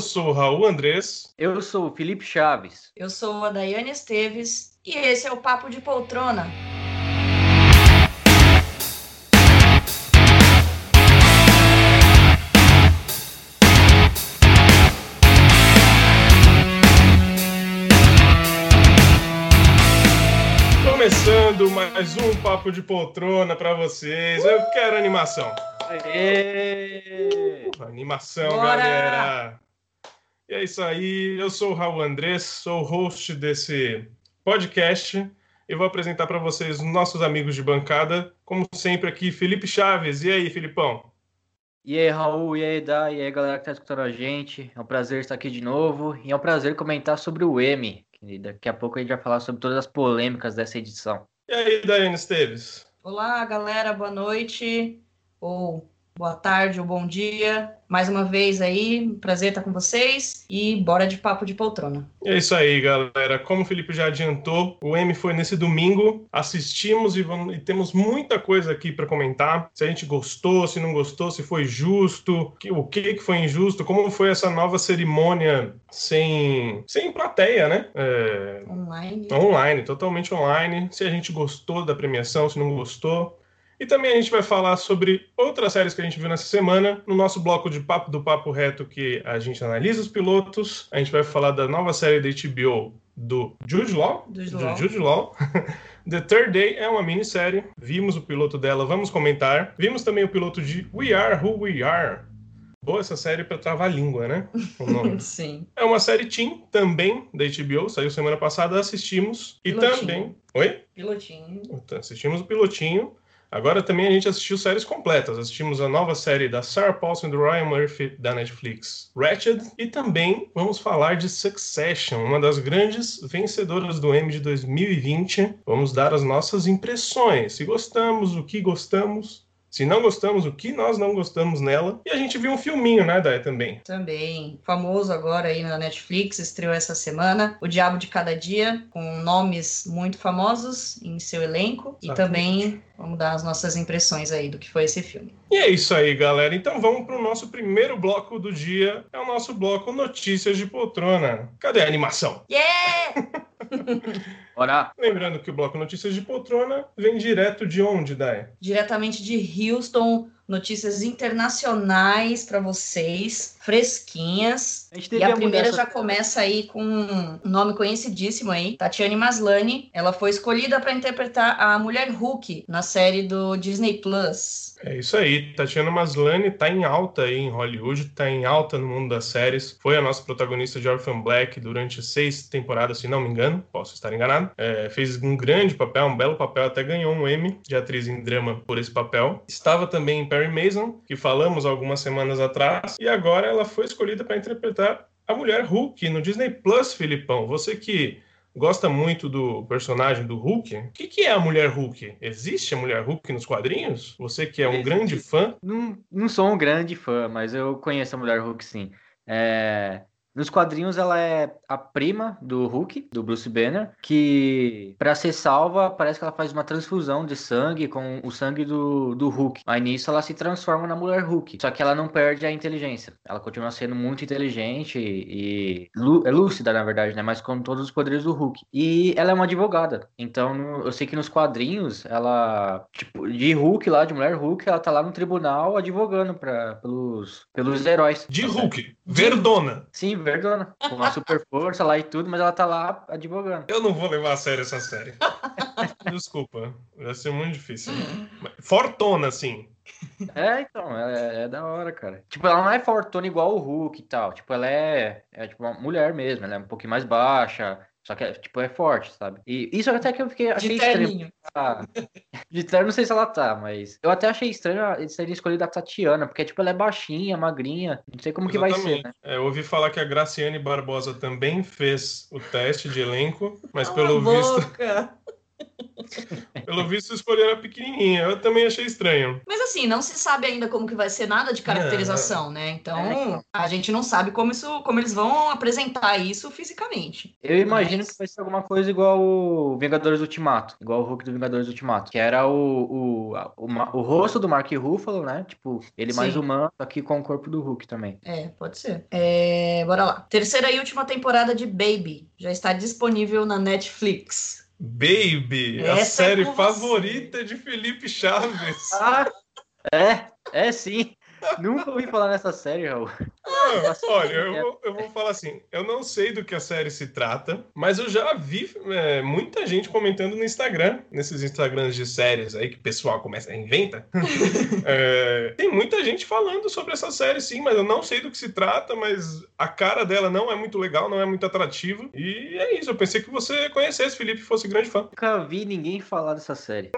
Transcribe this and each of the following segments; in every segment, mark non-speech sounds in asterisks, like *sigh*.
Eu sou o Raul Andrés. Eu sou o Felipe Chaves. Eu sou a Daiane Esteves e esse é o Papo de Poltrona. Começando mais um Papo de Poltrona para vocês. Eu quero animação. Aê! Animação, Bora! galera. E é isso aí. Eu sou o Raul Andrés, sou o host desse podcast e vou apresentar para vocês os nossos amigos de bancada. Como sempre aqui, Felipe Chaves. E aí, Filipão? E aí, Raul, e aí, Dai, e aí, galera que tá escutando a gente. É um prazer estar aqui de novo e é um prazer comentar sobre o M. Que daqui a pouco a gente vai falar sobre todas as polêmicas dessa edição. E aí, Daiane Esteves? Olá, galera, boa noite, ou boa tarde, ou bom dia. Mais uma vez aí, prazer estar com vocês e bora de Papo de Poltrona. É isso aí, galera. Como o Felipe já adiantou, o M foi nesse domingo. Assistimos e, vamos- e temos muita coisa aqui para comentar. Se a gente gostou, se não gostou, se foi justo, que- o que, que foi injusto, como foi essa nova cerimônia sem, sem plateia, né? É, Online. online, totalmente online. Se a gente gostou da premiação, se não gostou. E também a gente vai falar sobre outras séries que a gente viu nessa semana. No nosso bloco de papo do Papo Reto, que a gente analisa os pilotos. A gente vai falar da nova série da HBO do Jude Law. Do Jude Law. Jude Law. *laughs* The Third Day é uma minissérie. Vimos o piloto dela, vamos comentar. Vimos também o piloto de We Are Who We Are. Boa essa série para travar a língua, né? O nome. *laughs* Sim. É uma série teen também da HBO, saiu semana passada, assistimos. E Pilotinho. também. Oi? Pilotinho. Então, Assistimos o pilotinho. Agora também a gente assistiu séries completas. Assistimos a nova série da Sarah Paulson e do Ryan Murphy da Netflix, Ratched. E também vamos falar de Succession, uma das grandes vencedoras do Emmy de 2020. Vamos dar as nossas impressões. Se gostamos, o que gostamos. Se não gostamos, o que nós não gostamos nela. E a gente viu um filminho, né, Day, também. Também famoso agora aí na Netflix, estreou essa semana, O Diabo de Cada Dia, com nomes muito famosos em seu elenco. E Exatamente. também vamos dar as nossas impressões aí do que foi esse filme. E é isso aí, galera. Então vamos para o nosso primeiro bloco do dia. É o nosso bloco Notícias de Poltrona. Cadê a animação? Yeah! *laughs* Bora! Lembrando que o bloco Notícias de Poltrona vem direto de onde, Dai? diretamente de Houston, notícias internacionais para vocês, fresquinhas. A gente E a mudar primeira já começa aí com um nome conhecidíssimo aí, Tatiane Maslany. Ela foi escolhida para interpretar a mulher Hulk na série do Disney Plus. É isso aí. Tatiana Maslany tá em alta aí em Hollywood, tá em alta no mundo das séries. Foi a nossa protagonista de Orphan Black durante seis temporadas, se não me engano. Posso estar enganado. É, fez um grande papel, um belo papel, até ganhou um Emmy de atriz em drama por esse papel. Estava também em Perry Mason, que falamos algumas semanas atrás. E agora ela foi escolhida para interpretar a mulher Hulk no Disney Plus, Filipão. Você que gosta muito do personagem do Hulk. O que, que é a mulher Hulk? Existe a mulher Hulk nos quadrinhos? Você que é um Existe. grande fã. Não, não sou um grande fã, mas eu conheço a Mulher Hulk sim. É, Nos quadrinhos ela é a prima do Hulk, do Bruce Banner, que para ser salva parece que ela faz uma transfusão de sangue com o sangue do, do Hulk. Aí nisso ela se transforma na Mulher Hulk. Só que ela não perde a inteligência. Ela continua sendo muito inteligente e, e lú- é lúcida, na verdade, né? Mas com todos os poderes do Hulk. E ela é uma advogada. Então no- eu sei que nos quadrinhos ela, tipo, de Hulk lá, de Mulher Hulk, ela tá lá no tribunal advogando pra, pelos, pelos heróis. De? Hulk. Verdona. Sim, verdona. Com uma super força lá e tudo, mas ela tá lá advogando. Eu não vou levar a sério essa série. *laughs* Desculpa. Vai ser muito difícil. Fortona, assim. É, então, é, é da hora, cara. Tipo, ela não é fortuna igual o Hulk e tal. Tipo, ela é, é tipo uma mulher mesmo, ela é um pouquinho mais baixa. Só que, é, tipo, é forte, sabe? E isso até que eu fiquei, achei De estranho. Ah, *laughs* de terno, não sei se ela tá, mas eu até achei estranho eles terem escolhido a Tatiana, porque, tipo, ela é baixinha, magrinha. Não sei como que vai ser, Exatamente. né? É, eu ouvi falar que a Graciane Barbosa também fez o teste de elenco, mas Cala pelo a visto. *laughs* *laughs* Pelo visto, escolheram a pequenininha. Eu também achei estranho. Mas assim, não se sabe ainda como que vai ser nada de caracterização, né? Então, É. a gente não sabe como isso, como eles vão apresentar isso fisicamente. Eu imagino Mas- que vai ser alguma coisa igual o Vingadores Ultimato, igual o Hulk do Vingadores Ultimato, que era o, o, a- o, o rosto do Mark Ruffalo, né? Tipo, ele mais Sim. humano, aqui com o corpo do Hulk também. É, pode ser. É, bora lá. Terceira e última temporada de Baby já está disponível na Netflix. Baby, a Essa é série você. favorita de Felipe Chaves. Ah, é, é sim. Nunca ouvi falar nessa série, Raul. Ah, olha, eu vou, eu vou falar assim, eu não sei do que a série se trata, mas eu já vi é, muita gente comentando no Instagram, nesses Instagrams de séries aí que o pessoal começa a inventa. *laughs* É, tem muita gente falando sobre essa série, sim, mas eu não sei do que se trata, mas a cara dela não é muito legal, não é muito atrativa. E é isso, eu pensei que você conhecesse, Felipe, fosse grande fã. Nunca vi ninguém falar dessa série.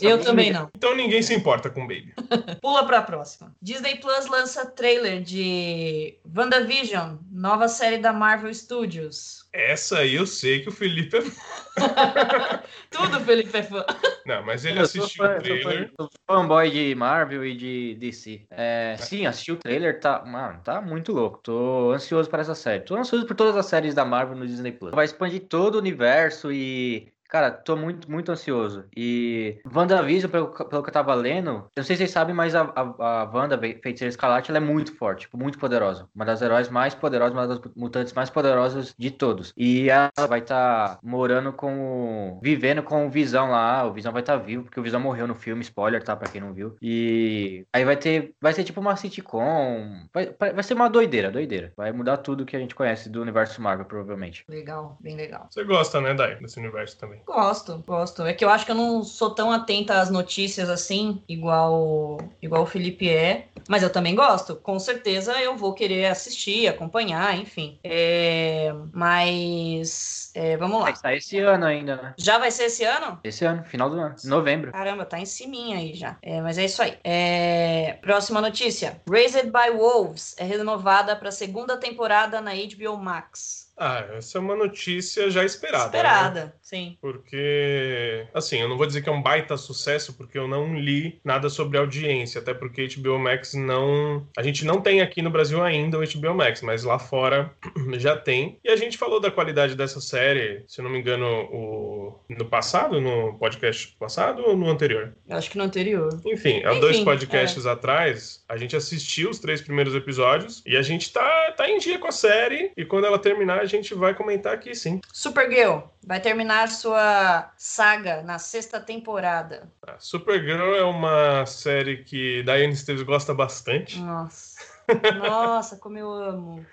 Eu mínima também ideia. não. Então ninguém se importa com Baby. *laughs* Pula pra próxima. Disney Plus lança trailer de WandaVision, nova série da Marvel Studios. Essa aí eu sei que o Felipe é fã. *laughs* Tudo Felipe é fã. Não, mas ele Eu assistiu fã- o sou fã- trailer. sou fanboy de Marvel e de DC. É, sim, assisti o trailer, tá, mano, tá muito louco. Tô ansioso para essa série. Tô ansioso por todas as séries da Marvel no Disney Plus. Vai expandir todo o universo e Cara, tô muito, muito ansioso. E WandaVision, pelo, pelo que eu tava lendo, eu não sei se vocês sabem, mas a, a, a Wanda, Feiticeira Escarlate, ela é muito forte, tipo, muito poderosa. Uma das heróis mais poderosas, uma das mutantes mais poderosas de todos. E ela vai estar tá morando com. o- vivendo com o Visão lá. O Visão vai estar tá vivo, porque o Visão morreu no filme, spoiler, tá? Pra quem não viu. E aí vai ter. Vai ser tipo uma sitcom. Vai, vai ser uma doideira, doideira. Vai mudar tudo que a gente conhece do universo Marvel, provavelmente. Legal, bem legal. Você gosta, né, Dai, desse universo também? Gosto, gosto. É que eu acho que eu não sou tão atenta às notícias assim, igual, igual o Felipe é. Mas eu também gosto. Com certeza eu vou querer assistir, acompanhar, enfim. É, mas é, vamos lá. Vai sair esse ano ainda, né? Já vai ser esse ano? Esse ano, final do ano. Novembro. Caramba, tá em ciminha aí já. É, mas é isso aí. É, próxima notícia. Raised by Wolves é renovada para a segunda temporada na HBO Max. Ah, essa é uma notícia já esperada. né? Esperada, sim. Porque, assim, eu não vou dizer que é um baita sucesso, porque eu não li nada sobre audiência, até porque HBO Max não. A gente não tem aqui no Brasil ainda o HBO Max, mas lá fora *clears throat* já tem. E a gente falou da qualidade dessa série, se não me engano, o... no passado, no podcast passado ou no anterior? Eu acho que no anterior. Enfim, há Enfim, dois podcasts atrás, a gente assistiu os três primeiros episódios e a gente tá, tá em dia com a série. E quando ela terminar, a gente vai comentar aqui sim. Supergirl vai terminar sua saga na sexta temporada. A Supergirl é uma série que Diane Esteves gosta bastante. Nossa. *laughs* Nossa, como eu amo.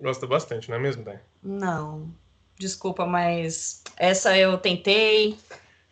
Gosta bastante, não é mesmo, Diane? Não. Desculpa, mas essa eu tentei.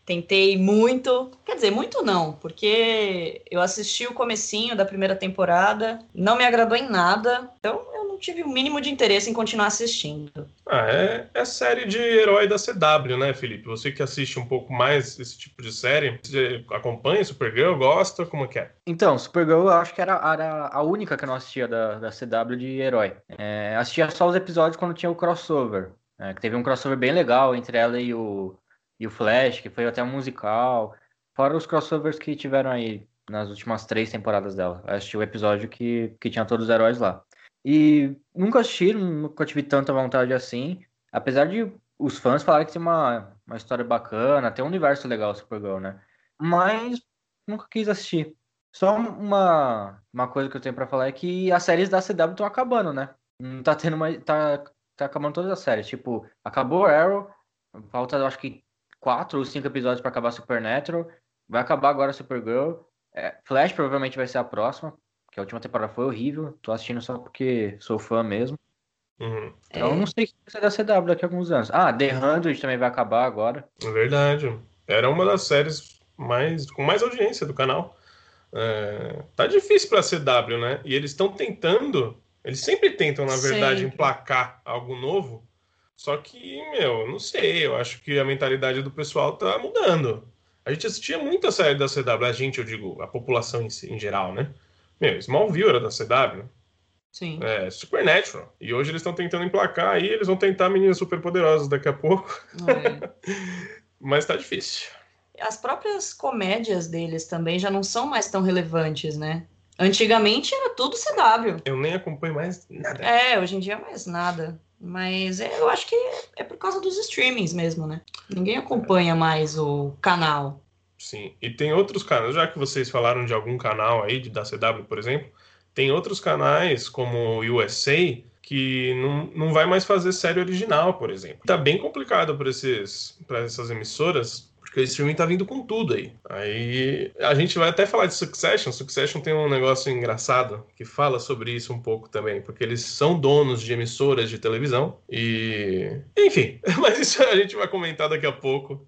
Tentei muito. Quer dizer, muito não, porque eu assisti o comecinho da primeira temporada, não me agradou em nada, então não tive o mínimo de interesse em continuar assistindo. Ah, é, é série de herói da CW, né, Felipe? Você que assiste um pouco mais esse tipo de série, você acompanha Supergirl, gosta, como que é? Então, Supergirl eu acho que era, era a única que eu não assistia da, da CW de herói. É, assistia só os episódios quando tinha o crossover. é, que teve um crossover bem legal entre ela e o, e o Flash, que foi até um musical. Fora os crossovers que tiveram aí nas últimas três temporadas dela. Eu assisti o episódio que, que tinha todos os heróis lá. E nunca assisti, nunca tive tanta vontade assim. Apesar de os fãs falarem que tem uma, uma história bacana, tem um universo legal Supergirl, né? Mas nunca quis assistir. Só uma, uma coisa que eu tenho pra falar é que as séries da CW estão acabando, né? Não tá tendo mais. Tá, tá acabando todas as séries. Tipo, acabou Arrow, falta acho que quatro ou cinco episódios pra acabar Supernatural. Vai acabar agora Supergirl. É, Flash provavelmente vai ser a próxima, que a última temporada foi horrível. Tô assistindo só porque sou fã mesmo. Uhum, Então eu não sei o que vai ser da CW daqui a alguns anos. Ah, The 100 também vai acabar agora. é verdade. Era uma das séries mais com mais audiência do canal. É, tá difícil pra CW, né? E eles estão tentando, eles sempre tentam, na verdade, Sempre. emplacar algo novo. Só que, meu, não sei, eu acho que a mentalidade do pessoal tá mudando. A gente assistia muito a série da CW, a gente, eu digo, a população em, si- em geral, né? Meu, Smallville era da CW, Sim. é, Supernatural. E hoje eles estão tentando emplacar aí, eles vão tentar Meninas Superpoderosas daqui a pouco. É. *laughs* mas tá difícil. As próprias comédias deles também já não são mais tão relevantes, né? Antigamente era tudo CW. Eu nem acompanho mais nada. É, hoje em dia mais nada. Mas eu acho que é por causa dos streamings mesmo, né? Ninguém acompanha mais o canal. Sim, e tem outros canais, já que vocês falaram de algum canal aí, de, da CW, por exemplo, tem outros canais como o USA que não, não vai mais fazer série original, por exemplo. Tá bem complicado para essas emissoras porque o streaming tá vindo com tudo aí. Aí a gente vai até falar de Succession. Succession tem um negócio engraçado que fala sobre isso um pouco também, porque eles são donos de emissoras de televisão e. Enfim, *laughs* mas isso a gente vai comentar daqui a pouco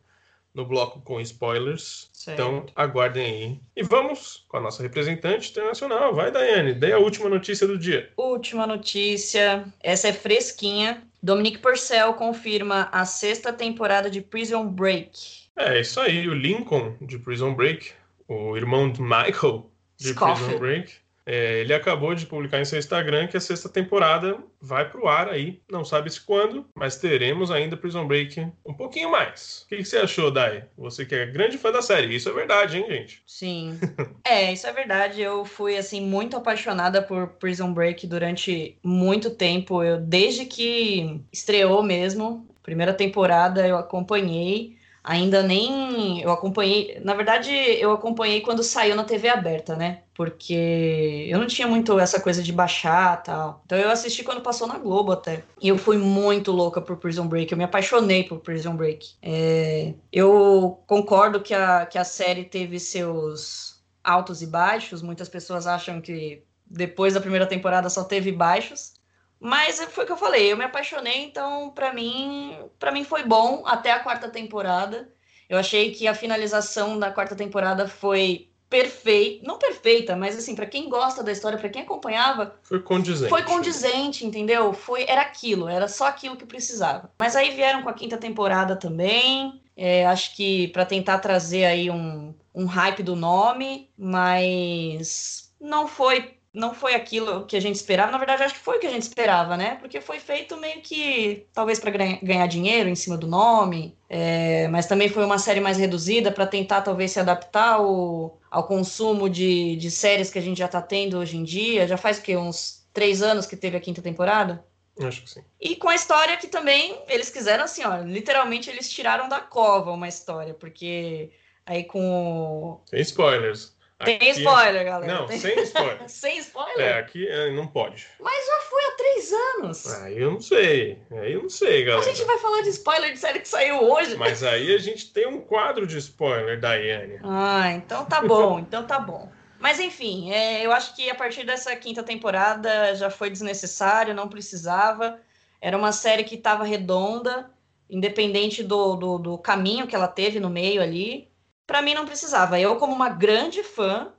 no bloco com spoilers. Certo. Então, aguardem aí. E vamos com a nossa representante internacional. Vai, Daiane, dê a última notícia do dia. Última notícia. Essa é fresquinha. Dominique Purcell confirma a sexta temporada de Prison Break. É, isso aí. O Lincoln, de Prison Break, o irmão de Michael, de Scofield. Prison Break, é, ele acabou de publicar em seu Instagram que a sexta temporada vai pro ar aí, não sabe se quando, mas teremos ainda Prison Break um pouquinho mais. O que, que, você achou, Dai? Você que é grande fã da série, isso é verdade, hein, gente? Sim. *laughs* é, isso é verdade. Eu fui, assim, muito apaixonada por Prison Break durante muito tempo. Eu, desde que estreou mesmo, primeira temporada eu acompanhei ainda nem eu acompanhei, na verdade eu acompanhei quando saiu na TV aberta, né? Porque eu não tinha muito essa coisa de baixar tal. Então eu assisti quando passou na Globo até. E eu fui muito louca por Prison Break, eu me apaixonei por Prison Break. É... eu concordo que a, que a série teve seus altos e baixos, muitas pessoas acham que depois da primeira temporada só teve baixos. Mas foi o que eu falei, eu me apaixonei, então para mim, para mim foi bom até a quarta temporada. Eu achei que a finalização da quarta temporada foi perfeita, não perfeita, mas assim, para quem gosta da história, para quem acompanhava, foi condizente. Foi condizente, entendeu? Foi era aquilo, era só aquilo que precisava. Mas aí vieram com a quinta temporada também. É, acho que para tentar trazer aí um, um hype do nome, mas não foi não foi aquilo que a gente esperava. Na verdade, acho que foi o que a gente esperava, né? Porque foi feito meio que, talvez para ganhar dinheiro em cima do nome, é, mas também foi uma série mais reduzida para tentar, talvez, se adaptar ao, ao consumo de, de séries que a gente já está tendo hoje em dia. Já faz o quê? Uns três anos que teve a quinta temporada? Acho que sim. E com a história que também eles quiseram, assim, ó, literalmente eles tiraram da cova uma história, porque aí com. Tem spoilers. Tem aqui... spoiler, galera. Não, Tem... sem spoiler. *laughs* sem spoiler? É, aqui é, não pode. Mas já foi há três anos. Aí eu não sei. Aí eu não sei, galera. A gente vai falar de spoiler de série que saiu hoje. Mas aí a gente tem um quadro de spoiler, Daiane. Ah, então tá bom, *laughs* então tá bom. Mas enfim, é, eu acho que a partir dessa quinta temporada já foi desnecessário, não precisava. Era uma série que estava redonda, independente do, do, do caminho que ela teve no meio ali para mim não precisava. Eu, como uma grande fã,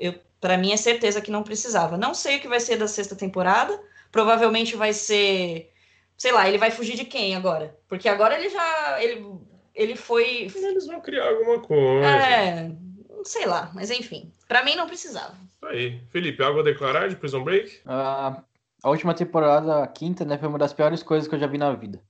eu, para mim é certeza que não precisava. Não sei o que vai ser da sexta temporada. Provavelmente vai ser, sei lá, ele vai fugir de quem agora? Porque agora ele já ele, ele foi. Eles vão criar alguma coisa. É, sei lá, mas enfim, para mim não precisava. Isso aí, Felipe, algo a declarar de Prison Break? Uh, a última temporada, a quinta, né, foi uma das piores coisas que eu já vi na vida.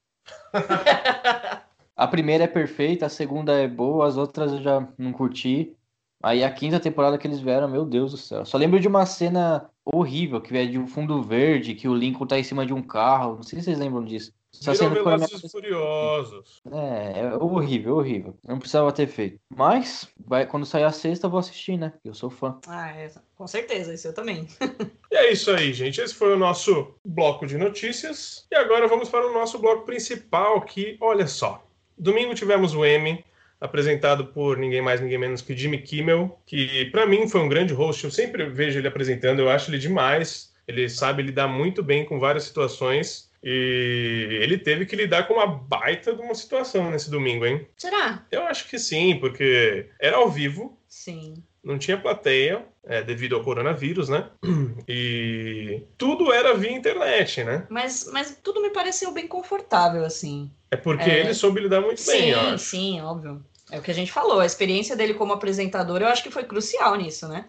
*laughs* A primeira é perfeita, a segunda é boa, as outras eu já não curti. Aí a quinta temporada que eles vieram, meu Deus do céu. Só lembro de uma cena horrível, que é de um fundo verde, que o Lincoln tá em cima de um carro. Não sei se vocês lembram disso. Essa cena foi minha... Furiosos. É, é horrível, horrível. Não precisava ter feito. Mas, vai, quando sair a sexta, eu vou assistir, né? Eu sou fã. Ah, é, com certeza, isso eu também. *laughs* e é isso aí, gente. Esse foi o nosso bloco de notícias. E agora vamos para o nosso bloco principal, que, olha só, Domingo tivemos o M, apresentado por ninguém mais, ninguém menos que Jimmy Kimmel, que para mim foi um grande host. Eu sempre vejo ele apresentando, eu acho ele demais. Ele sabe lidar muito bem com várias situações. E ele teve que lidar com uma baita de uma situação nesse domingo, hein? Será? Eu acho que sim, porque era ao vivo. Sim não tinha plateia, é, devido ao coronavírus, né? E tudo era via internet, né? Mas, mas tudo me pareceu bem confortável, assim. É porque é... ele soube lidar muito sim, bem, eu acho. Sim, óbvio. É o que a gente falou, a experiência dele como apresentador eu acho que foi crucial nisso, né?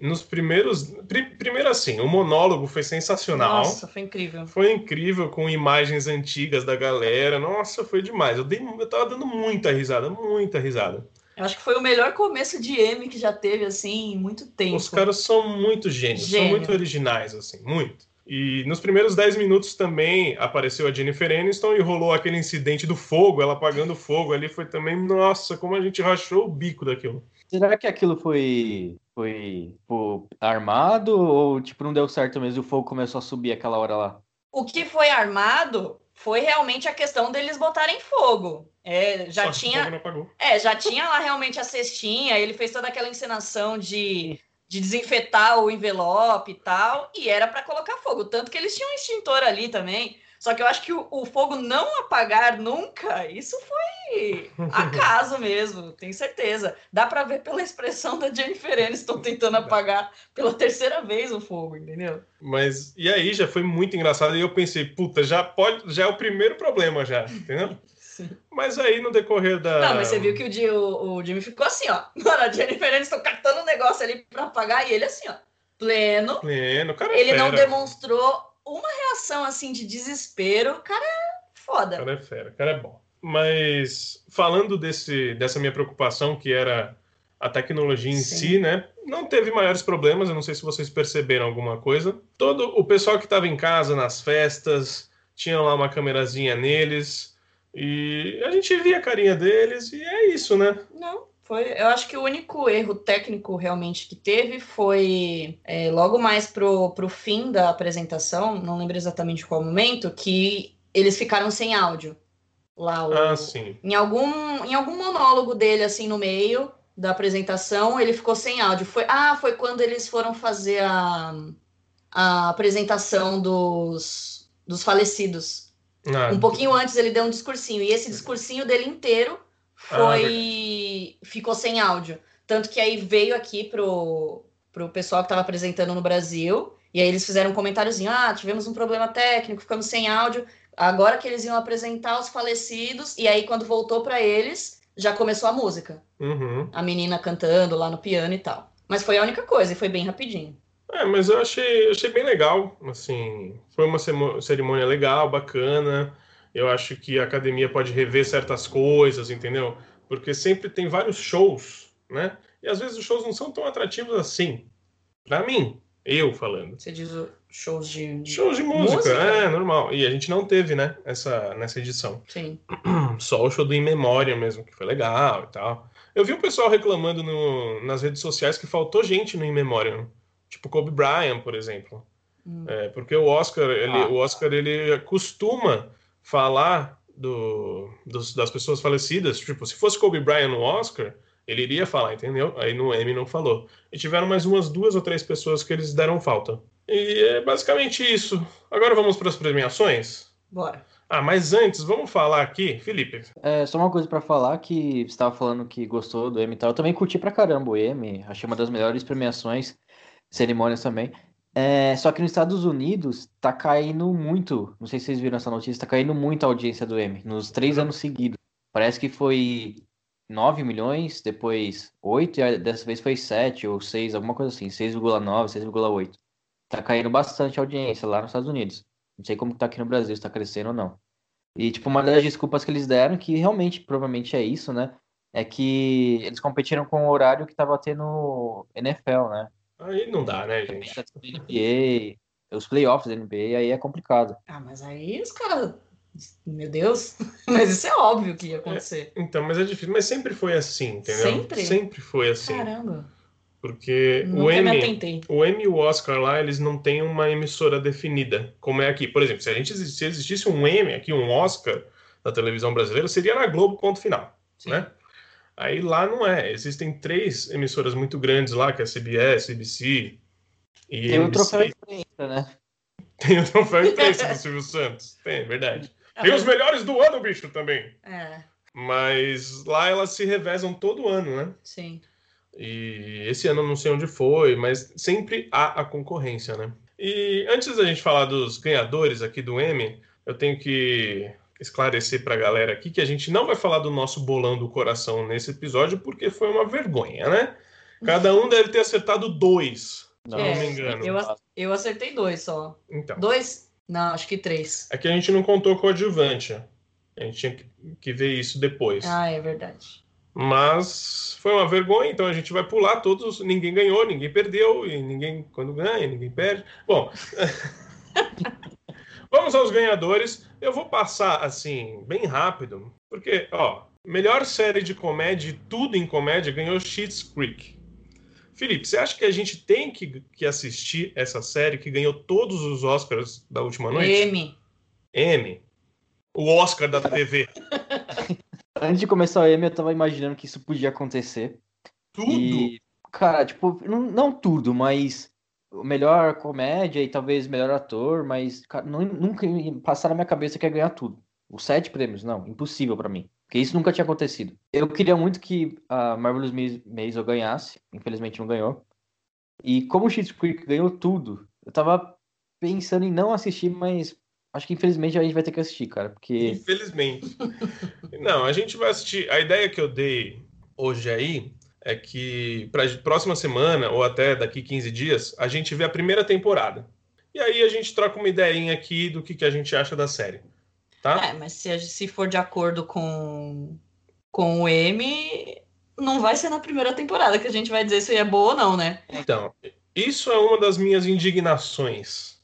nos primeiros. primeiro, assim, o monólogo foi sensacional. Nossa, foi incrível. Foi incrível com imagens antigas da galera. Nossa, foi demais. Eu, dei, eu tava dando muita risada, muita risada. Eu acho que foi o melhor começo de M que já teve, assim, em muito tempo. Os caras são muito gênios, Gênio. são muito originais, assim, muito. E nos primeiros 10 minutos também apareceu a Jennifer Aniston e rolou aquele incidente do fogo, ela apagando fogo ali. Foi também, nossa, como a gente rachou o bico daquilo. Será que aquilo foi foi tipo, armado ou tipo não deu certo mesmo e o fogo começou a subir aquela hora lá? O que foi armado foi realmente a questão deles botarem fogo. É, já Só tinha, é, já tinha lá realmente a cestinha. Ele fez toda aquela encenação de, de desinfetar o envelope e tal, e era para colocar fogo. Tanto que eles tinham um extintor ali também. Só que eu acho que o, o, fogo não apagar nunca, isso foi acaso *laughs* mesmo, tenho certeza. Dá para ver pela expressão da Jennifer Aniston *laughs* tentando apagar pela terceira vez o fogo, entendeu? Mas e aí já foi muito engraçado e eu pensei, puta, já pode, já é o primeiro problema já, entendeu? *laughs* Sim. Mas aí no decorrer da. Não, mas você viu que o, o, o Jimmy ficou assim, ó. Mano, a Jennifer Aniston catando o um negócio ali para apagar e ele assim, ó. Pleno. Pleno, cara. É ele fera. não demonstrou uma reação assim de desespero, o cara é foda. O cara é fera, o cara é bom. Mas falando desse, dessa minha preocupação, que era a tecnologia em Sim. si, né? Não teve maiores problemas, eu não sei se vocês perceberam alguma coisa. Todo o pessoal que estava em casa, nas festas, tinha lá uma câmerazinha neles, e a gente via a carinha deles, e é isso, né? Não, foi, eu acho que o único erro técnico realmente que teve foi é, logo mais pro, pro fim da apresentação, não lembro exatamente qual momento, que eles ficaram sem áudio. Lá o, ah, sim. Em algum, em algum monólogo dele, assim, no meio da apresentação, ele ficou sem áudio. Foi, ah, foi quando eles foram fazer a, a apresentação dos, dos falecidos. Ah, um pouquinho antes ele deu um discursinho, e esse discursinho dele inteiro foi ah, ficou sem áudio. Tanto que aí veio aqui pro, pro pessoal que estava apresentando no Brasil, e aí eles fizeram um comentáriozinho: ah, tivemos um problema técnico, ficamos sem áudio. Agora que eles iam apresentar os falecidos, e aí quando voltou para eles, já começou a música. Uhum. A menina cantando lá no piano e tal. Mas foi a única coisa, e foi bem rapidinho. É, mas eu achei, achei bem legal, assim, foi uma cerimônia legal, bacana. Eu acho que a academia pode rever certas coisas, entendeu? Porque sempre tem vários shows, né? E às vezes os shows não são tão atrativos assim. Para mim, eu falando. Você diz shows de, shows de música, música, é normal. E a gente não teve, né, essa nessa edição. Sim. *clears throat* Só o show do In Memória mesmo, que foi legal e tal. Eu vi o pessoal reclamando no, nas redes sociais que faltou gente no In Memória, tipo Kobe Bryant, por exemplo. Hum. É, porque o Oscar, ele, ah. o Oscar ele costuma falar do, dos, das pessoas falecidas. Tipo, se fosse Kobe Bryant no Oscar, ele iria falar, entendeu? Aí no Emmy não falou. E tiveram mais umas duas ou três pessoas que eles deram falta. E é basicamente isso. Agora vamos para as premiações? Bora. Ah, mas antes, vamos falar aqui, Felipe. É, só uma coisa para falar que você estava falando que gostou do Emmy e tal. Eu também curti pra caramba o Emmy. Achei uma das melhores premiações, cerimônias também. É, só que nos Estados Unidos tá caindo muito. Não sei se vocês viram essa notícia, tá caindo muito a audiência do M nos três anos seguidos. Parece que foi 9 milhões, depois 8, e dessa vez foi 7 ou 6, alguma coisa assim, 6,9, 6,8. Tá caindo bastante a audiência lá nos Estados Unidos. Não sei como tá aqui no Brasil, se tá crescendo ou não. E, tipo, uma das desculpas que eles deram, que realmente, provavelmente é isso, né? É que eles competiram com o horário que tava tendo NFL, né? Aí não dá, né, gente? NBA, os playoffs da NBA, aí é complicado. Ah, mas aí os caras. Meu Deus, *laughs* mas isso é óbvio que ia acontecer. É, então, mas é difícil, mas sempre foi assim, entendeu? Sempre? Sempre foi assim. Caramba. Porque o Emmy, o Emmy e o Oscar lá, eles não têm uma emissora definida, como é aqui. Por exemplo, se a gente se existisse um Emmy aqui, um Oscar da televisão brasileira, seria na Globo, ponto final, Sim. né? Aí lá não é. Existem três emissoras muito grandes lá, que é a CBS, CBC e Tem o troféu imprensa, né? *laughs* Tem o troféu imprensa do *laughs* Silvio Santos. Tem, verdade. Tem os melhores do ano, bicho, também. É. Mas lá elas se revezam todo ano, né? Sim. E esse ano não sei onde foi, mas sempre há a concorrência, né? E antes da gente falar dos ganhadores aqui do M, eu tenho que esclarecer para a galera aqui que a gente não vai falar do nosso bolão do coração nesse episódio porque foi uma vergonha, né? Cada um deve ter acertado dois, se Não, eu não É, me engano. Eu, eu acertei dois só. Então, Dois? Não, acho que três. é que a gente não contou com o adjuvante. A gente tinha que, que ver isso depois. Ah, é verdade. Mas foi uma vergonha, então a gente vai pular todos. Ninguém ganhou, ninguém perdeu, e ninguém, quando ganha, ninguém perde. Bom, *laughs* vamos aos ganhadores. Eu vou passar assim, bem rápido, porque, ó, melhor série de comédia, e tudo em comédia, ganhou Schitt's Creek. Felipe, você acha que a gente tem que, que assistir essa série que ganhou todos os Oscars da última noite? M. M. O Oscar da TV. *laughs* Antes de começar o Emmy, eu tava imaginando que isso podia acontecer. Tudo. E, cara, tipo, não, não tudo, mas melhor comédia e talvez melhor ator, mas cara, não- nunca passar na minha cabeça que ia ganhar tudo. Os sete prêmios, não, impossível pra mim. Porque isso nunca tinha acontecido. Eu queria muito que a Marvelous Maisel ganhasse, infelizmente não ganhou. E como o Schitt's Creek ganhou tudo, eu tava pensando em não assistir, mas acho que infelizmente a gente vai ter que assistir, cara, porque Infelizmente. *laughs* Não, a gente vai assistir. A ideia que eu dei hoje aí é que para próxima semana ou até daqui 15 dias a gente vê a primeira temporada. E aí a gente troca uma ideinha aqui do que, que a gente acha da série. Tá? É, mas se, a- se for de acordo com, com o M, não vai ser na primeira temporada que a gente vai dizer se é boa ou não, né? Então, isso é uma das minhas indignações.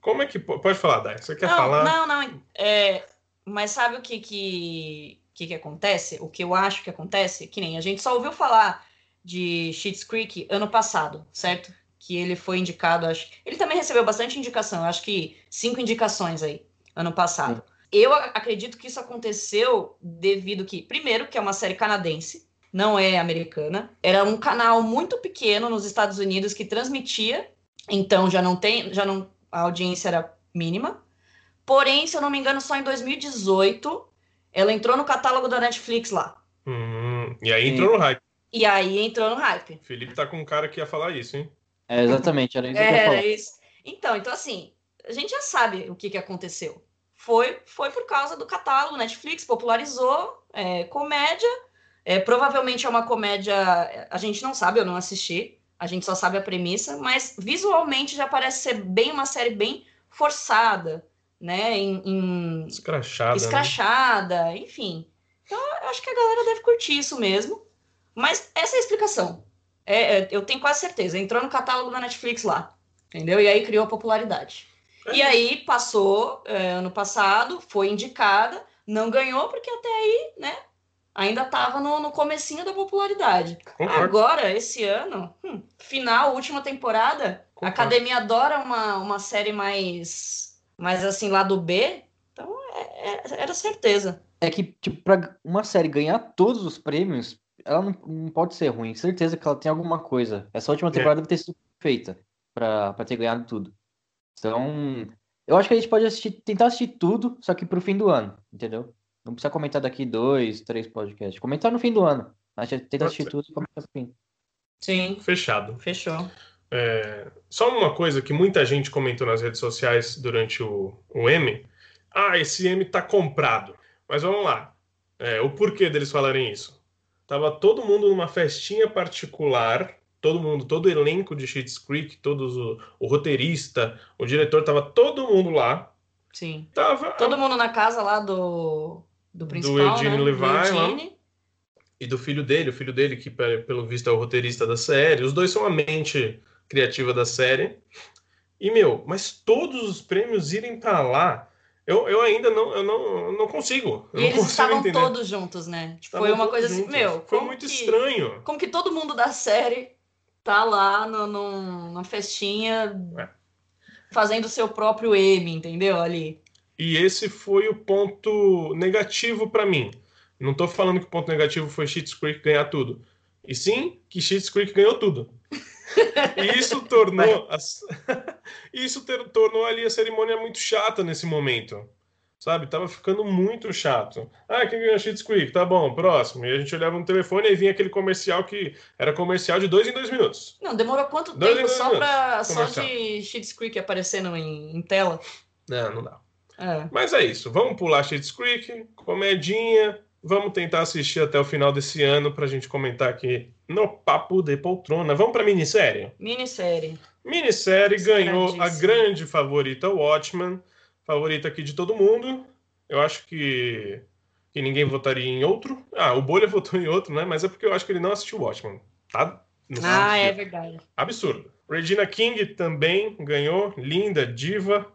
Como é que. po- Pode falar, Dai? Você quer não, falar? não, não. É, mas sabe o que que, que que acontece? O que eu acho que acontece? Que nem a gente só ouviu falar de Schitt's Creek ano passado, certo? Que ele foi indicado, acho. Ele também recebeu bastante indicação, acho que cinco indicações aí, ano passado. Eu a- acredito que isso aconteceu devido que, primeiro, que é uma série canadense, não é americana. Era um canal muito pequeno nos Estados Unidos que transmitia, então já não tem, já não a audiência era mínima. Porém, se eu não me engano, só em 2018 ela entrou no catálogo da Netflix lá. Hum, e aí entrou no hype. E aí entrou no hype. Felipe tá com um cara que ia falar isso, hein? é exatamente, era isso que eu ia É, falar. isso. Então, então assim, a gente já sabe o que, que aconteceu. Foi, foi por causa do catálogo, Netflix popularizou é, comédia. É, provavelmente é uma comédia. A gente não sabe, eu não assisti. A gente só sabe a premissa, mas visualmente já parece ser bem uma série bem forçada, né? Em, em Escrachada. né? escrachada, enfim. Então, eu acho que a galera deve curtir isso mesmo. Mas essa é a explicação. É, é, eu tenho quase certeza. Entrou no catálogo da Netflix lá. Entendeu? E aí criou a popularidade. É. E aí passou é, ano passado, foi indicada, não ganhou, porque até aí, né? Ainda estava no, no comecinho da popularidade. Concordo. Agora, esse ano, hum, final, última temporada, a Concordo. Academia adora uma, uma série mais, mais assim, lá do B. Então, é- é- era certeza. É que, tipo, pra uma série ganhar todos os prêmios, ela não, não pode ser ruim. Certeza que ela tem alguma coisa. Essa última É. temporada deve ter sido feita pra, pra ter ganhado tudo. Então, eu acho que a gente pode assistir, tentar assistir tudo, só que pro fim do ano, entendeu? Não precisa comentar daqui dois, três podcasts. Comentar no fim do ano. A gente tenta assistir tudo e comentar no fim. Sim, Fechado. fechou. É, só uma coisa que muita gente comentou nas redes sociais durante o, o M. Ah, esse M tá comprado. Mas vamos lá. É, o porquê deles falarem isso? Tava todo mundo numa festinha particular, todo mundo, todo o elenco de Schitt's Creek, todos o, o roteirista, o diretor, tava todo mundo lá. Sim. Tava Todo mundo na casa lá do, do principal, Eugene né? Levi do lá. Eugene. e do filho dele, o filho dele que pe- pelo visto é o roteirista da série. Os dois são a mente criativa da série. E meu, mas todos os prêmios irem pra lá, eu, eu ainda não, eu não, eu não consigo. Eu E não eles consigo estavam entender. todos juntos, né? Tipo, foi uma coisa assim, juntos. meu. Foi muito que- estranho. Como que todo mundo da série tá lá no, no, numa festinha É. fazendo seu próprio M, entendeu? Ali. E esse foi o ponto negativo pra mim. Não tô falando que o ponto negativo foi Schitt's Creek ganhar tudo. E sim que Schitt's Creek ganhou tudo. E isso tornou *laughs* as- *laughs* isso ter- tornou ali a cerimônia muito chata nesse momento. Sabe? Tava ficando muito chato. Ah, quem ganhou Schitt's Creek? Tá bom, próximo. E a gente olhava no telefone e vinha aquele comercial que era comercial de dois em dois minutos. Não, demorou quanto Dois tempo só, pra, só de Schitt's Creek aparecendo em, em tela? Não, não dá. É. Mas é isso. Vamos pular Schitt's Creek, comedinha. Vamos tentar assistir até o final desse ano para a gente comentar aqui no Papo de Poltrona. Vamos para minissérie? Minissérie. Minissérie ganhou a grande favorita Watchmen, favorita aqui de todo mundo. Eu acho que, que ninguém votaria em outro. Ah, o Bolha *laughs* votou em outro, né? Mas é porque eu acho que ele não assistiu Watchmen. Tá? Não ah, é verdade. Absurdo. Regina King também ganhou. Linda, diva.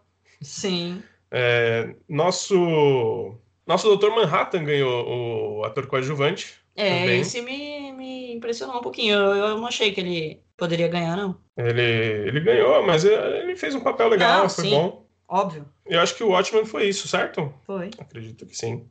Sim. É, nosso nosso Doutor Manhattan ganhou o ator coadjuvante. É, também. esse me, me impressionou um pouquinho. Eu, eu, não achei que ele poderia ganhar, não. Ele, ele ganhou, mas ele fez um papel legal, não, foi sim, bom. Óbvio. Eu acho que o Watchmen foi isso, certo? Foi. Acredito que sim.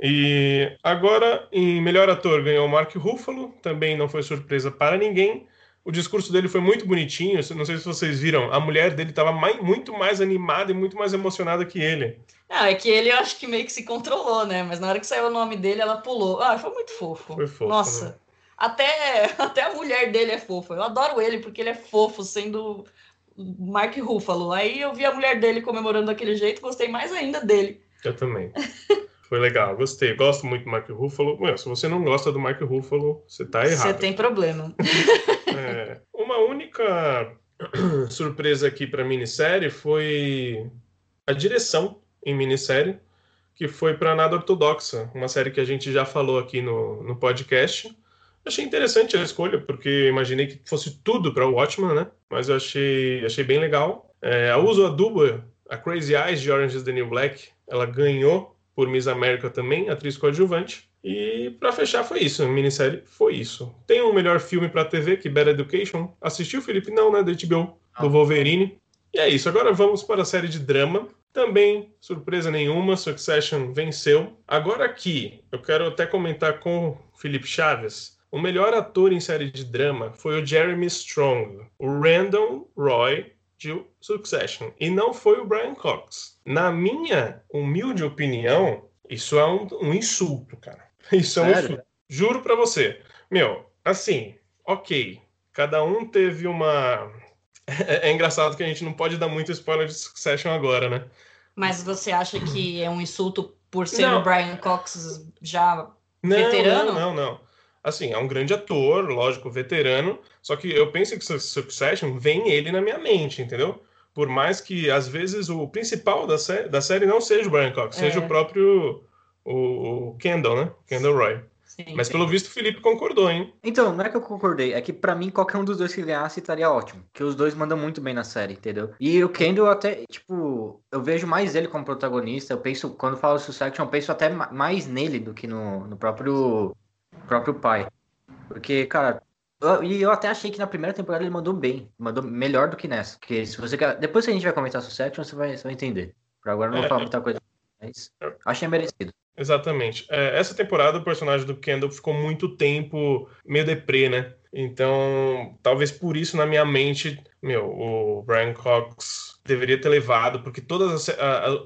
E agora, em melhor ator, ganhou o Mark Ruffalo, também não foi surpresa para ninguém. O discurso dele foi muito bonitinho, não sei se vocês viram, a mulher dele estava muito mais animada e muito mais emocionada que ele. Ah, é que ele eu acho que meio que se controlou, né? Mas na hora que saiu o nome dele, ela pulou. Ah, foi muito fofo. Foi fofo. Nossa. Né? Até, *laughs* até a mulher dele é fofa. Eu adoro ele porque ele é fofo, sendo Mark Ruffalo. Aí eu vi a mulher dele comemorando daquele jeito, gostei mais ainda dele. Eu também. Foi legal, gostei. Gosto muito do Mark Ruffalo. Meu, se você não gosta do Mark Ruffalo, você tá errado. Você tem problema. *laughs* É, uma única *clears throat* surpresa aqui para minissérie foi a direção em minissérie, que foi para Nada Ortodoxa, uma série que a gente já falou aqui no, no podcast. Achei interessante a escolha, porque imaginei que fosse tudo para o Watchman, né? Mas eu achei, achei bem legal. É, a Uso Aduba, a Crazy Eyes de Orange is the New Black, ela ganhou por Miss América também, atriz coadjuvante. E para fechar foi isso, minissérie foi isso. Tem um melhor filme para TV que Bad Education. Assistiu, Felipe? Não, né? Da HBO, do Wolverine. E é isso. Agora vamos para a série de drama. Também, surpresa nenhuma, Succession venceu. Agora aqui, eu quero até comentar com o Felipe Chaves. O melhor ator em série de drama foi o Jeremy Strong, o Randall Roy de Succession, e não foi o Brian Cox. Na minha humilde opinião, isso é um, um insulto, cara. *laughs* Isso é um insulto. Juro pra você. Meu, assim, ok. Cada um teve uma *laughs* é, é, engraçado que a gente não pode dar muito spoiler de Succession agora, né? Mas você acha que é um insulto por ser não. o Brian Cox já não, veterano? Não, não, não. Assim, é um grande ator, lógico, veterano, só que eu penso que Succession vem ele na minha mente, entendeu? Por mais que, às vezes, o principal da, sé da série não seja o Brian Cox, é. seja o próprio o, o Kendall, né? Kendall Roy. Sim, Mas pelo visto o Felipe concordou, hein? Então, não é que eu concordei, é que para mim qualquer um dos dois que ganhasse estaria ótimo. Que os dois mandam muito bem na série, entendeu? E o Kendall até, tipo, eu vejo mais ele como protagonista. Eu penso, quando falo Succession, eu penso até mais nele do que no, no próprio, próprio pai. Porque, cara, eu, e eu até achei que na primeira temporada ele mandou bem, mandou melhor do que nessa. Porque se você quer, depois que a gente vai comentar Succession, você vai, você vai entender. Por agora não vou é, falar muita coisa, mas achei merecido. Exatamente. É, essa temporada o personagem do Kendall ficou muito tempo meio deprê, né? Então, talvez por isso na minha mente, meu, o Brian Cox deveria ter levado, porque todos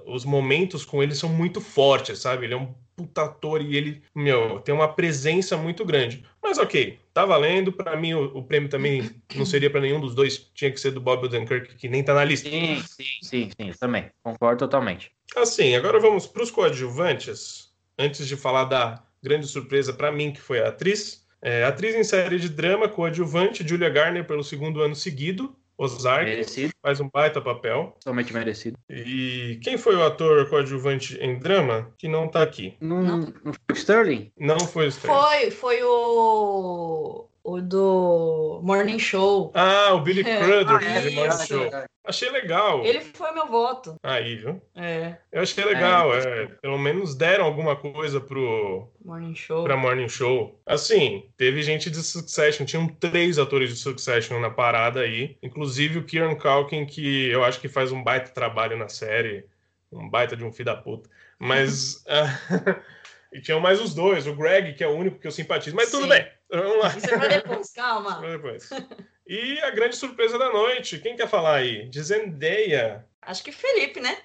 os momentos com ele são muito fortes, sabe? Ele é um puta ator e ele, meu, tem uma presença muito grande. Mas ok, tá valendo. Para mim, o, o, prêmio também *coughs* não seria para nenhum dos dois, tinha que ser do Bob Odenkirk, que nem tá na lista. Sim, sim, sim, sim, também. Concordo totalmente. Assim, agora vamos para os coadjuvantes. Antes de falar da grande surpresa para mim, que foi a atriz. É, atriz em série de drama, coadjuvante, Julia Garner, pelo segundo ano seguido. Ozark. Merecido. Faz um baita papel. Totalmente merecido. E quem foi o ator coadjuvante em drama que não tá aqui? Não, não. não foi o Sterling? Não foi o Sterling. Foi, foi o o do Morning Show. Ah, o Billy *laughs* Crudup, ah, é, Morning Show. Achei legal. Ele foi meu voto. Aí, viu? É. Eu achei legal. É, é, pelo menos deram alguma coisa pro Morning Show. Pra Morning Show. Assim, teve gente de Succession. Tinham três atores de Succession na parada aí. Inclusive o Kieran Culkin, que eu acho que faz um baita trabalho na série. Um baita de um filho da puta. Mas. *laughs* *laughs* e tinham mais os dois. O Greg, que é o único que eu simpatizo. Mas Sim. tudo bem. Vamos lá. Isso é pra depois, calma. Pra depois. E a grande surpresa da noite, quem quer falar aí? De Zendaya. Acho que Felipe, né?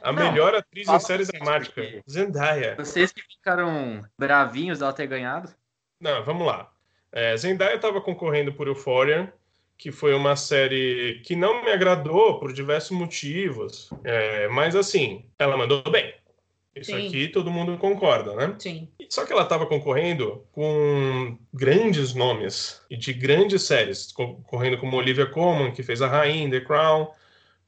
A Não, melhor atriz em série dramática. Porque... Zendaya. Vocês que ficaram bravinhos dela ter ganhado? Não, vamos lá. É, Zendaya estava concorrendo por Euphoria, que foi uma série que não me agradou por diversos motivos. É, mas assim, ela mandou bem. Isso Sim. aqui todo mundo concorda, né? Sim. Só que ela estava concorrendo com grandes nomes e de grandes séries, concorrendo com Olivia Colman, que fez a Rainha, The Crown,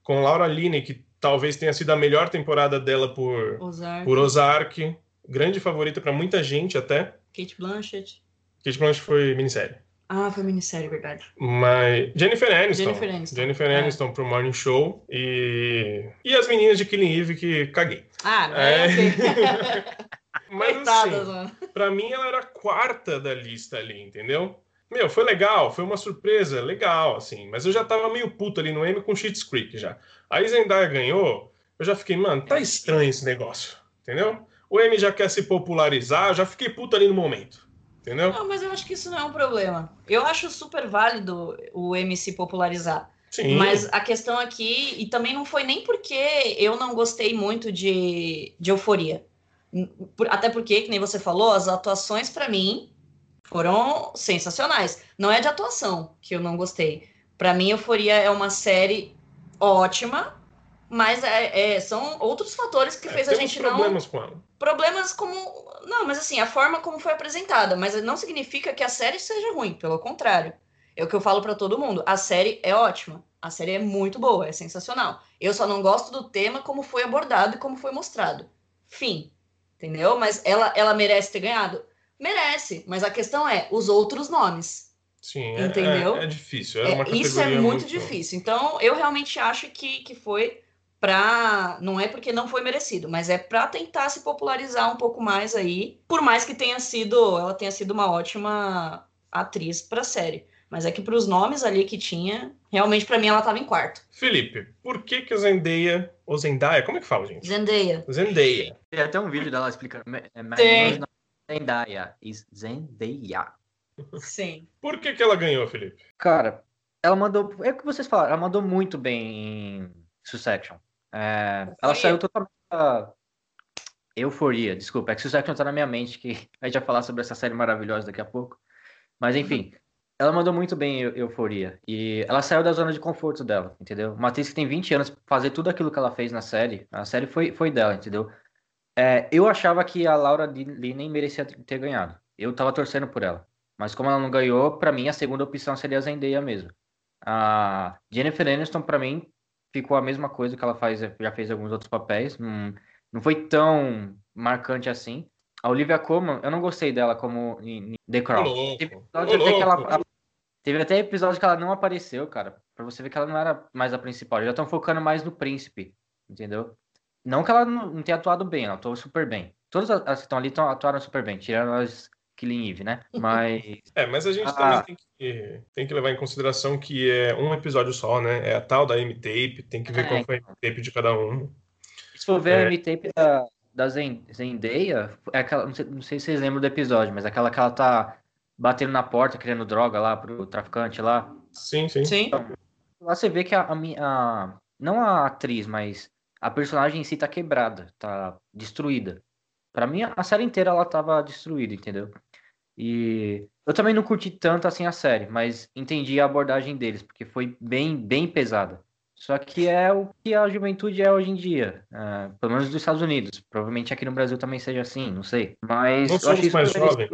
com Laura Linney, que talvez tenha sido a melhor temporada dela por, Ozark, por Ozark, grande favorita para muita gente até. Kate Blanchett. Kate Blanchett foi minissérie. Ah, foi minissérie, verdade. Mas Jennifer Aniston. Jennifer Aniston. Jennifer É. Aniston pro Morning Show e e as meninas de Killing Eve que caguei. Ah, não É. é, ok. *laughs* Mas Coitadas, assim, mano. Pra mim, ela era a quarta da lista ali, entendeu? Meu, foi legal, foi uma surpresa, legal, assim. Mas eu já tava meio puto ali no M com Cheats Creek já. Aí Zendaya ganhou, eu já fiquei, mano, tá estranho esse negócio, entendeu? O M já quer se popularizar, eu já fiquei puto ali no momento, entendeu? Não, mas eu acho que isso não é um problema. Eu acho super válido o MC popularizar. Sim. Mas a questão aqui, e também não foi nem porque eu não gostei muito de, de euforia. Até porque, que nem você falou, as atuações pra mim foram sensacionais. Não é de atuação que eu não gostei. Pra mim, Euforia é uma série ótima, mas é- é- são outros fatores que É, fez a gente não problemas com ela. problemas como. Não, mas assim, a forma como foi apresentada. Mas não significa que a série seja ruim, pelo contrário. É o que eu falo pra todo mundo. A série é ótima. A série é muito boa, é sensacional. Eu só não gosto do tema como foi abordado e como foi mostrado. Fim. Entendeu? Mas ela, ela merece ter ganhado? Merece. Mas a questão é os outros nomes. Sim, é, Entendeu? é, é difícil. É, uma isso é categoria muito, difícil. Então, eu realmente acho que, que foi pra. Não é porque não foi merecido, mas é pra tentar se popularizar um pouco mais aí. Por mais que tenha sido. Ela tenha sido uma ótima atriz pra série. Mas é que pros nomes ali que tinha, realmente pra mim ela tava em quarto. Felipe, por que que a Zendaya, ou Zendaya, como é que fala, gente? Zendaya. Zendaya. Tem até um vídeo dela explicando. É, mas Tem. é Zendaya. Zendaya. Sim. Por que que ela ganhou, Felipe? Cara, ela mandou. É o que vocês falaram, ela mandou muito bem em Succession. É, ela saiu totalmente. da- Euforia, desculpa, é que Succession tá na minha mente, que a gente vai falar sobre essa série maravilhosa daqui a pouco. Mas enfim, ela mandou muito bem em Eu- Euforia. E ela saiu da zona de conforto dela, entendeu? Uma atriz que tem 20 anos, fazer tudo aquilo que ela fez na série, a série foi, foi dela, entendeu? É, eu achava que a Laura Linney merecia ter ganhado. Eu tava torcendo por ela. Mas como ela não ganhou, pra mim a segunda opção seria a Zendaya mesmo. A Jennifer Aniston, pra mim, ficou a mesma coisa que ela faz, já fez alguns outros papéis. Não, não foi tão marcante assim. A Olivia Colman, eu não gostei dela como em, em The Crown. Teve até ela- Teve até episódio que ela não apareceu, cara. Pra você ver que ela não era mais a principal. Já estão focando mais no príncipe, entendeu? Não que ela não, não tenha atuado bem, ela atuou super bem. Todas as as que estão ali tão, atuaram super bem, tirando as Killing Eve, né? *laughs* Mas É, mas a gente Ah. também tem que, tem que levar em consideração que é um episódio só, né? É a tal da M-Tape, tem que ver É, qual foi a M-Tape de cada um. se for ver É. a M-Tape da, da Zen- Zendaya, é aquela, não sei, não sei se vocês lembram do episódio, mas aquela que ela tá batendo na porta, querendo droga lá pro traficante lá. Sim, sim. Sim. Lá você vê que a, a, a- não a atriz, mas a personagem em si tá quebrada, tá destruída. Pra mim, a série inteira ela tava destruída, entendeu? E eu também não curti tanto assim a série, mas entendi a abordagem deles, porque foi bem, bem pesada. Só que é o que a juventude é hoje em dia, é, pelo menos dos Estados Unidos. Provavelmente aqui no Brasil também seja assim, não sei. Mas Não eu achei super merecido. jovens.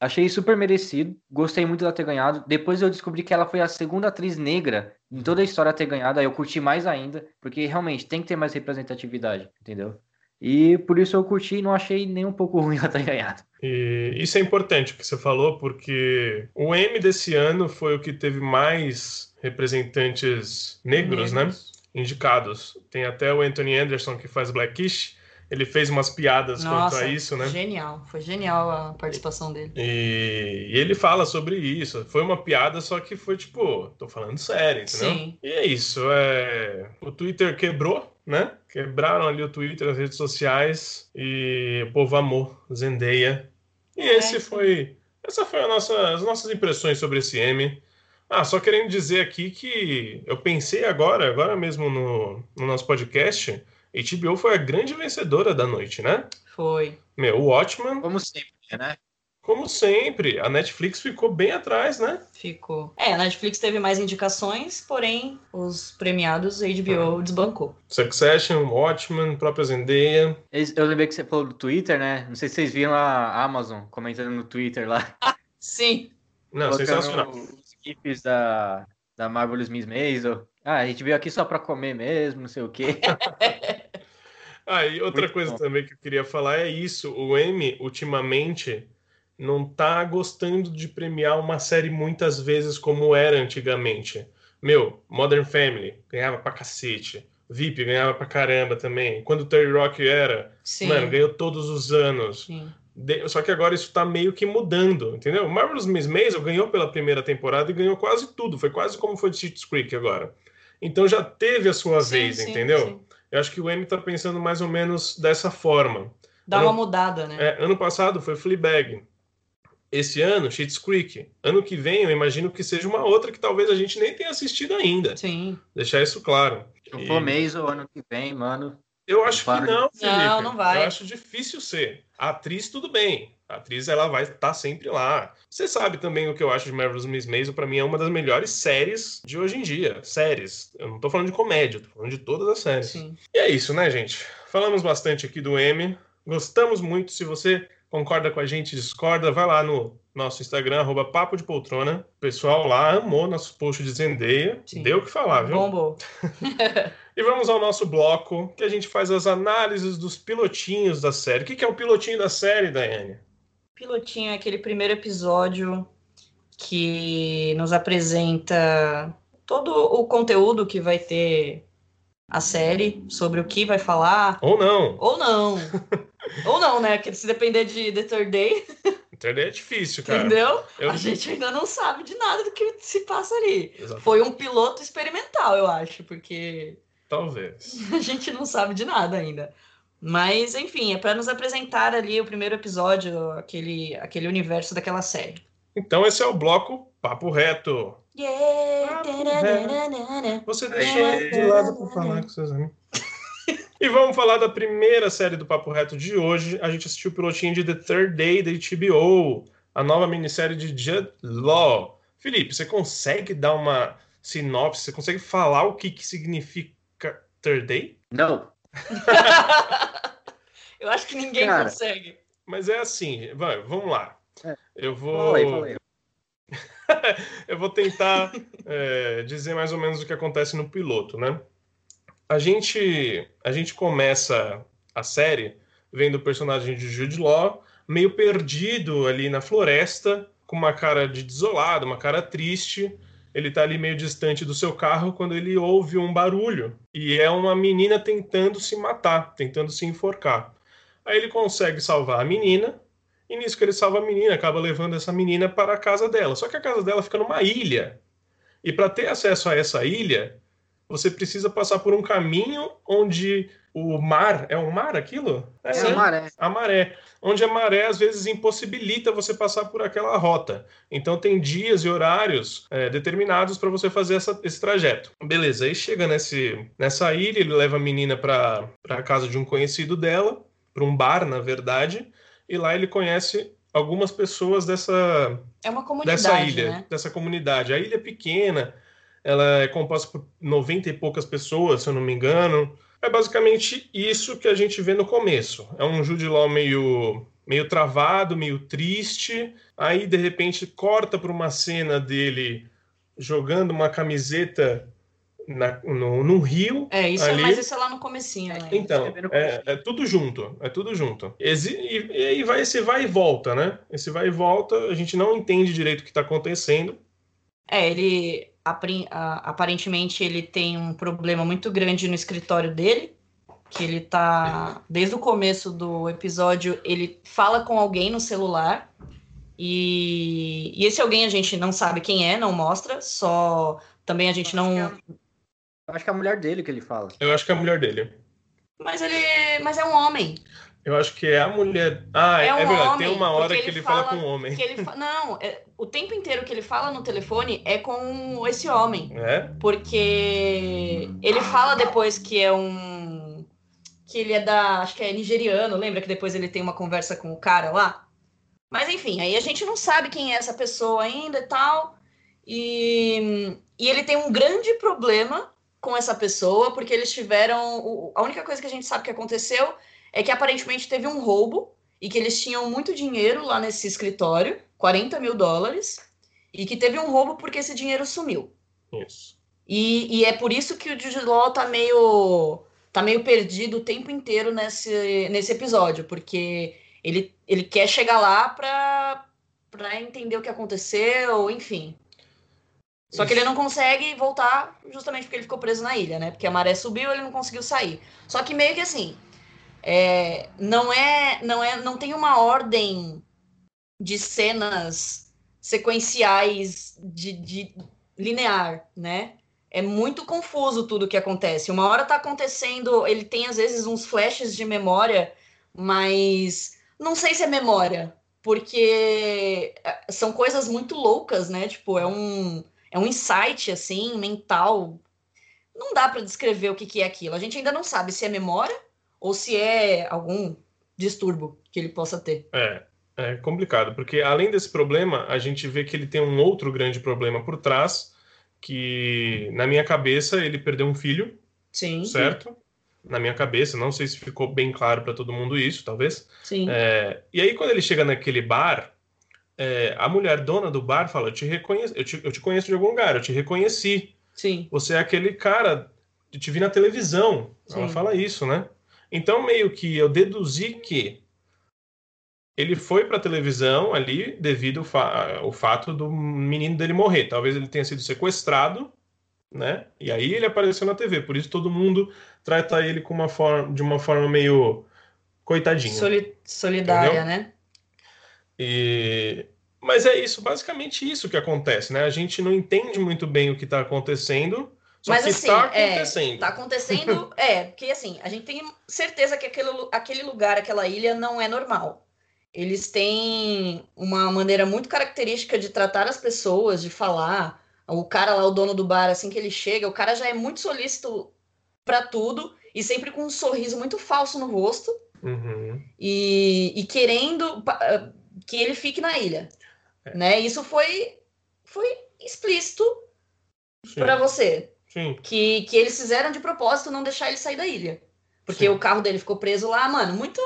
Achei super merecido. Gostei muito dela ter ganhado. Depois eu descobri que ela foi a segunda atriz negra em toda a história a ter ganhado. Aí eu curti mais ainda, porque realmente tem que ter mais representatividade, entendeu? E por isso eu curti e não achei nem um pouco *laughs* ruim ela ter ganhado. E isso é importante o que você falou, porque o M desse ano foi o que teve mais representantes negros, né? Indicados. Tem até o Anthony Anderson que faz Blackish. Ele fez umas piadas Nossa, quanto a isso, né? genial. Foi genial a participação dele. E, e ele fala sobre isso. Foi uma piada, só que foi tipo, tô falando sério, entendeu? Sim. E é isso. É... O Twitter quebrou, né? Quebraram ali o Twitter, as redes sociais e o povo amou Zendaya. E É, esse foi. Essa foi a nossa, as nossas impressões sobre esse M. Ah, só querendo dizer aqui que eu pensei agora, agora mesmo no, no nosso podcast, HBO foi a grande vencedora da noite, né? Foi. Meu, o Watchman Como sempre, né? Como sempre, a Netflix ficou bem atrás, né? Ficou. É, a Netflix teve mais indicações, porém os premiados a HBO desbancou. Succession, Watchmen, própria Zendaya. Eu lembrei que você falou do Twitter, né? Não sei se vocês viram a Amazon comentando no Twitter lá. *laughs* Sim. Não, sensacional. GIFs da, da Marvelous Miss Maisel. Ah, a gente veio aqui só pra comer mesmo, não sei o quê. *laughs* ah, e outra Muito coisa bom. também que eu queria falar é isso. O M, ultimamente não tá gostando de premiar uma série muitas vezes como era antigamente. Meu, Modern Family ganhava pra cacete. VIP ganhava pra caramba também. Quando o Terry Rock era, Sim. mano, ganhou todos os anos. Sim. De... Só que agora isso tá meio que mudando, entendeu? Marvelous Miss Maisel ganhou pela primeira temporada e ganhou quase tudo. Foi quase como foi de Schitt's Creek agora. Então já teve a sua sim, vez, sim, entendeu? Sim. Eu acho que o M tá pensando mais ou menos dessa forma. Dá ano... uma mudada, né? É, ano passado foi Fleabag esse ano, Schitt's Creek. Ano que vem, eu imagino que seja uma outra que talvez a gente nem tenha assistido ainda. Sim. Deixar isso claro. Se for mês ou ano que vem, mano. Eu acho que não, Felipe. Não, não vai. Eu acho difícil ser. A atriz, tudo bem. A atriz, ela vai estar tá sempre lá. Você sabe também o que eu acho de Marvelous Miss Maisel. Pra mim, é uma das melhores séries de hoje em dia. Séries. Eu não tô falando de comédia, tô falando de todas as séries. Sim. E é isso, né, gente? Falamos bastante aqui do M. Gostamos muito. Se você concorda com a gente, discorda, vai lá no nosso Instagram, arroba Papo de Poltrona. O pessoal lá amou nosso post de Zendeia. Sim. Deu o que falar, viu? Bombou. *laughs* e vamos ao nosso bloco, que a gente faz as análises dos pilotinhos da série. O que é o pilotinho da série, Daiane? Pilotinho é aquele primeiro episódio que nos apresenta todo o conteúdo que vai ter a série, sobre o que vai falar. Ou não. Ou não. Ou não, né? Porque se depender de The Third Day. Day é difícil, cara. Entendeu? Eu... A gente ainda não sabe de nada do que se passa ali. Foi um piloto experimental, eu acho, porque. Talvez. *laughs* A gente não sabe de nada ainda. Mas, enfim, é para nos apresentar ali o primeiro episódio, aquele, aquele universo daquela série. Então, esse é o bloco Papo Reto. Yeah. Papo reto. Você deixou de lado para falar com seus amigos. E vamos falar da primeira série do Papo Reto de hoje. A gente assistiu o pilotinho de The Third Day da HBO, a nova minissérie de Judd Law. Felipe, você consegue dar uma sinopse? Você consegue falar o que, que significa Third Day? Não. *laughs* Eu acho que ninguém Cara, consegue. Mas é assim, vai, vamos lá. É. Eu vou. Falei, falei. *laughs* eu vou tentar é, dizer mais ou menos o que acontece no piloto, né? a gente a gente começa a série vendo o personagem de Jude Law meio perdido ali na floresta, com uma cara de desolado, uma cara triste. Ele tá ali meio distante do seu carro quando ele ouve um barulho e é uma menina tentando se matar, tentando se enforcar. Aí ele consegue salvar a menina e nisso que ele salva a menina, acaba levando essa menina para a casa dela. Só que a casa dela fica numa ilha. E para ter acesso a essa ilha, você precisa passar por um caminho onde o mar. É um mar aquilo? É, é a maré. A maré. Onde a maré às vezes impossibilita você passar por aquela rota. Então tem dias e horários é, determinados para você fazer essa, esse trajeto. Beleza, aí chega nesse, nessa ilha, ele leva a menina para a casa de um conhecido dela, para um bar, na verdade, e lá ele conhece algumas pessoas dessa, é uma comunidade, dessa ilha, né? dessa comunidade. A ilha é pequena ela é composta por 90 e poucas pessoas, se eu não me engano. É basicamente isso que a gente vê no começo. É um Jude Law meio, meio travado, meio triste. Aí, de repente, corta para uma cena dele jogando uma camiseta na, no, no rio. É, isso é, ali. é, mas isso é lá no comecinho, né? Então, é, é, tudo junto, é tudo junto. E, e, aí vai esse vai e volta, né? Esse vai e volta, a gente não entende direito o que está acontecendo. É, ele aparentemente ele tem um problema muito grande no escritório dele, que ele tá desde o começo do episódio, ele fala com alguém no celular. E, e esse alguém a gente não sabe quem é, não mostra, só também a gente não é acho que é a mulher dele que ele fala. Eu acho que é a mulher dele. Mas ele, mas é um homem. Eu acho que é a mulher. Ah, é, é um é verdade. Homem, Tem uma hora que ele, fala, fala, com um homem. Ele fa... Não, é... o tempo inteiro que ele fala no telefone é com esse homem. É? Porque ele fala depois que é um. Que ele é da. Acho que é nigeriano, lembra que depois ele tem uma conversa com o cara lá? Mas enfim, aí a gente não sabe quem é essa pessoa ainda e tal. E, e ele tem um grande problema com essa pessoa, porque eles tiveram. A única coisa que a gente sabe que aconteceu é que aparentemente teve um roubo e que eles tinham muito dinheiro lá nesse escritório 40 mil dólares e que teve um roubo porque esse dinheiro sumiu. Isso. E, e é por isso que o Law tá meio, tá meio perdido o tempo inteiro nesse, nesse episódio, porque ele, ele quer chegar lá pra, pra entender o que aconteceu, enfim. Só que ele não consegue voltar justamente porque ele ficou preso na ilha, né? Porque a maré subiu, ele não conseguiu sair. Só que meio que assim, é, não é, não é, não tem uma ordem de cenas sequenciais de, de linear, né? É muito confuso tudo o que acontece. Uma hora tá acontecendo, ele tem às vezes uns flashes de memória, mas não sei se é memória, porque é, são coisas muito loucas, né? Tipo, é um é um insight assim mental. Não dá para descrever o que, que é aquilo. A gente ainda não sabe se é memória ou se é algum distúrbio que ele possa ter. É, é complicado, porque além desse problema, a gente vê que ele tem um outro grande problema por trás, que na minha cabeça ele perdeu um filho, sim, certo? Sim. Na minha cabeça, não sei se ficou bem claro para todo mundo isso, talvez. Sim. É, e aí quando ele chega naquele bar, é, a mulher dona do bar fala: eu te reconheço, eu te, eu te conheço de algum lugar, eu te reconheci. Sim. Você é aquele cara, eu te vi na televisão. Sim. Ela fala isso, né? Então, meio que eu deduzi que ele foi para a televisão ali devido ao, fa ao, fato do menino dele morrer. Talvez ele tenha sido sequestrado, né? E aí ele apareceu na TV. Por isso todo mundo trata ele com uma forma, de uma forma meio coitadinho. Soli solidária, entendeu? né? E... Mas é isso, basicamente isso que acontece, né? A gente não entende muito bem o que está acontecendo só Mas assim, tá é, acontecendo. tá acontecendo, *laughs* é, porque assim, a gente tem certeza que aquele, aquele lugar, aquela ilha não é normal. Eles têm uma maneira muito característica de tratar as pessoas, de falar. O cara lá, o dono do bar, assim que ele chega, o cara já é muito solícito para tudo e sempre com um sorriso muito falso no rosto uhum. e, e, querendo que ele fique na ilha. É. Né? Isso foi, foi explícito para você. Sim. Que, que eles fizeram de propósito não deixar ele sair da ilha. Porque Sim. o carro dele ficou preso lá, mano, muito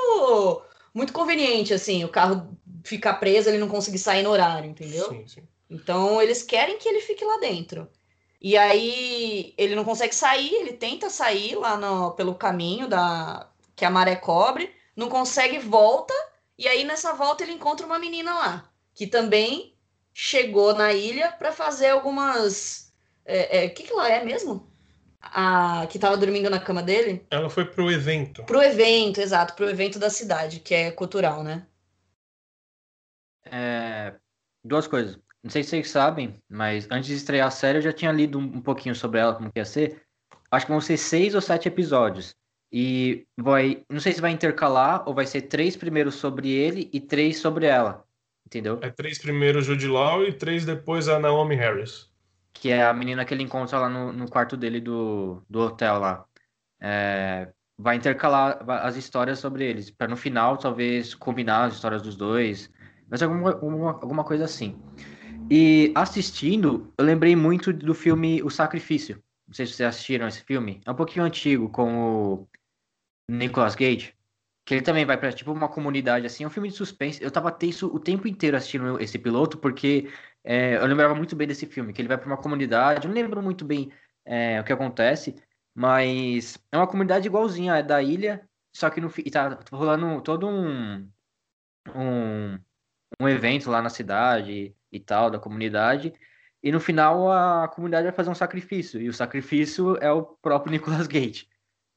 muito conveniente, assim, o carro ficar preso, ele não conseguir sair no horário, entendeu? Sim, sim. Então eles querem que ele fique lá dentro. E aí ele não consegue sair, ele tenta sair lá no, pelo caminho da que a maré cobre, não consegue, volta, e aí nessa volta ele encontra uma menina lá, que também chegou na ilha para fazer algumas é, é, que, que ela é mesmo? A que tava dormindo na cama dele? Ela foi pro evento. Pro evento, exato, pro evento da cidade, que é cultural, né? É, duas coisas. Não sei se vocês sabem, mas antes de estrear a série eu já tinha lido um, um pouquinho sobre ela, como que ia ser. Acho que vão ser seis ou sete episódios. E vai. Não sei se vai intercalar ou vai ser três primeiros sobre ele e três sobre ela. Entendeu? É três primeiros Jude Law e três depois a Naomi Harris que é a menina que ele encontra lá no, no quarto dele do, do hotel lá. É, vai intercalar as histórias sobre eles, para no final talvez combinar as histórias dos dois, mas alguma, alguma, alguma coisa assim. E assistindo, eu lembrei muito do filme O Sacrifício. Não sei se vocês assistiram esse filme. É um pouquinho antigo, com o Nicolas Cage. Que ele também vai para tipo uma comunidade assim, é um filme de suspense. Eu tava tenso o tempo inteiro assistindo esse piloto, porque é, eu lembrava muito bem desse filme, que ele vai para uma comunidade, não lembro muito bem é, o que acontece, mas é uma comunidade igualzinha, é da ilha, só que no e tá rolando todo um, um, um evento lá na cidade e tal, da comunidade, e no final a comunidade vai fazer um sacrifício, e o sacrifício é o próprio *laughs* Nicolas Cage.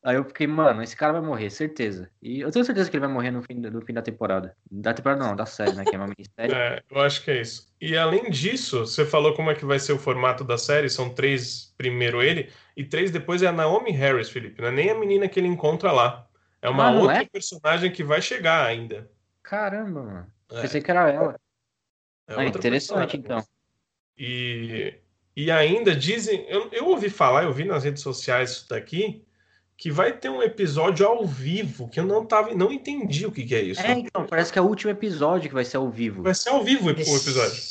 Aí eu fiquei, mano, esse cara vai morrer, certeza. E eu tenho certeza que ele vai morrer no fim, no fim da temporada. Da temporada não, da série, né? Que é uma minissérie. É, eu acho que é isso. E além disso, você falou como é que vai ser o formato da série. São três primeiro ele, e três depois é a Naomi Harris, Felipe. Não é nem a menina que ele encontra lá. É uma ah, outra é? personagem que vai chegar ainda. Caramba, mano. É. Pensei que era ela. É ah, interessante, então. E, e ainda dizem. Eu, eu ouvi falar, eu vi nas redes sociais isso daqui que vai ter um episódio ao vivo, que eu não tava, não entendi o que, que é isso. É, então, parece que é o último episódio que vai ser ao vivo. Vai ser ao vivo o episódio.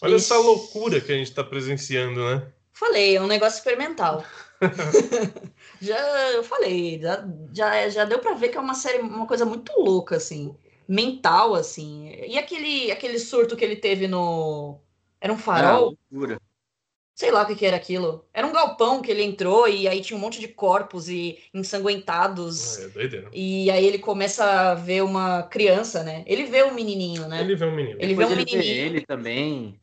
Olha essa loucura que a gente tá presenciando, né? Falei, é um negócio experimental. *laughs* já eu falei, já, já, já deu para ver que é uma série, uma coisa muito louca, assim, mental, assim. E aquele, aquele surto que ele teve no. Era um farol? Loucura. Sei lá o que, que, era aquilo. Era um galpão que ele entrou e aí tinha um monte de corpos e ensanguentados. Ah, é doideira. E aí ele começa a ver uma criança, né? Ele vê um menininho, né? Ele vê um menino. Ele Depois vê um ele menininho. vê ele também.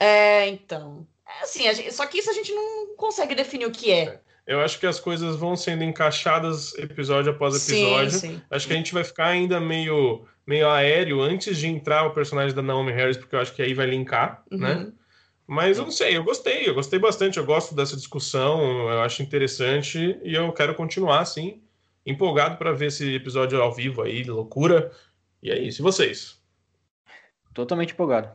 É, então. É assim, a gente- só que isso a gente não consegue definir o que é. Eu acho que as coisas vão sendo encaixadas episódio após episódio. Sim, sim. Acho que a gente vai ficar ainda meio, meio aéreo antes de entrar o personagem da Naomi Harris, porque eu acho que aí vai linkar, né? Mas eu não sei, eu gostei, eu gostei bastante, eu gosto dessa discussão, eu acho interessante e eu quero continuar assim, empolgado para ver esse episódio ao vivo aí, loucura. E é isso, e vocês? Totalmente empolgado.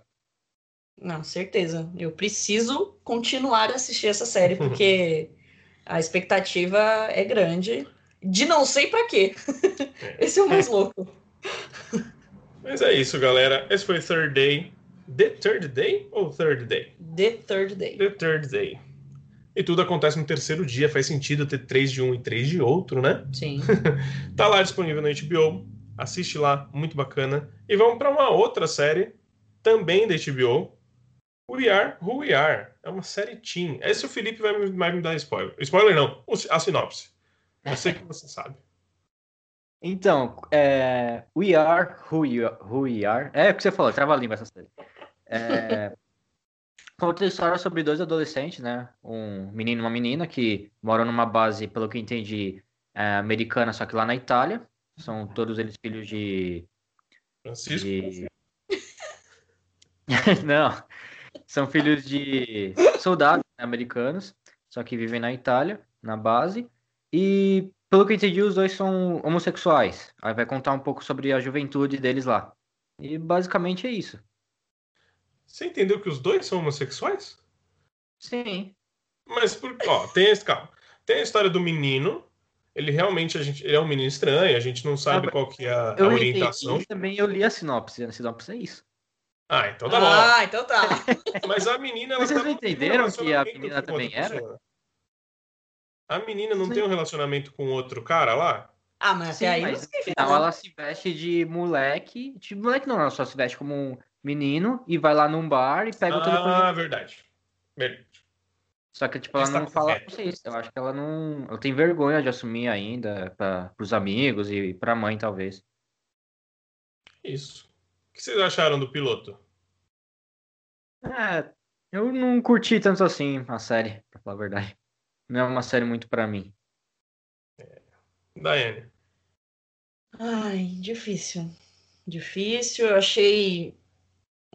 Não, certeza. Eu preciso continuar a assistir essa série, porque *laughs* a expectativa é grande. De não sei pra quê. *laughs* Esse é o mais louco. Mas é isso, galera. Esse foi Third Day. The Third Day ou Third Day? The Third Day. The Third Day. E tudo acontece no terceiro dia, faz sentido ter três de um e três de outro, né? Sim. *laughs* Tá lá disponível no HBO. Assiste lá, muito bacana. E vamos para uma outra série, também da HBO. We Are Who We Are. É uma série teen. Esse o Felipe vai, me- vai me dar spoiler. Spoiler não, a sinopse. Eu sei que você sabe. Então, é, We Are Who, you, Who We Are. É o que você falou, trava a língua essa série. É, conta a história sobre dois adolescentes, né? Um menino e uma menina que moram numa base, pelo que entendi, é, americana, só que lá na Itália. São todos eles filhos de. Francisco. de... *laughs* Não, são filhos de soldados né, americanos, só que vivem na Itália, na base. E pelo que entendi, os dois são homossexuais. Aí vai contar um pouco sobre a juventude deles lá. E basicamente é isso. Você entendeu que os dois são homossexuais? Sim. Mas, por, ó, tem, esse- calma. tem a história do menino. Ele realmente a gente, ele é um menino estranho, a gente não sabe Ah, qual que é a, a Eu orientação. entendi e também eu li a sinopse. A sinopse é isso. Ah, então tá bom. Ah, então tá. *laughs* Mas a menina. ela vocês tá não entenderam que a menina também era? pessoa. A menina não Sim. tem um relacionamento com outro cara lá? Ah, mas até Sim, aí mas sei final nada. ela se veste de moleque. De moleque não, ela só se veste como um menino e vai lá num bar e pega o telefone. Ah, verdade. Verdade. Só que, tipo, ela Está não fala pra vocês. Eu acho que ela não. Ela tem vergonha de assumir ainda para pros amigos e pra mãe, talvez. Isso. O que vocês acharam do piloto? É, eu não curti tanto assim a série, pra falar a verdade. Não é uma série muito pra mim. Daiane. Ai, difícil. Difícil. Eu achei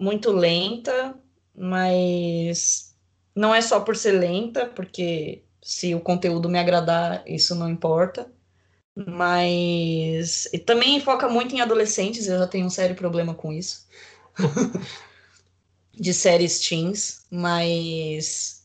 muito lenta, mas não é só por ser lenta, porque se o conteúdo me agradar, isso não importa. Mas e também foca muito em adolescentes, eu já tenho um sério problema com isso. *laughs* De séries teens, mas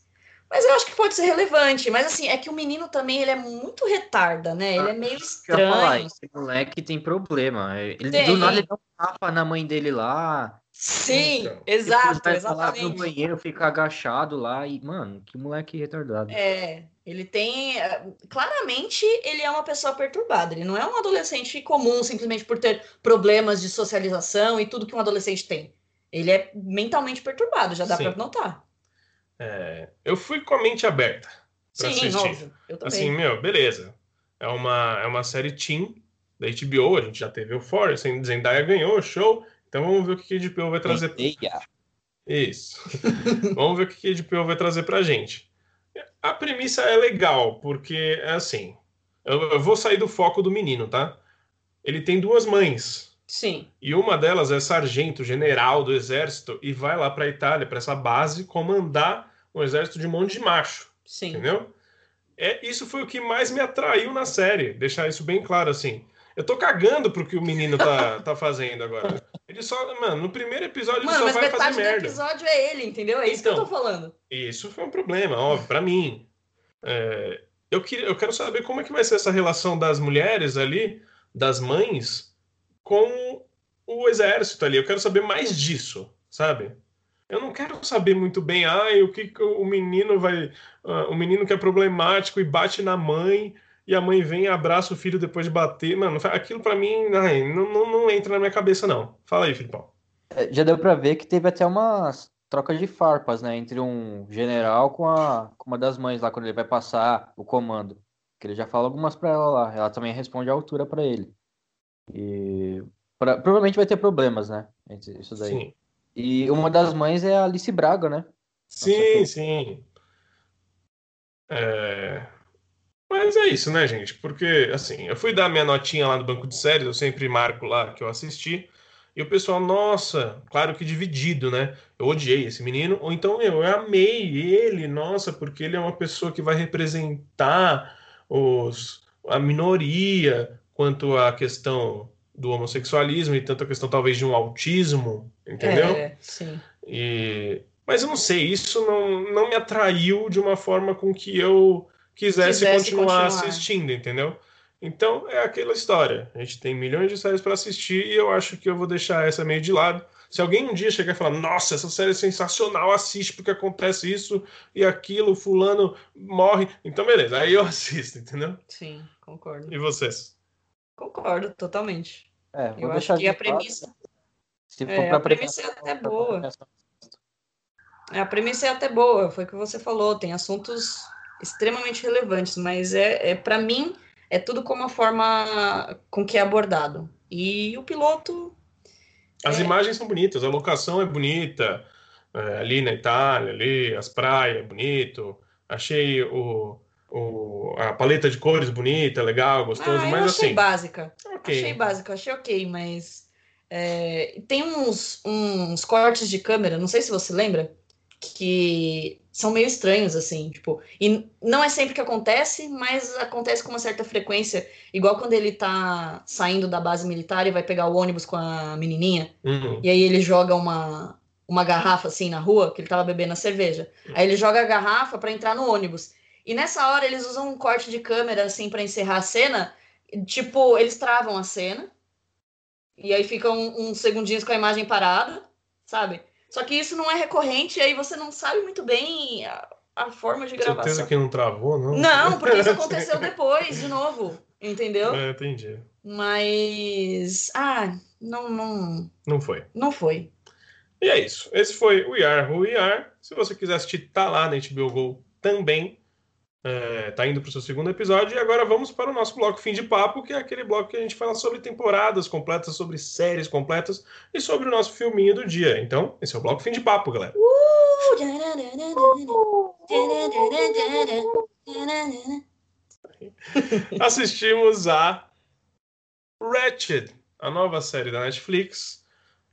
mas eu acho que pode ser relevante, mas assim, é que o menino também ele é muito retarda, né? Ele é meio Eu ia falar, estranho. esse moleque tem problema. Ele, Tem. Do nada ele dá um tapa na mãe dele lá. Sim, Então. exato, vai falar no exatamente. banheiro, fica agachado lá e, mano, que moleque retardado. É, ele tem. é, Claramente, ele é uma pessoa perturbada. Ele não é um adolescente comum simplesmente por ter problemas de socialização e tudo que um adolescente tem. Ele é mentalmente perturbado, já dá Sim. pra notar. É, eu fui com a mente aberta. Pra Sim, assistir. óbvio. Eu também. Assim, meu, beleza. É uma, é uma série teen da HBO, a gente já teve o Forest, Zendaya ganhou, show. Então vamos ver o que a HBO vai trazer. Isso. *laughs* Vamos ver o que a HBO vai trazer pra gente. A premissa é legal, porque é assim. Eu, eu vou sair do foco do menino, tá? Ele tem duas mães. Sim, E uma delas é sargento, general do exército, e vai lá pra Itália, pra essa base, comandar um exército de um monte de macho. sim. Entendeu? É, isso foi o que mais me atraiu na série, deixar isso bem claro assim. Eu tô cagando pro que o menino tá, *laughs* tá fazendo agora. Ele só, mano, no primeiro episódio Mano, ele mas só vai fazer metade do merda. episódio é ele, entendeu? É isso que eu Então. tô falando. E isso foi um problema, óbvio, pra mim. É, eu, queria, eu quero saber como é que vai ser essa relação das mulheres ali, das mães, com o exército ali. Eu quero saber mais disso, sabe? Eu não quero saber muito bem, ah, o que o menino vai. Uh, o menino que é problemático e bate na mãe, e a mãe vem e abraça o filho depois de bater. Mano, aquilo para mim não, não, não, entra na minha cabeça, não. Fala aí, Filipão. É, já deu para ver que teve até umas trocas de farpas, né? Entre um general com, a, com uma das mães lá, quando ele vai passar o comando. Que ele já fala algumas para ela lá. Ela também responde à altura para ele. E pra, provavelmente vai ter problemas, né? Isso daí. Sim. E uma das mães é a Alice Braga, né? Sim, sim. É... Mas é isso, né, gente? Porque, assim, eu fui dar minha notinha lá no banco de séries, eu sempre marco lá que eu assisti, e o pessoal, nossa, claro que dividido, né? Eu odiei esse menino, ou então eu, eu amei ele, nossa, porque ele é uma pessoa que vai representar os, a minoria quanto à questão do homossexualismo e tanto a questão talvez de um autismo, entendeu? É, sim. E... Mas eu não sei, isso não, não me atraiu de uma forma com que eu quisesse, quisesse continuar, continuar, assistindo, entendeu? Então é aquela história. A gente tem milhões de séries para assistir e eu acho que eu vou deixar essa meio de lado. Se alguém um dia chegar e falar, nossa, essa série é sensacional, assiste porque acontece isso e aquilo, fulano morre, então beleza, aí eu *laughs* assisto, entendeu? Sim, concordo. E vocês? Concordo, totalmente. É, eu acho que a premissa. Se for é, a premissa é até boa. É, a premissa é até boa, foi o que você falou. Tem assuntos extremamente relevantes, mas é, é para mim é tudo como a forma com que é abordado. E o piloto. As é... imagens são bonitas, a locação é bonita, é, ali na Itália, ali, as praias, é bonito. Achei o, o, a paleta de cores bonita, legal, gostoso, ah, mas achei assim. básica. Okay. Achei básica, achei ok, mas é, tem uns, uns cortes de câmera, não sei se você lembra, que são meio estranhos, assim, tipo, e não é sempre que acontece, mas acontece com uma certa frequência, igual quando ele tá saindo da base militar e vai pegar o ônibus com a menininha, uhum. e aí ele joga uma, uma garrafa, assim, na rua, que ele tava bebendo a cerveja, aí ele joga a garrafa para entrar no ônibus, e nessa hora eles usam um corte de câmera, assim, para encerrar a cena. Tipo, eles travam a cena. E aí ficam uns segundinhos com a imagem parada, sabe? Só que isso não é recorrente, e aí você não sabe muito bem a, a forma de gravação. Certeza que não travou, não? Não, porque isso *laughs* aconteceu depois, de novo. Entendeu? É, entendi. Mas. Ah, não, não. Não foi. Não foi. E é isso. Esse foi o Iar Who We Are. Se você quiser assistir, tá lá na HBO Go também é, tá indo para o seu segundo episódio e agora vamos para o nosso bloco fim de papo, que é aquele bloco que a gente fala sobre temporadas completas, sobre séries completas e sobre o nosso filminho do dia. Então, esse é o bloco fim de papo, galera. Assistimos a Ratched, a nova série da Netflix,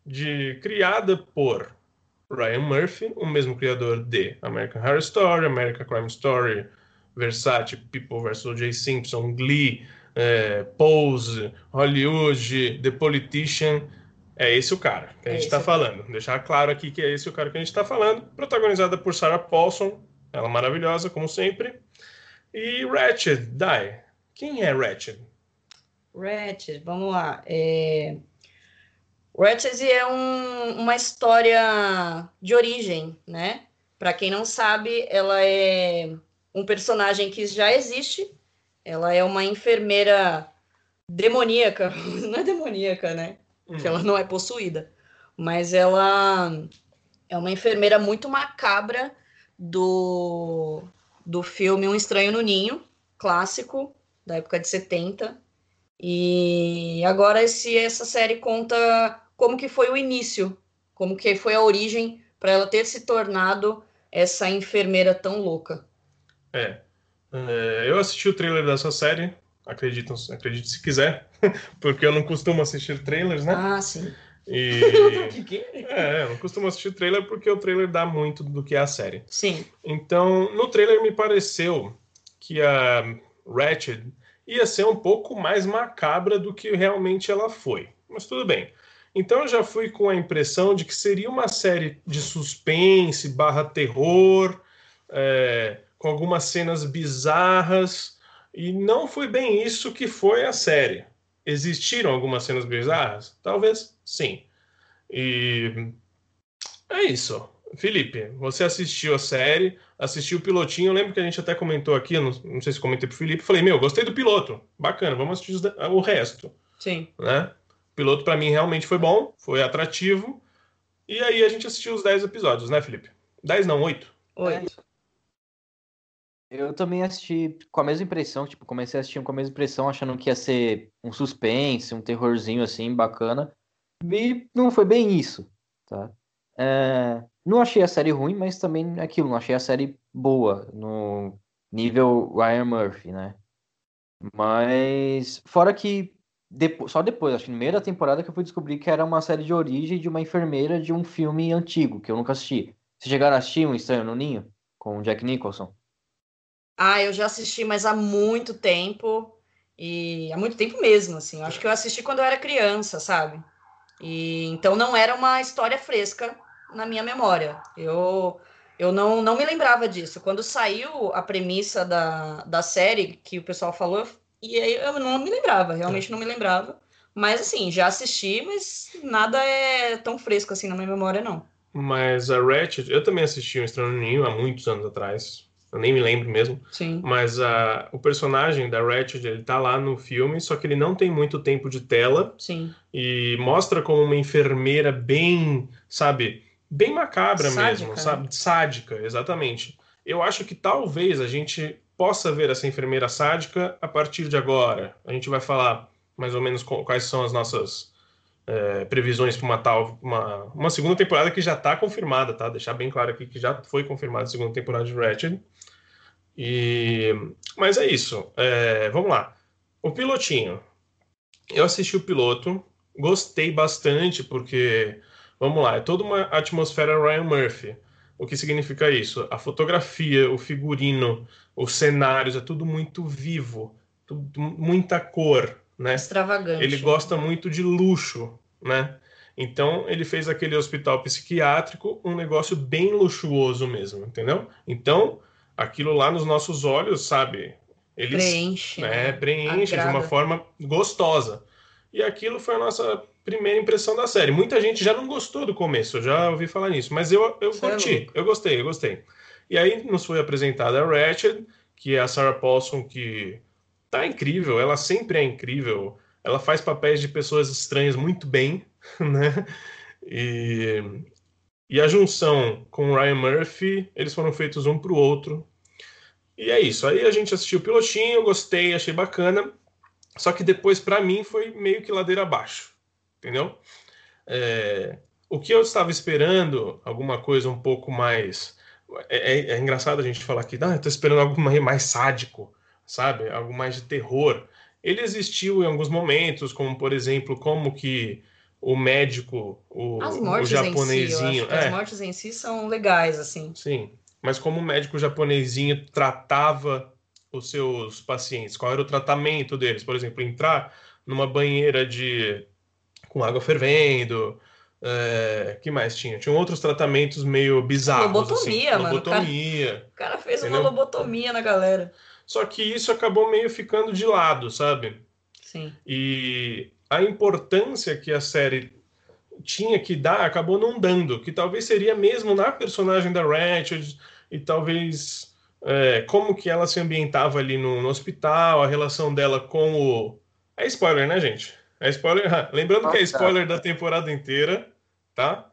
de criada por Ryan Murphy, o mesmo criador de American Horror Story, American Crime Story, Versace, People vs. O.J. Simpson, Glee, é, Pose, Hollywood, The Politician. É esse o cara que a gente está falando. Deixar claro aqui que é esse o cara que a gente está falando. Protagonizada por Sarah Paulson, ela maravilhosa, como sempre. E Ratchet, Dai. Quem é Ratchet? Ratchet, vamos lá. É... Ratchet é um, uma história de origem, né? Para quem não sabe, ela é um personagem que já existe. Ela é uma enfermeira demoníaca. *laughs* Não é demoníaca, né? Porque ela não é possuída. Mas ela é uma enfermeira muito macabra do, do filme Um Estranho no Ninho, clássico, da época de 70. E agora esse, essa série conta como que foi o início, como que foi a origem para ela ter se tornado essa enfermeira tão louca. É. é. Eu assisti o trailer dessa série, acredito, acredite se quiser, *laughs* porque eu não costumo assistir trailers, né? Ah, sim. E... *laughs* é, eu não costumo assistir trailer porque o trailer dá muito do que é a série. Sim. Então, no trailer me pareceu que a Ratched ia ser um pouco mais macabra do que realmente ela foi. Mas tudo bem. Então eu já fui com a impressão de que seria uma série de suspense barra terror, é, com algumas cenas bizarras, E não foi bem isso que foi a série. Existiram algumas cenas bizarras? Talvez sim. E é isso. Felipe, você assistiu a série, assistiu o pilotinho. Eu lembro que a gente até comentou aqui, não, não sei se comentei pro Felipe. Falei, meu, gostei do piloto. Bacana, vamos assistir o resto. Sim. Né? O piloto para mim realmente foi bom, foi atrativo. E aí a gente assistiu os 10 episódios, né, Felipe? 10 não, 8. 8. Eu também assisti com a mesma impressão, tipo, comecei a assistir com a mesma impressão, achando que ia ser um suspense, um terrorzinho assim, bacana. E não foi bem isso, tá? É, não achei a série ruim, mas também aquilo, não achei a série boa, no nível Ryan Murphy, né? Mas, fora que só depois, acho que no meio da temporada que eu fui descobrir que era uma série de origem de uma enfermeira de um filme antigo, que eu nunca assisti. Vocês chegaram a assistir Um Estranho no Ninho? Com o Jack Nicholson? Ah, eu já assisti, mas há muito tempo. E há muito tempo mesmo, assim. Eu acho que eu assisti quando eu era criança, sabe? E então não era uma história fresca na minha memória. Eu eu não, não me lembrava disso. Quando saiu a premissa da, da série que o pessoal falou, e aí eu não me lembrava, realmente não me lembrava. Mas assim, já assisti, mas nada é tão fresco assim na minha memória, não. Mas a Ratchet, eu também assisti um Estranho Ninho há muitos anos atrás. Eu nem me lembro mesmo. Sim. Mas a, o personagem da Ratchet, ele tá lá no filme, só que ele não tem muito tempo de tela. Sim. E mostra como uma enfermeira bem, sabe, bem macabra Sádica, mesmo, né? sabe? Sádica, exatamente. Eu acho que talvez a gente possa ver essa enfermeira sádica a partir de agora. A gente vai falar mais ou menos quais são as nossas é, previsões para uma tal uma, uma segunda temporada que já está confirmada, tá? Deixar bem claro aqui que já foi confirmada a segunda temporada de Ratchet. E mas é isso. É, vamos lá. O pilotinho. Eu assisti o piloto, gostei bastante porque vamos lá, é toda uma atmosfera Ryan Murphy. O que significa isso? A fotografia, o figurino, os cenários, é tudo muito vivo, tudo, muita cor, né? Extravagante. Ele gosta muito de luxo, né? Então ele fez aquele hospital psiquiátrico um negócio bem luxuoso mesmo, entendeu? Então aquilo lá nos nossos olhos, sabe? Eles Preenche. né, né? preenche de uma Agrada. forma gostosa. E aquilo foi a nossa primeira impressão da série. Muita gente já não gostou do começo, eu já ouvi falar nisso, mas eu, eu é curti, louco. eu gostei, eu gostei. E aí nos foi apresentada a Ratchet, que é a Sarah Paulson, que tá incrível, ela sempre é incrível. Ela faz papéis de pessoas estranhas muito bem, *laughs* né? E, e a junção com o Ryan Murphy, eles foram feitos um pro outro. E é isso. Aí a gente assistiu o pilotinho, gostei, achei bacana. Só que depois, para mim, foi meio que ladeira abaixo. Entendeu? É, o que eu estava esperando, alguma coisa um pouco mais. É, é- é engraçado a gente falar que, ah, eu tô esperando algo mais, mais sádico, sabe? Algo mais de terror. Ele existiu em alguns momentos, como por exemplo, como que o médico, o, o si, japonesinho. que é, as mortes em si são legais, assim. Sim, mas como o médico japonesinho tratava os seus pacientes, qual era o tratamento deles? Por exemplo, entrar numa banheira de com água fervendo, é, que mais tinha? Tinham outros tratamentos meio bizarros, Lobotomia, assim, mano, cara. lobotomia. O cara fez Entendeu? uma lobotomia na galera. Só que isso acabou meio ficando de lado, sabe? Sim. E a importância que a série tinha que dar acabou não dando, que talvez seria mesmo na personagem da Ratchet e talvez é, como que ela se ambientava ali no, no hospital, a relação dela com o... É spoiler, né, gente? É spoiler. *laughs* Lembrando que é spoiler da temporada inteira, tá?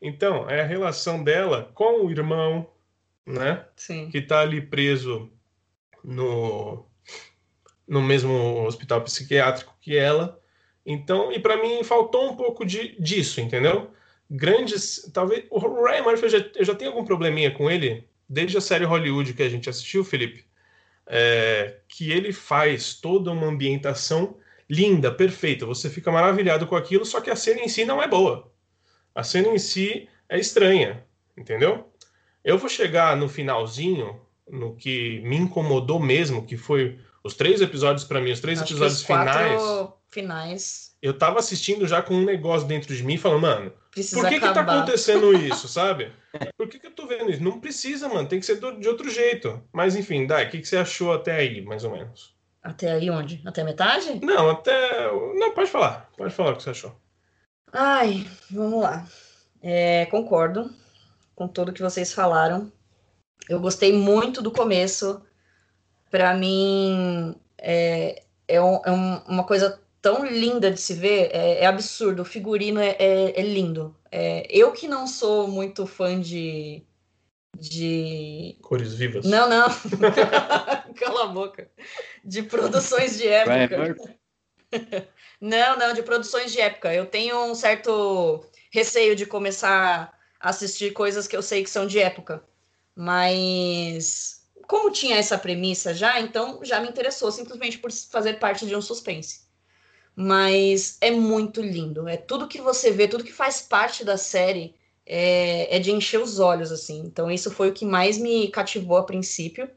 Então, é a relação dela com o irmão, né? Sim. que está ali preso no, no mesmo hospital psiquiátrico que ela. Então, e para mim faltou um pouco de, disso, entendeu? Grandes, talvez o Ryan Murphy eu já, eu já tenho algum probleminha com ele desde a série Hollywood que a gente assistiu, Felipe, é, que ele faz toda uma ambientação linda, perfeita. Você fica maravilhado com aquilo, só que a cena em si não é boa. A cena em si é estranha, entendeu? Eu vou chegar no finalzinho, no que me incomodou mesmo, que foi os três episódios para mim, os três Acho episódios os finais. finais Eu tava assistindo já com um negócio dentro de mim, falando, mano, precisa por que que tá acabar. acontecendo *laughs* isso, sabe? Por que que eu tô vendo isso? Não precisa, mano, tem que ser do- de outro jeito. Mas enfim, Dai, o que que você achou até aí, mais ou menos? Até aí onde? Até metade? Não, até. Não, pode falar. Pode falar o que você achou. Ai, vamos lá. É, concordo com tudo que vocês falaram. Eu gostei muito do começo. Para mim, é, é, um, é um, uma coisa tão linda de se ver. É, é absurdo. O figurino é, é, é lindo. eu que não sou muito fã de de. Cores vivas. Não, não. *laughs* Cala a boca. De produções de época. não, não, de produções de época. Eu tenho um certo receio de começar a assistir coisas que eu sei que são de época. Mas como tinha essa premissa já, então já me interessou simplesmente por fazer parte de um suspense. Mas é muito lindo. É tudo que você vê, tudo que faz parte da série é, é de encher os olhos, assim. Então, isso foi o que mais me cativou a princípio.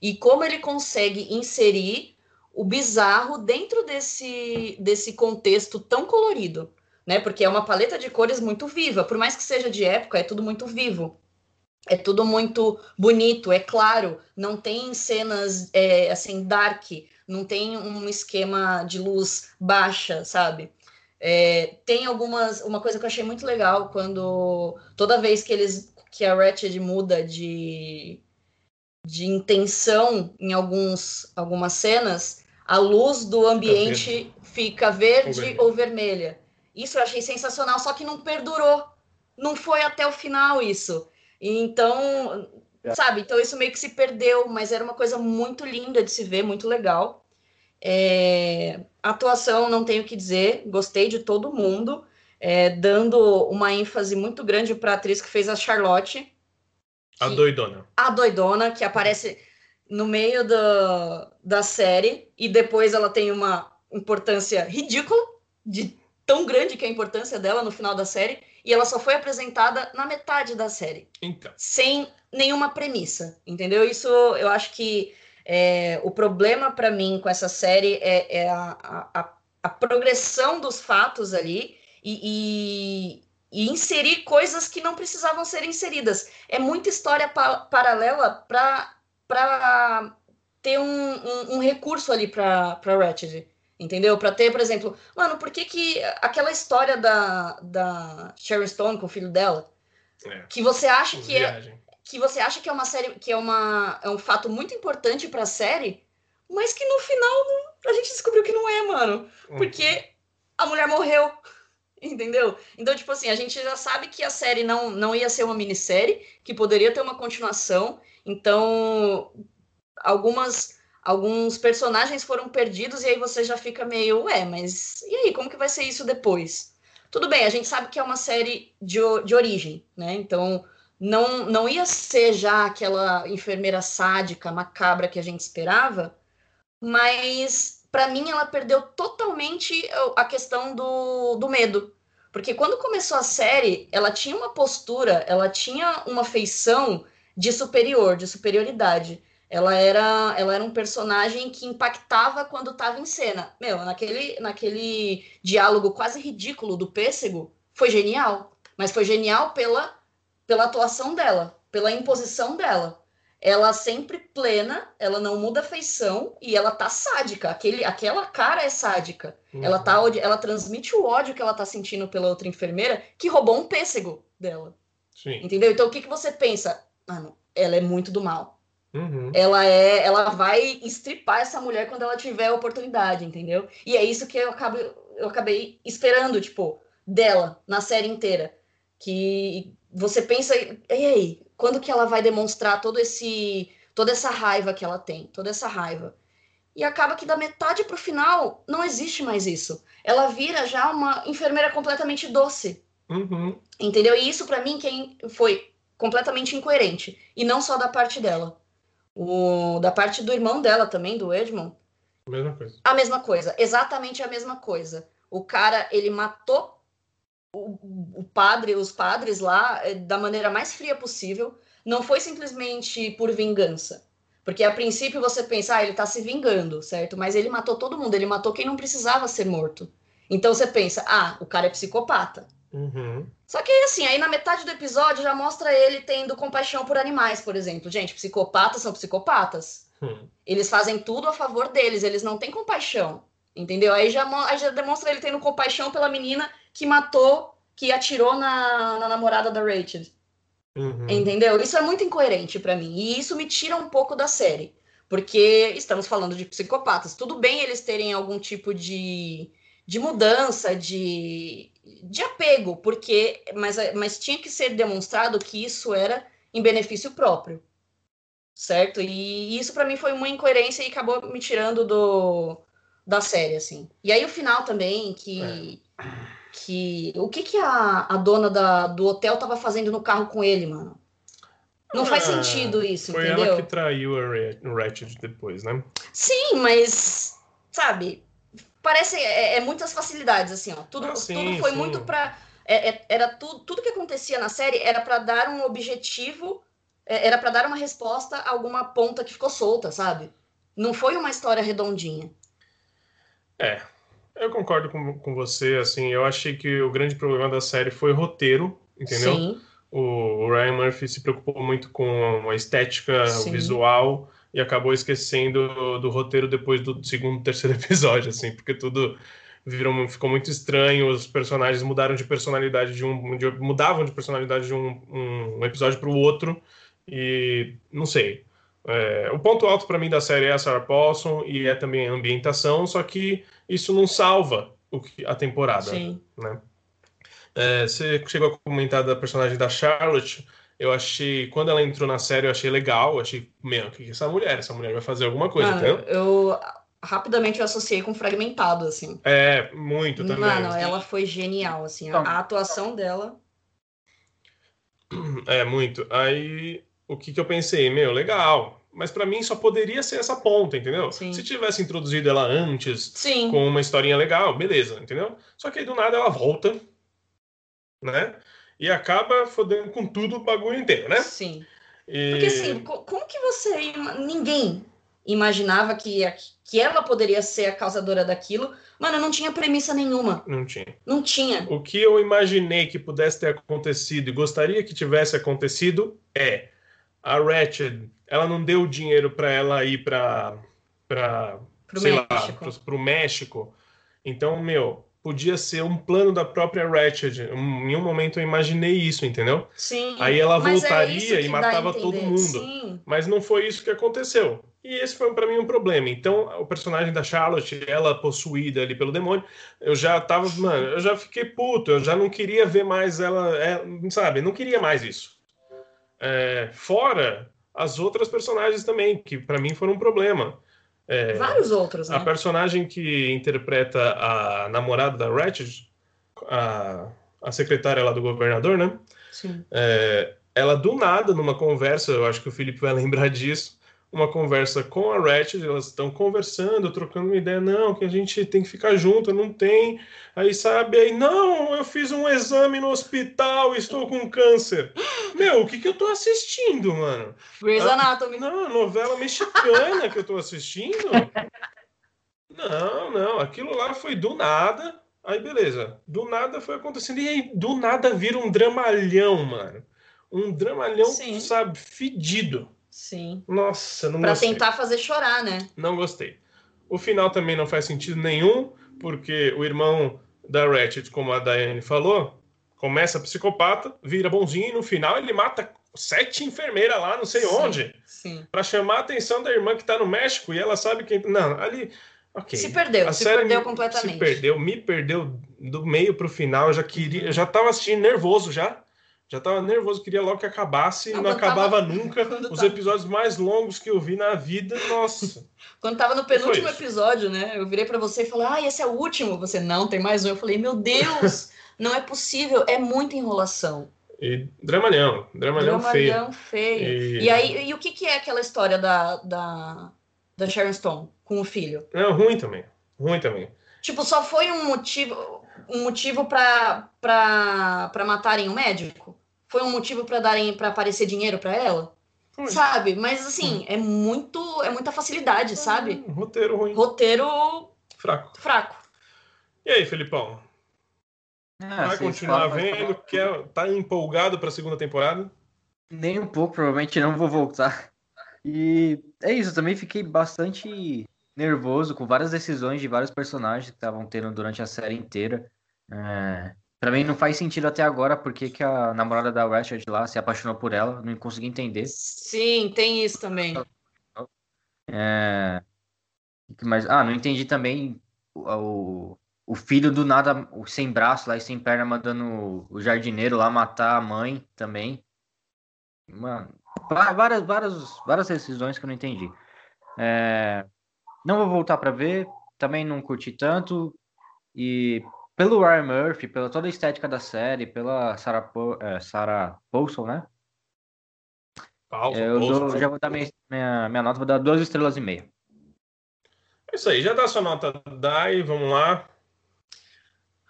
E como ele consegue inserir o bizarro dentro desse, desse contexto tão colorido, né? Porque é uma paleta de cores muito viva, por mais que seja de época, é tudo muito vivo. É tudo muito bonito, é claro, não tem cenas é, assim dark, não tem um esquema de luz baixa, sabe? É, tem algumas. Uma coisa que eu achei muito legal quando. Toda vez que eles. que a Ratchet muda de, de intenção em alguns, algumas cenas, a luz do ambiente fica verde, verde ou vermelha. Isso eu achei sensacional, só que não perdurou. Não foi até o final isso. Então, é. sabe? Então isso meio que se perdeu, mas era uma coisa muito linda de se ver, muito legal. É, atuação, não tenho o que dizer, gostei de todo mundo, é, dando uma ênfase muito grande para a atriz que fez a Charlotte. Que, a doidona. A doidona, que aparece no meio da, da série, e depois ela tem uma importância ridícula, de tão grande que é a importância dela no final da série, e ela só foi apresentada na metade da série. Então. Sem nenhuma premissa, entendeu? Isso eu acho que é, o problema para mim com essa série é, é a, a, a, progressão dos fatos ali e, e, e, inserir coisas que não precisavam ser inseridas. É muita história pa paralela para ter um, um, um, recurso ali para Ratchet. Entendeu? Para ter, por exemplo, mano, por que, que aquela história da, da Sharon Stone com o filho dela, é, que você acha que é viagem. é que você acha que é uma série, que é, uma, é um fato muito importante para a série, mas que no final a gente descobriu que não é, mano. Uhum. Porque a mulher morreu. *laughs* Entendeu? Então, tipo assim, a gente já sabe que a série não, não ia ser uma minissérie, que poderia ter uma continuação. Então, algumas alguns personagens foram perdidos e aí você já fica meio, ué, mas e aí, como que vai ser isso depois? Tudo bem, a gente sabe que é uma série de, de origem, né? Então, não, não ia ser já aquela enfermeira sádica, macabra que a gente esperava, mas para mim ela perdeu totalmente a questão do, do medo. Porque quando começou a série, ela tinha uma postura, ela tinha uma feição de superior, de superioridade. Ela era, ela era um personagem que impactava quando estava em cena. Meu, naquele, naquele diálogo quase ridículo do pêssego, foi genial. Mas foi genial pela pela atuação dela, pela imposição dela. Ela sempre plena, ela não muda a feição e ela tá sádica. Aquele, aquela cara é sádica. Uhum. Ela tá ela transmite o ódio que ela tá sentindo pela outra enfermeira que roubou um pêssego dela. Sim. Entendeu? Então o que, que você pensa? Mano, ela é muito do mal. Uhum. Ela é, ela vai estripar essa mulher quando ela tiver a oportunidade, entendeu? E é isso que eu acabo, eu acabei esperando, tipo, dela na série inteira, que você pensa, e aí, quando que ela vai demonstrar todo esse, toda essa raiva que ela tem, toda essa raiva? E acaba que da metade para o final não existe mais isso. Ela vira já uma enfermeira completamente doce. Uhum. Entendeu? E isso para mim quem foi completamente incoerente. E não só da parte dela. O, da parte do irmão dela também, do Edmond. A mesma coisa. A mesma coisa. Exatamente a mesma coisa. O cara, ele matou o, o padre, os padres lá, eh, da maneira mais fria possível. Não foi simplesmente por vingança. Porque a princípio você pensa, ah, ele tá se vingando, certo? Mas ele matou todo mundo, ele matou quem não precisava ser morto. Então você pensa, ah, o cara é psicopata. Uhum. Só que assim, aí na metade do episódio já mostra ele tendo compaixão por animais, por exemplo. Gente, psicopatas são psicopatas. Uhum. Eles fazem tudo a favor deles, eles não têm compaixão, entendeu? Aí já, aí já demonstra ele tendo compaixão pela menina que matou, que atirou na, na namorada da Rachel. Uhum. Entendeu? Isso é muito incoerente para mim. E isso me tira um pouco da série. Porque estamos falando de psicopatas. Tudo bem eles terem algum tipo de, de mudança, de, de apego, porque mas, mas tinha que ser demonstrado que isso era em benefício próprio. Certo? E isso para mim foi uma incoerência e acabou me tirando do, da série, assim. E aí o final também, que. É que o que, que a, a dona da, do hotel tava fazendo no carro com ele, mano? Não ah, faz sentido isso, foi entendeu? Foi ela que traiu a Ratchet depois, né? Sim, mas, sabe, parece, é, é muitas facilidades, assim, ó. Tudo, ah, sim, tudo foi sim. muito pra... É, é, era tudo, tudo que acontecia na série era para dar um objetivo, é, era para dar uma resposta a alguma ponta que ficou solta, sabe? Não foi uma história redondinha. É, eu concordo com, com você, assim, eu achei que o grande problema da série foi o roteiro, entendeu? Sim. O, o Ryan Murphy se preocupou muito com a estética, Sim. o visual, e acabou esquecendo do, do, roteiro depois do segundo, *laughs* terceiro episódio, assim, porque tudo virou, ficou muito estranho, os personagens mudaram de personalidade de um, de, mudavam de personalidade de um, um, um episódio para o outro, e não sei. É, o ponto alto para mim da série é a Sarah Paulson e é também a ambientação, só que isso não salva o que, a temporada. Sim. Né? É, você chegou a comentar da personagem da Charlotte. Eu achei, quando ela entrou na série, eu achei legal. Eu achei, meu, o que é essa mulher? Essa mulher vai fazer alguma coisa, entendeu? Eu rapidamente eu associei com fragmentado, assim. É, muito também. Mano, ela foi genial, assim. A, a atuação dela. É, muito. Aí, o que, que eu pensei? Meu, legal mas para mim só poderia ser essa ponta, entendeu? Sim. Se tivesse introduzido ela antes, Sim. com uma historinha legal, beleza, entendeu? Só que aí do nada ela volta, né? E acaba fodendo com tudo o bagulho inteiro, né? Sim. E... Porque assim, como que você. Ninguém imaginava que, que ela poderia ser a causadora daquilo. Mano, não tinha premissa nenhuma. Não tinha. Não tinha. O que eu imaginei que pudesse ter acontecido e gostaria que tivesse acontecido é a Ratchet ela não deu dinheiro para ela ir para para sei México. lá, para o México. Então, meu, podia ser um plano da própria Ratchet. Em um momento eu imaginei isso, entendeu? Sim. Aí ela é voltaria é e matava todo mundo. Sim. Mas não foi isso que aconteceu. E esse foi para mim um problema. Então, o personagem da Charlotte, ela possuída ali pelo demônio, eu já tava, mano, eu já fiquei puto, eu já não queria ver mais ela, é, sabe? Não queria mais isso. É, fora as outras personagens também, que para mim foram um problema. É, Vários outros, né? A personagem que interpreta a namorada da Ratchet, a, a secretária lá do governador, né? Sim. É, ela do nada, numa conversa, eu acho que o Felipe vai *laughs* lembrar disso, uma conversa com a Ratchet, elas estão conversando, trocando uma ideia, não, que a gente tem que ficar junto, não tem. Aí sabe, aí, não, eu fiz um exame no hospital, estou com câncer. Meu, o que que eu tô assistindo, mano? Grey's ah, Anatomy. Não, novela mexicana que eu tô assistindo? Não, não, aquilo lá foi do nada. Aí beleza, do nada foi acontecendo e aí do nada vira um dramalhão, mano. Um dramalhão, Sim. sabe, fedido. Sim. Nossa, não pra gostei. Pra tentar fazer chorar, né? Não gostei. O final também não faz sentido nenhum, porque o irmão da Ratchet, como a Diane falou, começa psicopata, vira bonzinho e no final ele mata sete enfermeiras lá, não sei sim, onde, sim. para chamar a atenção da irmã que tá no México e ela sabe que não, ali Ok. Se perdeu, a se perdeu completamente. Se perdeu, me perdeu do meio pro final. Eu já queria, eu já tava assistindo nervoso já. Já tava nervoso, queria logo que acabasse, não, não acabava tava... *laughs* nunca. Os tava... episódios mais longos que eu vi na vida, nossa. Quando tava no penúltimo episódio, né? Eu virei para você e falei, ah, esse é o último. Você, não, tem mais um. Eu falei, meu Deus, *laughs* não é possível, é muita enrolação. E dramalhão, dramalhão, dramalhão feio. feio. E... e... aí, e o que, que é aquela história da, da, da Sharon Stone com o filho? É ruim também, ruim também. Tipo, só foi um motivo um motivo para matarem o médico? Foi um motivo para darem para aparecer dinheiro para ela? Foi. Sabe? Mas assim, hum. é muito é muita facilidade, sabe? Um roteiro ruim. Roteiro fraco. Fraco. E aí, Felipão? Ah, Vai continuar vendo? Quer, tá empolgado para a segunda temporada? Nem um pouco, provavelmente não vou voltar. E é isso, eu também fiquei bastante nervoso com várias decisões de vários personagens que estavam tendo durante a série inteira. É, Pra mim não faz sentido até agora porque que a namorada da Rashad lá se apaixonou por ela, não consegui entender. Sim, tem isso também. É... Mas, ah, não entendi também o, o, o filho do nada, sem braço lá e sem perna, mandando o jardineiro lá matar a mãe também. Mano, várias, várias, várias decisões que eu não entendi. É... Não vou voltar para ver, também não curti tanto. E pelo Ryan Murphy, pela toda a estética da série, pela Sarah, po é, Sarah Paulson, né? Paulson, eu Paulson. Dou, já vou dar minha, minha, minha, nota, vou dar duas estrelas e meia. É isso aí, já dá sua nota, Dai, vamos lá.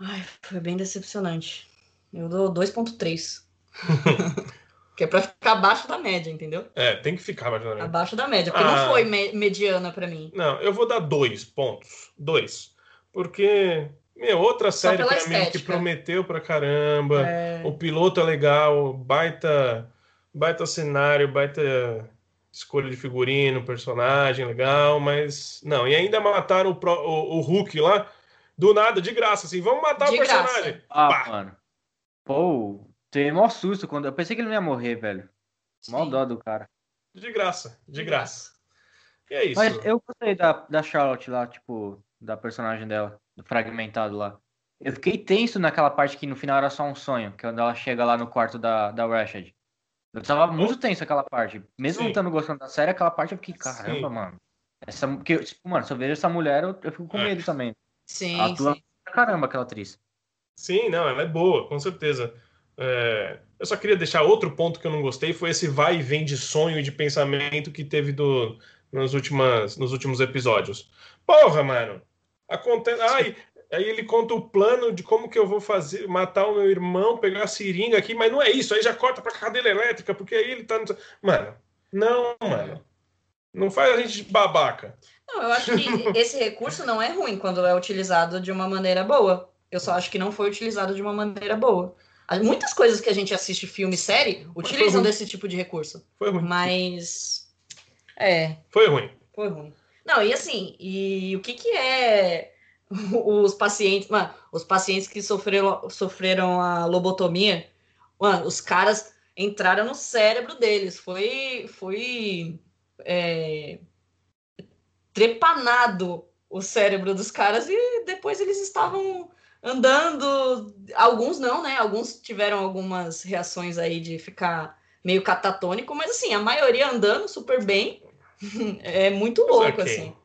Ai, foi bem decepcionante. Eu dou 2.3. *laughs* que é pra ficar abaixo da média, entendeu? É, tem que ficar abaixo da média. Abaixo da média, porque ah, não foi me mediana para mim. Não, eu vou dar dois pontos. Dois. Porque meu, outra série pra estética. mim que prometeu pra caramba. É... O piloto é legal, baita, baita cenário, baita escolha de figurino, personagem legal, mas não. E ainda mataram o, pro, o, o Hulk lá, do nada, de graça, assim. Vamos matar de o personagem. Graça. Ah, Pá. mano. Pô, tem maior susto quando. Eu pensei que ele não ia morrer, velho. Mó dó do cara. De graça, de, graça. E é isso. Mas eu gostei da, da Charlotte lá, tipo, da personagem dela fragmentado lá. Eu fiquei tenso naquela parte que no final era só um sonho, que é quando ela chega lá no quarto da, da Rashad. Eu tava muito tenso aquela parte. Mesmo não estando gostando da série, aquela parte eu fiquei, caramba, Sim. mano. Essa, que, tipo, mano, se eu vejo essa mulher, eu, eu fico com é. medo também. Sim, Atua sim. caramba aquela atriz. Sim, não, ela é boa, com certeza. É... Eu só queria deixar outro ponto que eu não gostei, foi esse vai e vem de sonho e de pensamento que teve do, nos, últimas, nos últimos episódios. Porra, mano! Acontece. Ai, aí ele conta o plano de como que eu vou fazer, matar o meu irmão, pegar a seringa aqui, mas não é isso. Aí já corta pra cadeira elétrica, porque aí ele tá. Mano, não, mano. Não faz a gente babaca. Não, eu acho que esse recurso não é ruim quando é utilizado de uma maneira boa. Eu só acho que não foi utilizado de uma maneira boa. Muitas coisas que a gente assiste filme e série utilizam desse tipo de recurso. Foi ruim. Mas. É. Foi ruim. Foi ruim. Não, e assim, e o que que é *laughs* os pacientes, mano, os pacientes que sofreram, sofreram a lobotomia, mano, os caras entraram no cérebro deles, foi, foi é, trepanado o cérebro dos caras e depois eles estavam andando, alguns não, né? Alguns tiveram algumas reações aí de ficar meio catatônico, mas assim, a maioria andando super bem, é muito louco, okay. assim.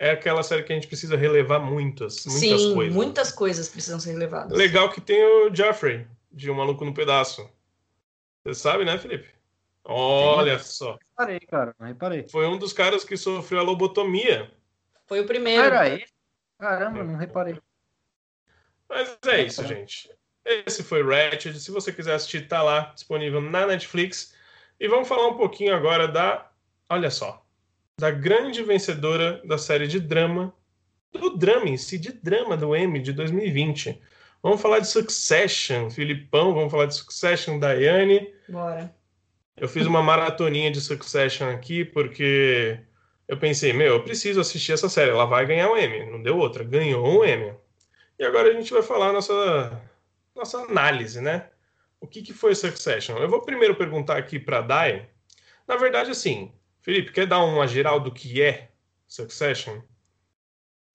É aquela série que a gente precisa relevar muitas, muitas Sim, coisas. muitas coisas precisam ser relevadas. Legal que tem o Jeffrey, de Um Maluco no Pedaço. Você sabe, né, Felipe? Olha Sim, só. Reparei, cara, não reparei. Foi um dos caras que sofreu a lobotomia. Foi o primeiro. Era aí? Caramba, não reparei. Mas é isso, gente. Esse foi Ratchet. Se você quiser assistir, tá lá, disponível na Netflix. E vamos falar um pouquinho agora da. Olha só da grande vencedora da série de drama, do drama em si, de drama do Emmy de 2020. Vamos falar de Succession, Filipão, vamos falar de Succession, Daiane. Bora. Eu fiz uma maratoninha de Succession aqui porque eu pensei, meu, eu preciso assistir essa série, ela vai ganhar um Emmy. Não deu outra, ganhou um Emmy. E agora a gente vai falar nossa nossa análise, né? O que, que foi Succession? Eu vou primeiro perguntar aqui para Dai. Na verdade, assim, Felipe, quer dar uma geral do que é Succession?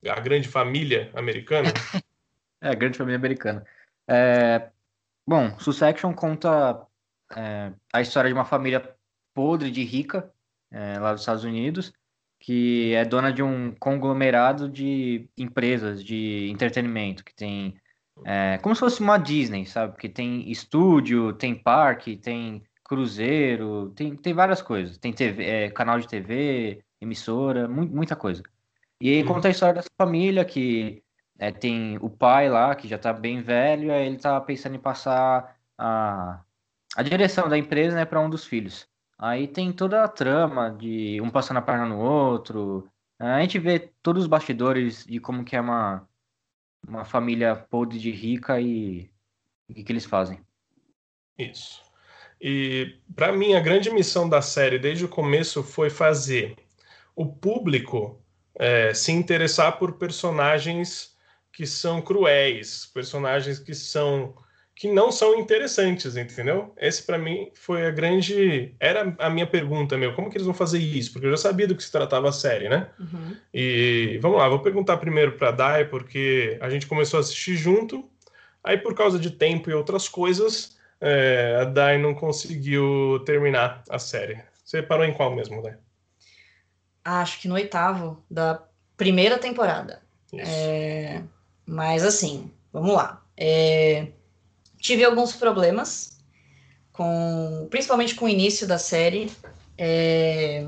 A grande família americana? *laughs* é, a grande família americana. É... Bom, Succession conta é, a história de uma família podre de rica, é, lá dos Estados Unidos, que é dona de um conglomerado de empresas de entretenimento, que tem. É, como se fosse uma Disney, sabe? Que tem estúdio, tem parque, tem cruzeiro, tem, tem várias coisas. Tem TV, é, canal de TV, emissora, mu muita coisa. E aí conta a história dessa família que é, tem o pai lá, que já tá bem velho, aí ele tá pensando em passar a, a direção da empresa né, para um dos filhos. Aí tem toda a trama de um passando a perna no outro. A gente vê todos os bastidores de como que é uma, uma família podre de rica e o que, que eles fazem. Isso. E para mim a grande missão da série desde o começo foi fazer o público é, se interessar por personagens que são cruéis, personagens que são que não são interessantes, entendeu? Esse para mim foi a grande era a minha pergunta, meu, como que eles vão fazer isso? Porque eu já sabia do que se tratava a série, né? Uhum. E vamos lá, vou perguntar primeiro para Dai porque a gente começou a assistir junto, aí por causa de tempo e outras coisas, é, a Dai não conseguiu terminar a série. Você parou em qual mesmo, Dai? Acho que no oitavo da primeira temporada. É, mas assim, vamos lá. É, tive alguns problemas com, principalmente com o início da série. É,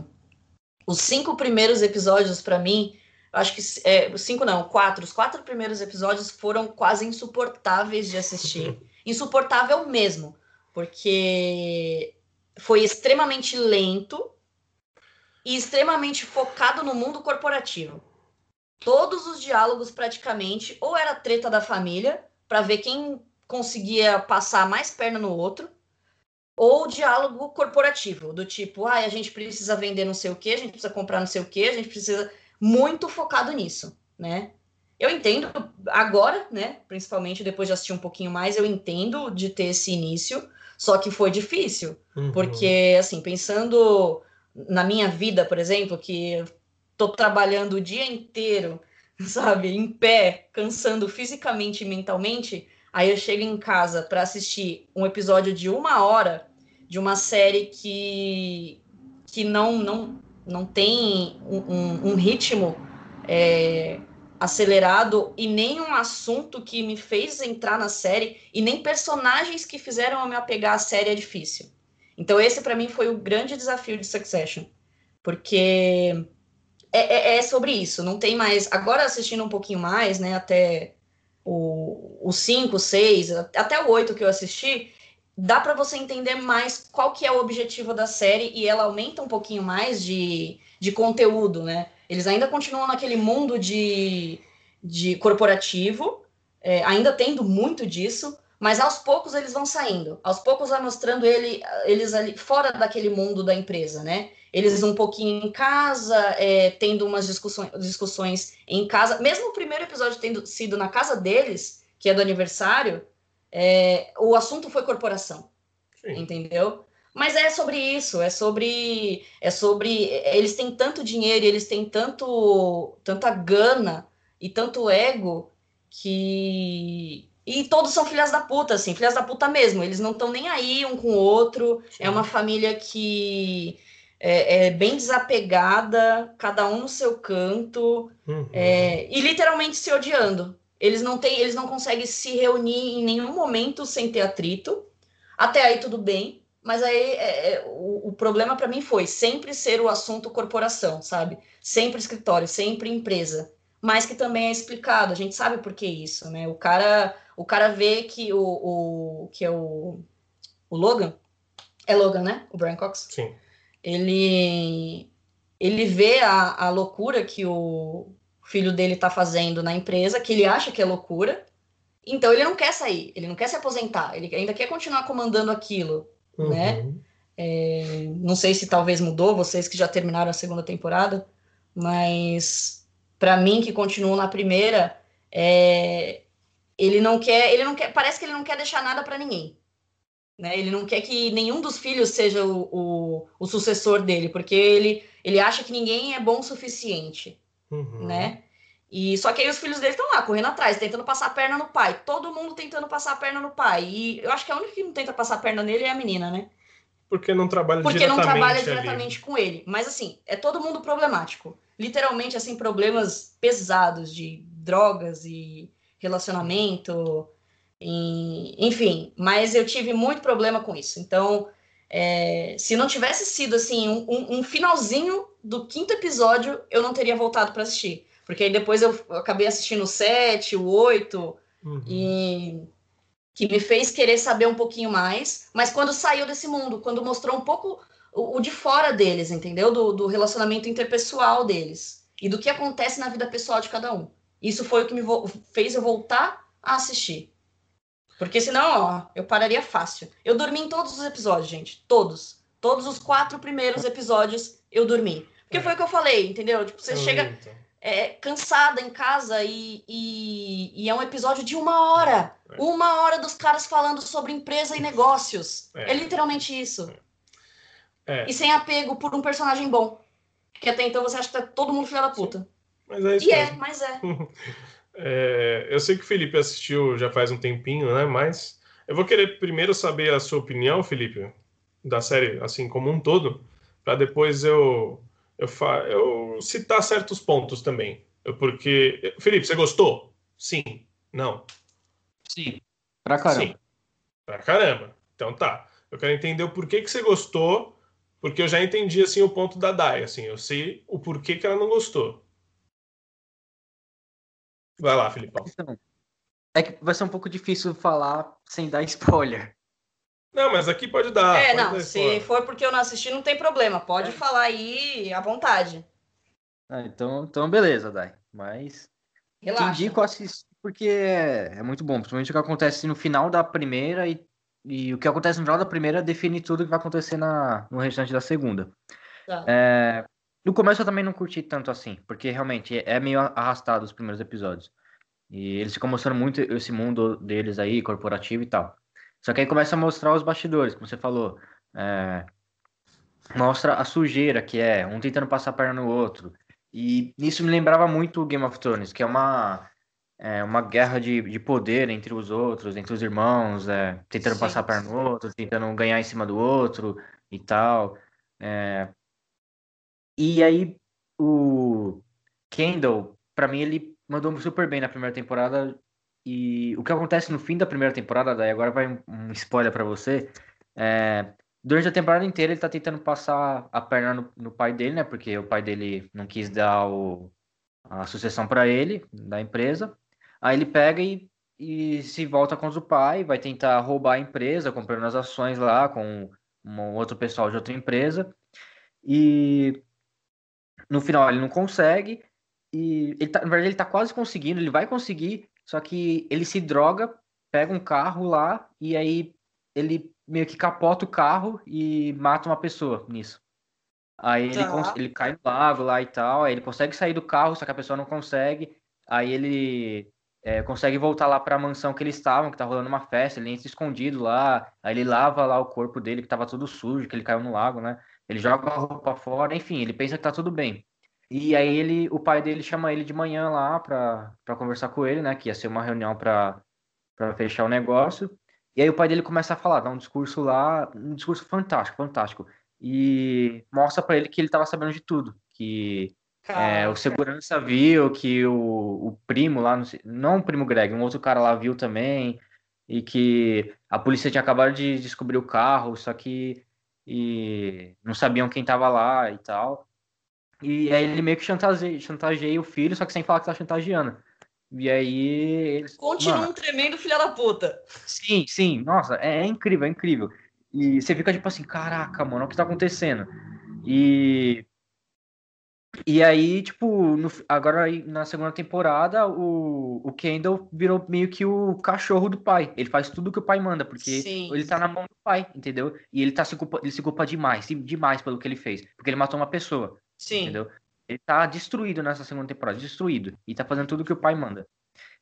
os cinco primeiros episódios para mim, acho que é, cinco não, quatro. Os quatro primeiros episódios foram quase insuportáveis de assistir. *laughs* Insuportável mesmo, porque foi extremamente lento e extremamente focado no mundo corporativo. Todos os diálogos, praticamente, ou era treta da família, para ver quem conseguia passar mais perna no outro, ou diálogo corporativo, do tipo, ah, a gente precisa vender não sei o que, a gente precisa comprar não sei o que, a gente precisa. Muito focado nisso, né? Eu entendo agora, né? Principalmente depois de assistir um pouquinho mais, eu entendo de ter esse início, só que foi difícil, uhum. porque, assim, pensando na minha vida, por exemplo, que tô trabalhando o dia inteiro, *laughs* sabe, em pé, cansando fisicamente e mentalmente, aí eu chego em casa para assistir um episódio de uma hora de uma série que, que não, não, não tem um, um, um ritmo é, acelerado e nem um assunto que me fez entrar na série e nem personagens que fizeram eu me apegar à série é difícil. Então, esse para mim foi o grande desafio de Succession, porque é, é, é, sobre isso, não tem mais. Agora, assistindo um pouquinho mais, né, até o 5, 6, até o 8 que eu assisti, dá para você entender mais qual que é o objetivo da série e ela aumenta um pouquinho mais de, de conteúdo, né? Eles ainda continuam naquele mundo de, de corporativo, é, ainda tendo muito disso, mas aos poucos eles vão saindo, aos poucos vai mostrando ele, eles ali fora daquele mundo da empresa, né? Eles um pouquinho em casa, é, tendo umas discussões, discussões em casa, mesmo o primeiro episódio tendo sido na casa deles, que é do aniversário, é, o assunto foi corporação, Sim. entendeu? Mas é sobre isso, é sobre, é sobre, eles têm tanto dinheiro, eles têm tanto, tanta gana e tanto ego que e todos são filhas da puta, assim, filhas da puta mesmo. Eles não estão nem aí um com o outro. Sim. É uma família que é, é, bem desapegada, cada um no seu canto, uhum. é, e literalmente se odiando. Eles não têm, eles não conseguem se reunir em nenhum momento sem ter atrito. Até aí tudo bem, mas aí é, é o, o, problema para mim foi sempre ser o assunto corporação, sabe? Sempre escritório, sempre empresa. Mas que também é explicado, a gente sabe por que isso, né? O cara o cara vê que o, o que é o, o Logan, é Logan, né? O Brian Cox. Sim. Ele ele vê a, a loucura que o filho dele tá fazendo na empresa, que ele acha que é loucura. Então ele não quer sair, ele não quer se aposentar, ele ainda quer continuar comandando aquilo, uhum. né? É, não sei se talvez mudou, vocês que já terminaram a segunda temporada, mas para mim que continuo na primeira, é, ele não quer, ele não quer, parece que ele não quer deixar nada para ninguém. Né? Ele não quer que nenhum dos filhos seja o, o, o, sucessor dele, porque ele, ele acha que ninguém é bom o suficiente, uhum. né? E só que aí os filhos dele estão lá, correndo atrás, tentando passar a perna no pai. Todo mundo tentando passar a perna no pai. E eu acho que a única que não tenta passar a perna nele é a menina, né? Porque não trabalha Porque diretamente não trabalha diretamente ali. com ele. Mas assim, é todo mundo problemático. Literalmente, assim, problemas pesados de drogas e relacionamento, enfim, mas eu tive muito problema com isso. Então, é, se não tivesse sido assim um, um, finalzinho do quinto episódio, eu não teria voltado para assistir, porque aí depois eu acabei assistindo o sete, o oito uhum. e que me fez querer saber um pouquinho mais. Mas quando saiu desse mundo, quando mostrou um pouco o, o de fora deles, entendeu? Do, do relacionamento interpessoal deles e do que acontece na vida pessoal de cada um. Isso foi o que me fez eu voltar a assistir. Porque senão, ó, eu pararia fácil. Eu dormi em todos os episódios, gente. Todos. Todos os quatro primeiros episódios eu dormi. Porque é. foi o que eu falei, entendeu? Tipo, você eu chega é, cansada em casa e, e, e, é um episódio de uma hora. É. Uma hora dos caras falando sobre empresa e negócios. É, é literalmente isso. É. E sem apego por um personagem bom. Que até então você acha que tá todo mundo filha da puta. Mas é isso e é, mas é. *laughs* é. Eu sei que o Felipe assistiu já faz um tempinho, né? Mas eu vou querer primeiro saber a sua opinião, Felipe, da série, assim, como um todo, para depois eu, eu, fa eu citar certos pontos também. Porque. Felipe, você gostou? Sim. Não. Sim. Pra caramba. Sim. Pra caramba. Então tá. Eu quero entender o porquê que você gostou, porque eu já entendi assim o ponto da Dai, assim, eu sei o porquê que ela não gostou. Vai lá, Filipão. É que vai ser um pouco difícil falar sem dar spoiler. Não, mas aqui pode dar. É, pode não, dar se for porque eu não assisti, não tem problema. Pode é. falar aí à vontade. Ah, então, então, beleza, Dai. Mas. Relaxa. Te indico assistir porque é, é muito bom. Principalmente o que acontece no final da primeira e, e o que acontece no final da primeira define tudo o que vai acontecer na, no restante da segunda. Tá. É, no começo eu também não curti tanto assim, porque realmente é meio arrastado os primeiros episódios. E eles ficam mostrando muito esse mundo deles aí, corporativo e tal. Só que aí começa a mostrar os bastidores, como você falou. É... Mostra a sujeira que é, um tentando passar a perna no outro. E isso me lembrava muito Game of Thrones, que é uma, é, uma guerra de, de poder entre os outros, entre os irmãos, é, tentando Sim. passar a perna no outro, tentando ganhar em cima do outro e tal. É, e aí, o Kendall, para mim, ele mandou super bem na primeira temporada. E o que acontece no fim da primeira temporada, daí agora vai um spoiler para você. É, durante a temporada inteira ele tá tentando passar a perna no, no, pai dele, né? Porque o pai dele não quis dar o, a sucessão para ele, da empresa. Aí ele pega e, e se volta contra o pai, vai tentar roubar a empresa, comprando as ações lá com um outro pessoal de outra empresa. E no final ele não consegue. E ele tá, na verdade ele tá quase conseguindo, ele vai conseguir, só que ele se droga, pega um carro lá e aí ele meio que capota o carro e mata uma pessoa nisso. Aí ele, tá. ele cai no lago lá e tal, aí ele consegue sair do carro, só que a pessoa não consegue. Aí ele é, consegue voltar lá para a mansão que eles estavam, que tá rolando uma festa, ele entra escondido lá, aí ele lava lá o corpo dele, que tava tudo sujo, que ele caiu no lago, né? Ele joga a roupa fora, enfim, ele pensa que tá tudo bem. E aí ele, o pai dele chama ele de manhã lá pra, pra conversar com ele, né? Que ia ser uma reunião pra, pra fechar o negócio. E aí o pai dele começa a falar, dá um discurso lá, um discurso fantástico, fantástico. E mostra para ele que ele tava sabendo de tudo. Que é, o segurança viu, que o, o primo lá, não, sei, não o primo Greg, um outro cara lá viu também. E que a polícia tinha acabado de descobrir o carro, só que e não sabiam quem tava lá e tal. E aí ele meio que chantageia, chantageia o filho, só que sem falar que tá chantageando. E aí eles. Continua mano, um tremendo filho da puta. Sim, sim. Nossa, é, é, incrível, é incrível. E você fica tipo assim, caraca, mano, o que tá acontecendo? E e aí, tipo, no, agora na segunda temporada, o, o Kendall virou meio que o cachorro do pai. Ele faz tudo que o pai manda, porque Sim. ele tá na mão do pai, entendeu? E ele tá se culpa, ele se culpa demais, demais pelo que ele fez. Porque ele matou uma pessoa. Sim. Entendeu? Ele tá destruído nessa segunda temporada, destruído. E tá fazendo tudo que o pai manda.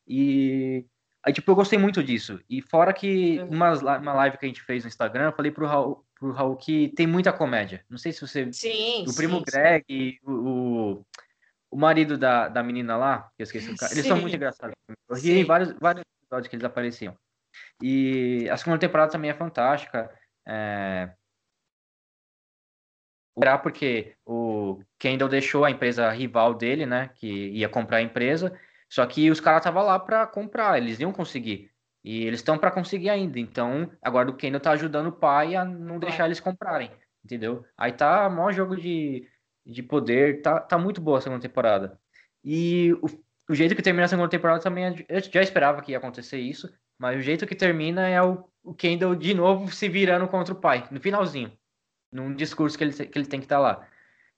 E aí, tipo, eu gostei muito disso. E fora que uhum. uma, uma live que a gente fez no Instagram, eu falei pro Raul, pro Raul que tem muita comédia. Não sei se você. Sim. O primo sim, Greg, sim. O, o marido da, da menina lá, que eu esqueci o cara. Eles sim. são muito engraçados. Eu ri em vários, vários episódios que eles apareciam. E a segunda temporada também é fantástica. É... Porque o Kendall deixou a empresa rival dele, né? Que ia comprar a empresa. Só que os caras estavam lá para comprar, eles iam conseguir. E eles estão para conseguir ainda. Então, agora o Kendall tá ajudando o pai a não deixar eles comprarem. Entendeu? Aí tá maior jogo de, de poder. Tá, tá muito boa a segunda temporada. E o, o jeito que termina a segunda temporada também. É, eu já esperava que ia acontecer isso. Mas o jeito que termina é o, o Kendall de novo se virando contra o pai. No finalzinho. Num discurso que ele, que ele tem que estar tá lá.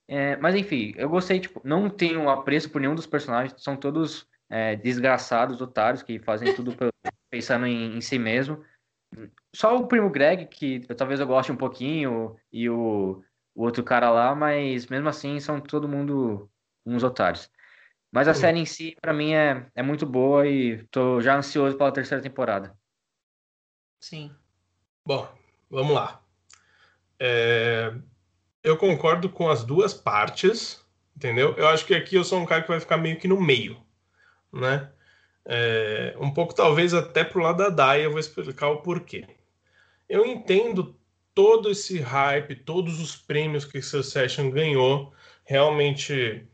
É, mas enfim, eu gostei, tipo, não tenho apreço por nenhum dos personagens, são todos é, desgraçados, otários, que fazem tudo *laughs* pensando em, em, si mesmo. Só o primo Greg, que eu, talvez eu goste um pouquinho, e o, o outro cara lá, mas mesmo assim são todo mundo uns otários. Mas a Sim. série em si, pra mim, é, é muito boa e tô já ansioso pela terceira temporada. Sim. Bom, vamos lá. É, Eu concordo com as duas partes, entendeu? Eu acho que aqui eu sou um cara que vai ficar meio que no meio, né? É, Um pouco talvez até pro lado da Dai, eu vou explicar o porquê. Eu entendo todo esse hype, todos os prêmios que Succession ganhou. Realmente,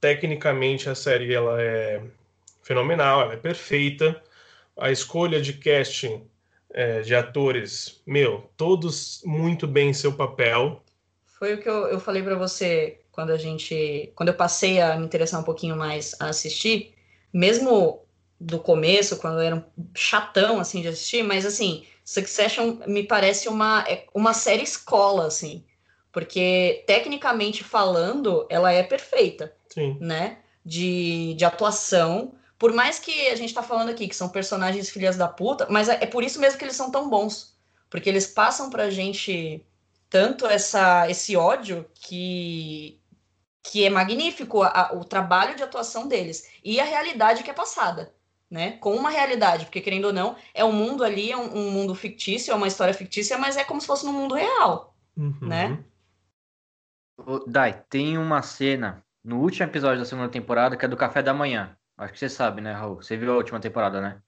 tecnicamente, a série ela é fenomenal, ela é perfeita. A escolha de casting é, de atores, meu, todos muito bem em seu papel. Foi o que eu, eu falei pra você quando a gente. Quando eu passei a me interessar um pouquinho mais a assistir, mesmo do começo, quando eu era um chatão assim de assistir, mas assim, Succession me parece uma, é uma série escola, assim. Porque, tecnicamente falando, ela é perfeita, Sim, né? De, de atuação. Por mais que a gente tá falando aqui que são personagens filhas da puta, mas é, é por isso mesmo que eles são tão bons. Porque eles passam pra gente tanto essa, esse ódio que, que é magnífico a- o trabalho de atuação deles e a realidade que é passada, né? Com uma realidade, porque querendo ou não, é um mundo ali, é um, um mundo fictício, é uma história fictícia, mas é como se fosse no mundo real. Uhum. Né? Dai, tem uma cena no último episódio da segunda temporada que é do café da manhã. Acho que você sabe, né, Raul? Você viu a última temporada, né?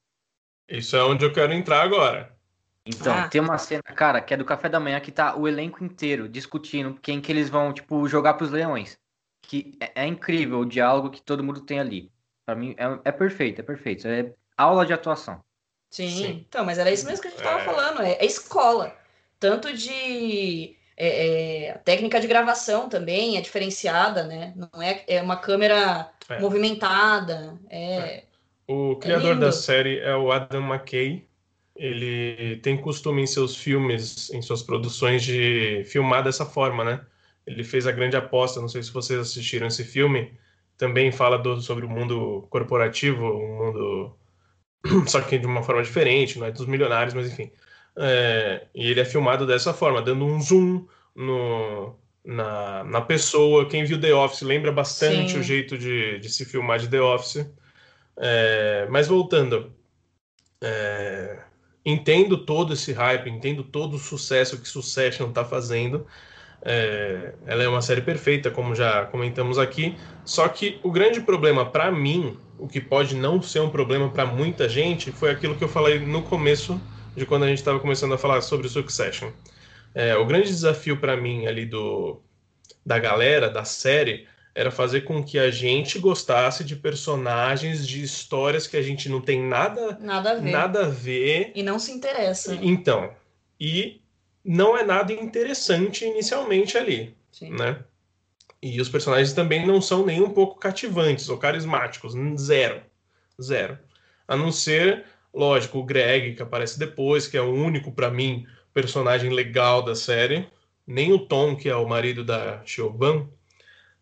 Isso é onde eu quero entrar agora. Então, Ah. tem uma cena, cara, que é do café da manhã que tá o elenco inteiro discutindo quem que eles vão, tipo, jogar pros leões. Que é, é incrível o diálogo que todo mundo tem ali. Pra mim, é, é perfeito, é perfeito. É aula de atuação. Sim. Sim. Então, mas era isso mesmo que a gente tava É. falando, é, é escola. Tanto de é, é, a técnica de gravação também é diferenciada, né? Não é, é uma câmera É. movimentada. É, O criador lindo. da série é o Adam McKay. Ele tem costume em seus filmes, em suas produções, de filmar dessa forma, né? Ele fez A Grande Aposta, não sei se vocês assistiram esse filme. Também fala do- sobre o mundo corporativo, um mundo. *clears throat* Só que de uma forma diferente, não é dos milionários, mas enfim. É, e ele é filmado dessa forma, dando um zoom no, na, na pessoa. Quem viu The Office lembra bastante Sim. o jeito de, de se filmar de The Office. É, mas voltando, é, entendo todo esse hype, entendo todo o sucesso que Succession está fazendo. É, ela é uma série perfeita, como já comentamos aqui. Só que o grande problema para mim, o que pode não ser um problema para muita gente, foi aquilo que eu falei no começo de quando a gente estava começando a falar sobre Succession. É, o grande desafio para mim ali do da galera da série era fazer com que a gente gostasse de personagens, de histórias que a gente não tem nada nada a ver. nada a ver. E não se interessa. Então, e não é nada interessante inicialmente ali, Sim. né? E os personagens também não são nem um pouco cativantes ou carismáticos, zero, zero. A não ser, lógico, o Greg que aparece depois, que é o único para mim personagem legal da série. Nem o Tom, que é o marido da Siobhan,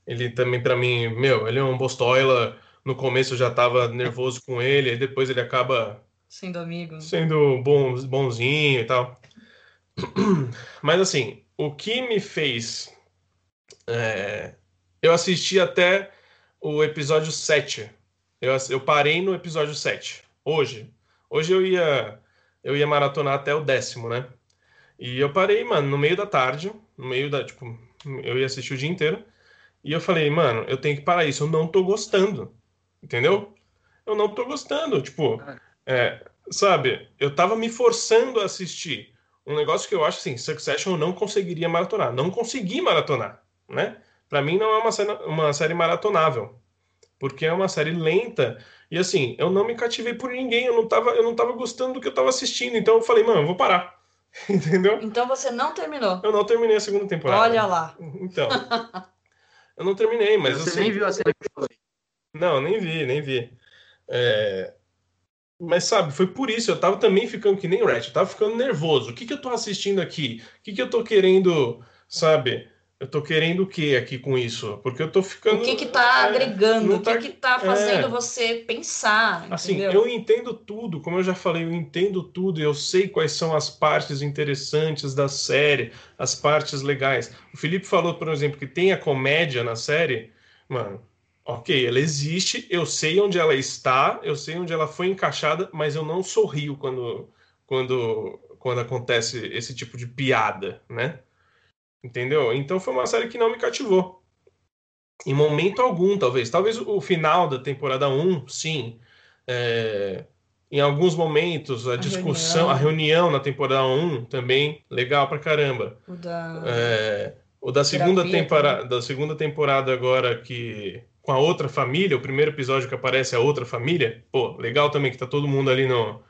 ele também para mim, meu, ele é um bostoila. No começo eu já tava nervoso com ele, aí depois ele acaba Sendo amigo. sendo bom, bonzinho e tal. *clears throat* Mas assim, o que me fez. é, eu assisti até o episódio 7. Eu, eu parei no episódio 7. Hoje. Hoje eu ia. Eu ia maratonar até o décimo, né? E eu parei, mano, no meio da tarde. No meio da. Tipo, eu ia assistir o dia inteiro. E eu falei, mano, eu tenho que parar isso. Eu não tô gostando. Entendeu? Eu não tô gostando. Tipo, é, sabe, eu tava me forçando a assistir um negócio que eu acho assim, Succession eu não conseguiria maratonar. Não consegui maratonar, né? Pra mim não é uma série, uma série maratonável. Porque é uma série lenta. E assim, eu não me cativei por ninguém. Eu não tava, eu não tava gostando do que eu tava assistindo. Então eu falei, mano, eu vou parar. *laughs* Entendeu? Então você não terminou. Eu não terminei a segunda temporada. Olha lá. *laughs* Então. eu não terminei, mas Você assim. nem viu a cena que eu falei. Não, nem vi, nem vi. É, Mas sabe, foi por isso, eu tava também ficando que nem o Ratchet, eu tava ficando nervoso. O que que eu tô assistindo aqui? O que que eu tô querendo, sabe, Eu tô querendo o que aqui com isso? Porque eu tô ficando. O que que tá é, agregando? O que tá- que tá fazendo é. você pensar? Assim, entendeu? eu entendo tudo, como eu já falei, eu entendo tudo, eu sei quais são as partes interessantes da série, as partes legais. O Felipe falou, por exemplo, que tem a comédia na série. Mano, ok, ela existe, eu sei onde ela está, eu sei onde ela foi encaixada, mas eu não sorrio quando, quando, quando acontece esse tipo de piada, né? Entendeu? Então foi uma série que não me cativou. Em momento algum, talvez. Talvez o final da temporada 1, sim. É, em alguns momentos, a, discussão, reunião. a reunião na temporada 1 também, legal pra caramba. O da... É, o da segunda, temporada, da segunda temporada agora que com a outra família, o primeiro episódio que aparece a outra família, pô, legal também que tá todo mundo ali no,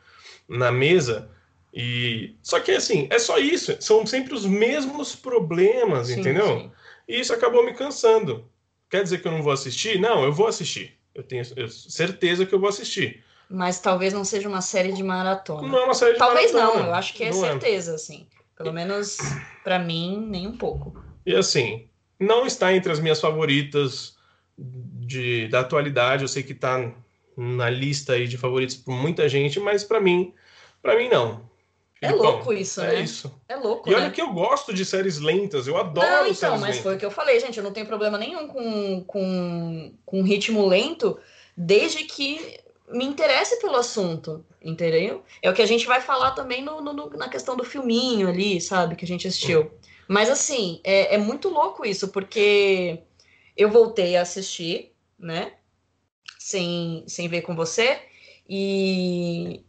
na mesa. E só que assim, é só isso, são sempre os mesmos problemas, Sim, entendeu? sim. E isso acabou me cansando. Quer dizer que eu não vou assistir? Não, eu vou assistir. Eu tenho certeza que eu vou assistir. Mas talvez não seja uma série de maratona. Não é uma série de Talvez maratona. não, eu acho que é Não certeza, assim. Pelo menos pra mim, nem um pouco. E assim, não está entre as minhas favoritas de, da atualidade. Eu sei que está na lista aí de favoritos por muita gente, mas para mim, para mim não. É Filipão, louco isso, é né? isso. É louco, E olha né? que eu gosto de séries lentas, eu adoro Não, então, séries mas lentas. foi o que eu falei, gente. Eu não tenho problema nenhum com, com, com ritmo lento, desde que me interesse pelo assunto, entendeu? É o que a gente vai falar também no, no- na questão do filminho ali, sabe? Que a gente assistiu. Mas assim, é, é muito louco isso, porque eu voltei a assistir, né? Sem, sem ver com você. E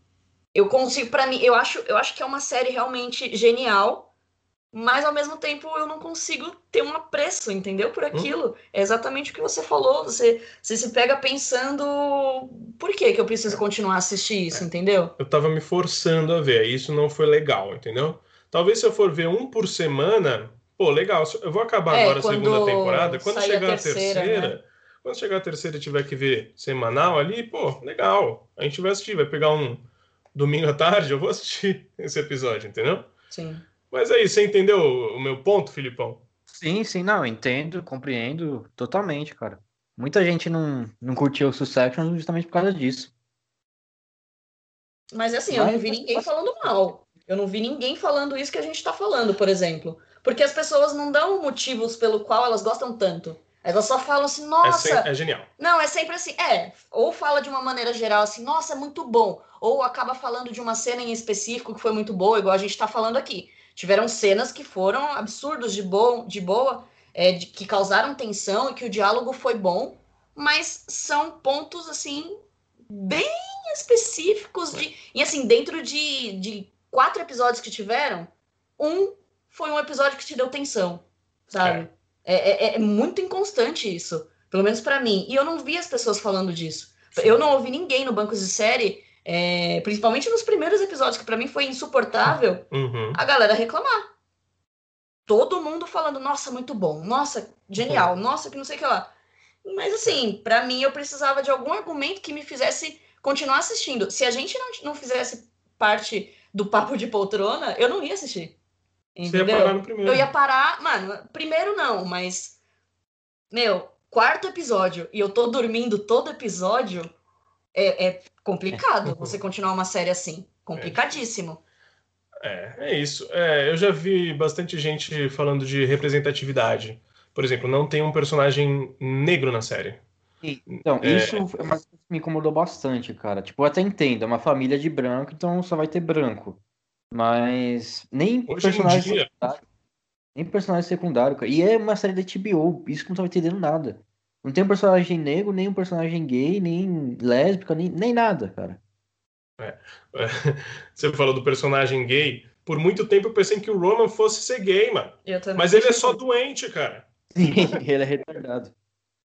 eu consigo, pra mim, eu acho, eu acho que é uma série realmente genial, mas ao mesmo tempo eu não consigo ter um apreço, entendeu? Por aquilo. É exatamente o que você falou. Você, você se pega pensando por que, que eu preciso continuar a assistir isso, entendeu? Eu tava me forçando a ver, isso não foi legal, entendeu? Talvez se eu for ver um por semana, pô, legal. Eu vou acabar É, agora a segunda temporada. Quando sair a chegar a terceira, terceira, né? quando chegar a terceira e tiver que ver semanal ali, pô, legal. A gente vai assistir, vai pegar um domingo à tarde, eu vou assistir *laughs* esse episódio, entendeu? Sim. Mas aí, você entendeu o meu ponto, Filipão? Sim, sim, não, entendo, compreendo totalmente, cara. Muita gente não, não curtiu o Succession justamente por causa disso. Mas assim, eu não Mas- vi ninguém falando mal. Eu não vi ninguém falando isso que a gente tá falando, por exemplo. Porque as pessoas não dão motivos pelo qual elas gostam tanto. Elas só falam assim, É, nossa, sem- é genial. Não, é sempre assim. É, ou fala de uma maneira geral assim, nossa, é muito bom. Ou acaba falando de uma cena em específico que foi muito boa, igual a gente tá falando aqui. Tiveram cenas que foram absurdos de, bom, de boa, é, de- que causaram tensão e que o diálogo foi bom, mas são pontos, assim, bem específicos de. E assim, dentro de, de quatro episódios que tiveram, um foi um episódio que te deu tensão, sabe? É, é- é muito inconstante isso. Pelo menos pra mim. E eu não vi as pessoas falando disso. Eu não ouvi ninguém no banco de série, é, principalmente nos primeiros episódios, que pra mim foi insuportável, Uhum. a galera reclamar. Todo mundo falando, nossa, muito bom, nossa, genial, nossa, que não sei o que lá. Mas assim, pra mim eu precisava de algum argumento que me fizesse continuar assistindo. Se a gente não, não fizesse parte do papo de poltrona, eu não ia assistir. Você ia Entendeu? parar no primeiro. Eu ia parar, mano, primeiro não, mas. Meu, quarto episódio e eu tô dormindo todo episódio é, é complicado *laughs* você continuar uma série assim. Complicadíssimo. É, é isso. É, eu já vi bastante gente falando de representatividade. Por exemplo, não tem um personagem negro na série. Então, É. isso é me incomodou bastante, cara. Tipo, eu até entendo, é uma família de branco, então só vai ter branco. Mas nem Hoje em personagem dia- secundário, nem personagem secundário, cara. E é uma série da HBO, isso que eu não tava entendendo nada. Não tem um personagem negro, nem um personagem gay, nem lésbica, nem, nem nada, cara. *laughs* Você falou do personagem gay. Por muito tempo eu pensei que o Roman fosse ser gay, mano. Mas ele é só doente, cara. Sim, *laughs* ele é retardado.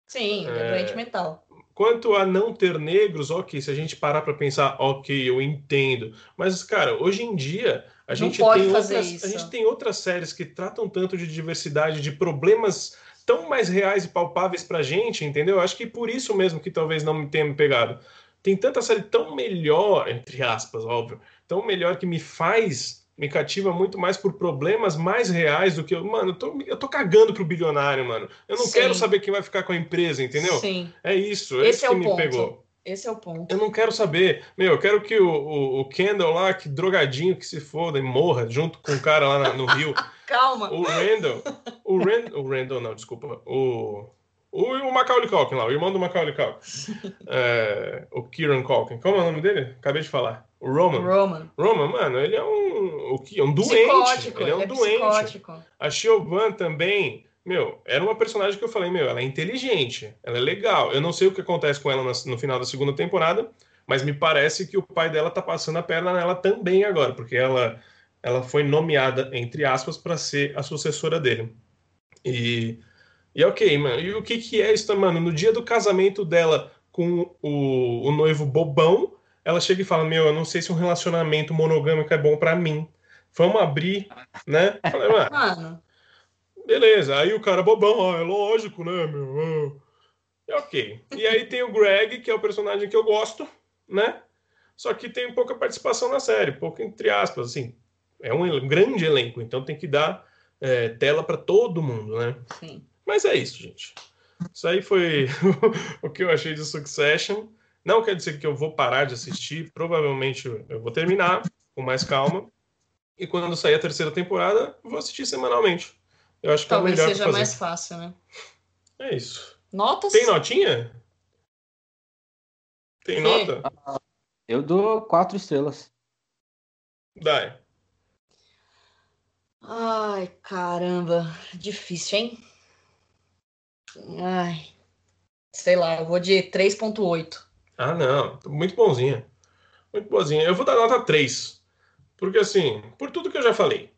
Sim, ele é É. doente mental. Quanto a não ter negros, ok, se a gente parar pra pensar, ok, eu entendo. Mas, cara, hoje em dia a gente tem outras, a gente tem outras séries que tratam tanto de diversidade, de problemas tão mais reais e palpáveis pra gente, entendeu? Acho que por isso mesmo que talvez não me tenha me pegado. Tem tanta série tão melhor, entre aspas, óbvio, tão melhor que me faz me cativa muito mais por problemas mais reais do que eu. Mano, eu tô, eu tô cagando pro bilionário, mano. Eu não Sim. quero saber quem vai ficar com a empresa, entendeu? Sim. É isso. É Esse isso é que o me ponto. pegou. Esse é o ponto. Eu não quero saber. Meu, eu quero que o, o, o Kendall lá, que drogadinho que se foda e morra junto com o cara lá na, no Rio. *laughs* Calma. O Randall. O, Rand, o Randall, não, desculpa. O. O, o Macaulay Culkin lá, o irmão do Macaulay Culkin. *laughs* é, o Kieran Culkin. Como é o nome dele? Acabei de falar. O Roman. Roman. Roman, mano, ele é um, o que, um doente. Psicótico, ele é um é doente. Psicótico. A Siobhan também meu, era uma personagem que eu falei, meu, ela é inteligente, ela é legal. Eu não sei o que acontece com ela no final da segunda temporada, mas me parece que o pai dela tá passando a perna nela também agora, porque ela, ela foi nomeada, entre aspas, para ser a sucessora dele. E, e ok, mano. E o que que é isso, mano? No dia do casamento dela com o, o noivo bobão, ela chega e fala, meu, eu não sei se um relacionamento monogâmico é bom para mim. Vamos abrir, né? Falei, mano Beleza, aí o cara bobão, ah, é lógico, né, meu? É ok. E aí tem o Greg, que é o personagem que eu gosto, né? Só que tem pouca participação na série, pouco entre aspas, assim. É um grande elenco, então tem que dar é, tela para todo mundo, né? Sim. Mas é isso, gente. Isso aí foi *laughs* o que eu achei de Succession. Não quer dizer que eu vou parar de assistir, provavelmente eu vou terminar com mais calma. E quando sair a terceira temporada, vou assistir semanalmente. Eu acho que Talvez é o melhor seja mais fácil, né? É isso. Notas? Tem notinha? Tem nota? Eu dou quatro estrelas. Dai. Ai, caramba. Difícil, hein? Ai. Sei lá, eu vou de 3.8. Ah, não. Muito bonzinha. Muito boazinha. Eu vou dar nota 3. Porque, assim, por tudo que eu já falei.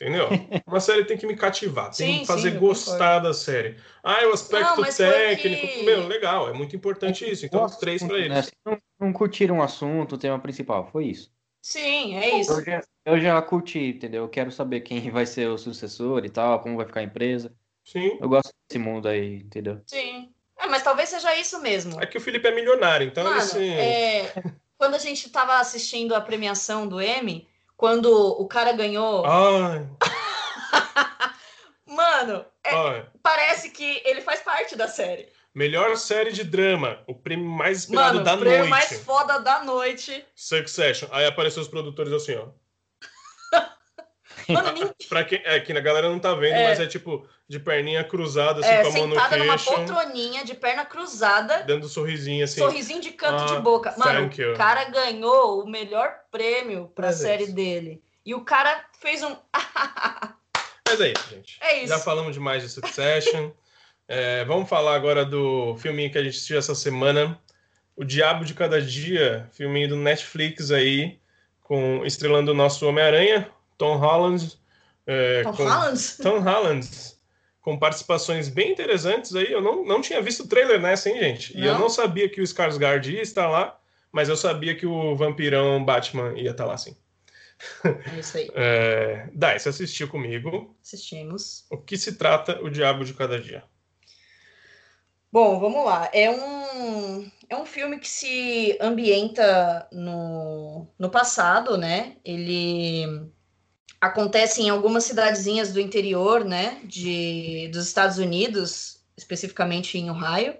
Entendeu? *laughs* Uma série tem que me cativar, tem sim, que fazer sim, gostar da série. Ah, o aspecto não, técnico. Que... Meu, legal, é muito importante isso. Então, três para eles. Né? Não, não curtiram um assunto, o tema principal, foi isso. Sim, é isso. Eu já, eu já curti, entendeu? Eu quero saber quem vai ser o sucessor e tal, como vai ficar a empresa. Sim. Eu gosto desse mundo aí, entendeu? Sim. É, mas talvez seja isso mesmo. É que o Felipe é milionário, então Mano, assim... é... Quando a gente tava assistindo a premiação do Emmy, quando o cara ganhou. Ai. *laughs* Mano, é, parece que ele faz parte da série. Melhor série de drama, o prêmio mais esperado Mano, da o prêmio noite. mais foda da noite. Succession. Aí apareceu os produtores assim, ó. Mano, *laughs* nem... pra quem, é que a galera não tá vendo, é. mas é tipo de perninha cruzada, assim, é, com a mão no sentada numa poltroninha de perna cruzada. Dando um sorrisinho, assim. Sorrisinho de canto ah, de boca. Mano, o cara ganhou o melhor prêmio pra série dele. E o cara fez um... *laughs* mas é isso, gente. É isso. Já falamos demais de Succession. *laughs* é, vamos falar agora do filminho que a gente assistiu essa semana. O Diabo de Cada Dia, filminho do Netflix aí, com estrelando o nosso Homem-Aranha, Tom Holland. É, Tom com, Holland? Tom Holland, com participações bem interessantes aí. Eu não, não tinha visto o trailer nessa, hein, gente? Não? E eu não sabia que o Skarsgård ia estar lá, mas eu sabia que o vampirão Batman ia estar lá, sim. É isso aí. *laughs* É... Dai, você assistiu comigo. Assistimos. O que se trata O Diabo de Cada Dia? Bom, vamos lá. É um, é um filme que se ambienta no, no passado, né? Ele acontece em algumas cidadezinhas do interior, né, de, dos Estados Unidos, especificamente em Ohio,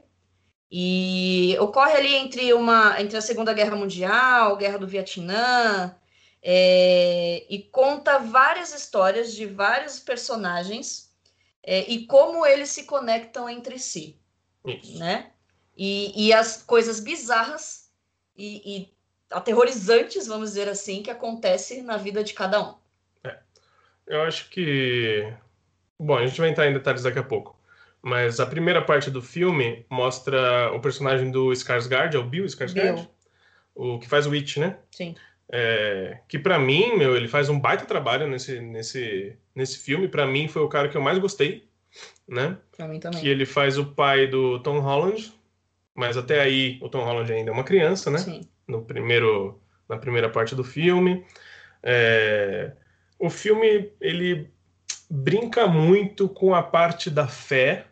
e ocorre ali entre uma entre a Segunda Guerra Mundial, Guerra do Vietnã, é, e conta várias histórias de vários personagens é, e como eles se conectam entre si, Isso. né? E, e as coisas bizarras e, e aterrorizantes, vamos dizer assim, que acontece na vida de cada um. Eu acho que. Bom, a gente vai entrar em detalhes daqui a pouco. Mas a primeira parte do filme mostra o personagem do Skarsgård, é o Bill Skarsgård? Bill. O que faz o Witch, né? Sim. É, que para mim, meu, ele faz um baita trabalho nesse, nesse, nesse filme. Para mim, foi o cara que eu mais gostei, né? Pra mim também. Que ele faz o pai do Tom Holland, mas até aí o Tom Holland ainda é uma criança, né? Sim. No primeiro, na primeira parte do filme. É, o filme ele brinca muito com a parte da fé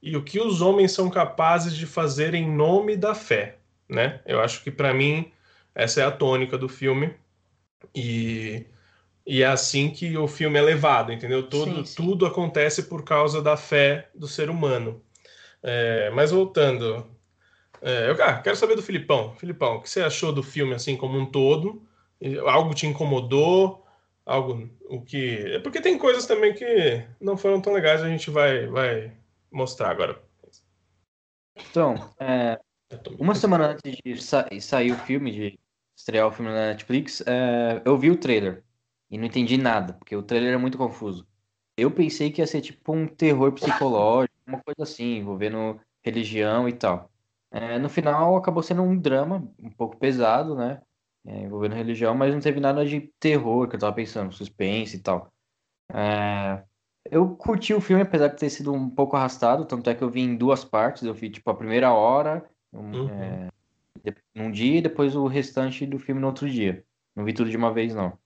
e o que os homens são capazes de fazer em nome da fé, né? Eu acho que para mim essa é a tônica do filme e E é assim que o filme é levado, entendeu? Tudo, sim, sim. tudo acontece por causa da fé do ser humano. É, mas voltando, é, eu ah, quero saber do Filipão. Filipão, o que você achou do filme assim como um todo? Algo te incomodou? Algo o que? É porque tem coisas também que não foram tão legais. A gente vai vai mostrar agora. Então, é, uma semana antes de sa sair o filme, de estrear o filme na Netflix, é, eu vi o trailer e não entendi nada, porque o trailer é muito confuso. Eu pensei que ia ser tipo um terror psicológico, uma coisa assim, envolvendo religião e tal. É, no final acabou sendo um drama um pouco pesado, né? É, envolvendo religião, mas não teve nada de terror que eu tava pensando, suspense e tal. É, eu curti o filme, apesar de ter sido um pouco arrastado, tanto é que eu vi em duas partes. Eu vi, tipo, a primeira hora um, uhum. é, num dia e depois o restante do filme no outro dia. Não vi tudo de uma vez, não.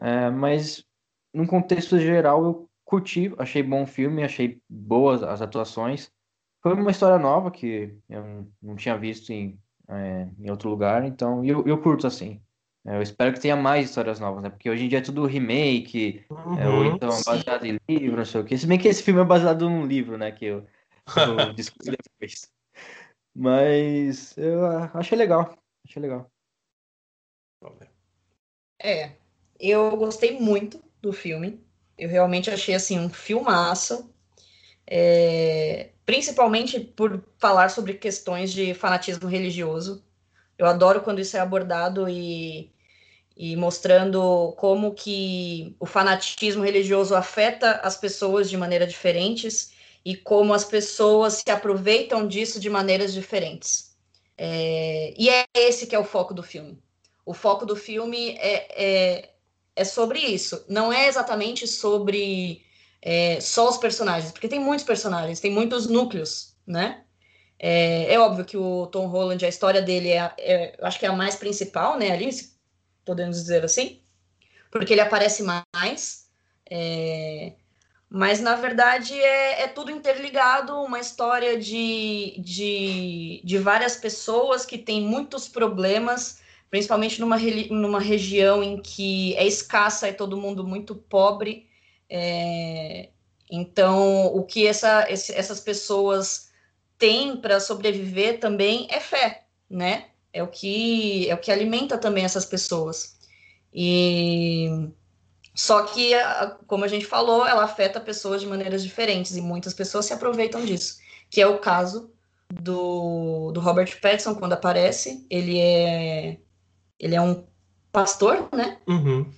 É, mas, num contexto geral, eu curti, achei bom o filme, achei boas as atuações. Foi uma história nova que eu não tinha visto em, é, em outro lugar, então eu, eu curto assim. É, eu espero que tenha mais histórias novas, né? Porque hoje em dia é tudo remake, uhum, é, ou uhum. então baseado em livro, não sei o quê. Se bem que esse filme é baseado num livro, né? Que eu, eu *laughs* descobri depois. Mas eu achei legal. Achei legal. É, eu gostei muito do filme. Eu realmente achei assim um filmaço. É, principalmente por falar sobre questões de fanatismo religioso. Eu adoro quando isso é abordado e, e mostrando como que o fanatismo religioso afeta as pessoas de maneiras diferentes e como as pessoas se aproveitam disso de maneiras diferentes. É, e é esse que é o foco do filme. O foco do filme é, é, é sobre isso. Não é exatamente sobre é, só os personagens, porque tem muitos personagens, tem muitos núcleos, né? É, é óbvio que o Tom Holland, a história dele é, é, acho que é a mais principal, né? Ali, podemos dizer assim, porque ele aparece mais. É, mas na verdade é, é, tudo interligado, uma história de, de, de várias pessoas que têm muitos problemas, principalmente numa, numa região em que é escassa, é todo mundo muito pobre. É, então, o que essa, esse, essas pessoas têm para sobreviver também é fé, né? É o que é o que alimenta também essas pessoas. E só que, como a gente falou, ela afeta pessoas de maneiras diferentes e muitas pessoas se aproveitam disso, que é o caso do, do Robert Pattinson quando aparece. Ele é ele é um pastor, né? Uhum.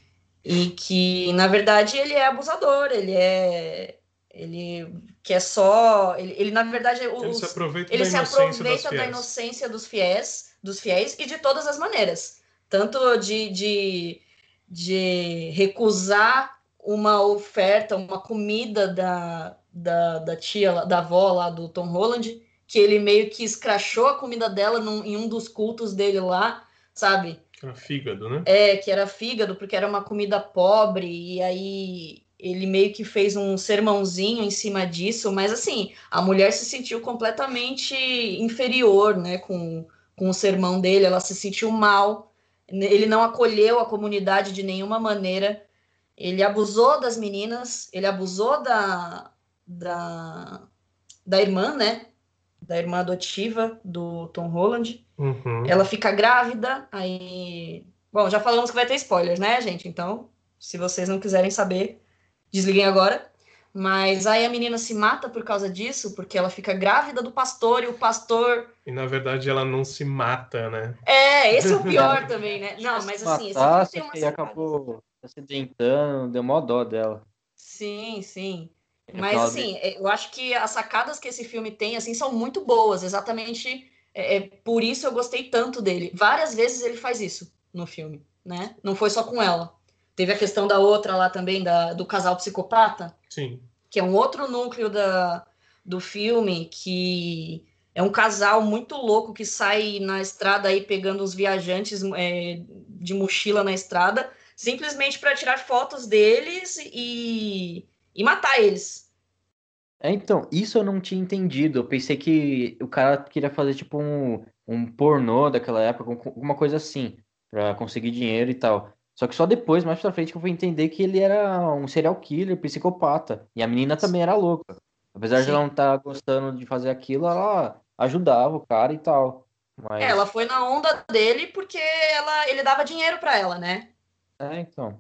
E que na verdade ele é abusador, ele é ele quer só ele, ele na verdade os, ele se aproveita, ele da, se inocência aproveita da inocência dos fiéis, dos fiéis e de todas as maneiras, tanto de, de de recusar uma oferta, uma comida da, da, da tia, da avó lá do Tom Holland, que ele meio que escrachou a comida dela num, em um dos cultos dele lá, sabe? Era fígado, né? É, que era fígado, porque era uma comida pobre, e aí ele meio que fez um sermãozinho em cima disso, mas assim, a mulher se sentiu completamente inferior, né, com, com o sermão dele, ela se sentiu mal, ele não acolheu a comunidade de nenhuma maneira. Ele abusou das meninas, ele abusou da, da, da irmã, né? Da irmã adotiva do Tom Holland. Uhum. Ela fica grávida, aí. Bom, já falamos que vai ter spoilers, né, gente? Então, se vocês não quiserem saber, desliguem agora. Mas aí a menina se mata por causa disso, porque ela fica grávida do pastor e o pastor. E na verdade ela não se mata, né? É, esse é o *laughs* pior também, né? Não, mas assim, matar, esse filme tem uma. E acabou acidentando, deu mó dó dela. Sim, sim. Mas assim, eu acho que as sacadas que esse filme tem, assim, são muito boas. Exatamente é, é, por isso eu gostei tanto dele. Várias vezes ele faz isso no filme, né? Não foi só com ela. Teve a questão da outra lá também, da, do casal psicopata. Sim. Que é um outro núcleo da, do filme, que é um casal muito louco que sai na estrada aí pegando os viajantes é, de mochila na estrada, simplesmente para tirar fotos deles e, e matar eles. É, então, isso eu não tinha entendido. Eu pensei que o cara queria fazer tipo um, um pornô daquela época, alguma coisa assim, para conseguir dinheiro e tal. Só que só depois, mais pra frente, que eu fui entender que ele era um serial killer, psicopata. E a menina também era louca. Apesar Sim. de ela não estar tá gostando de fazer aquilo, ela ajudava o cara e tal. Mas... É, ela foi na onda dele porque ela, ele dava dinheiro para ela, né? É, então.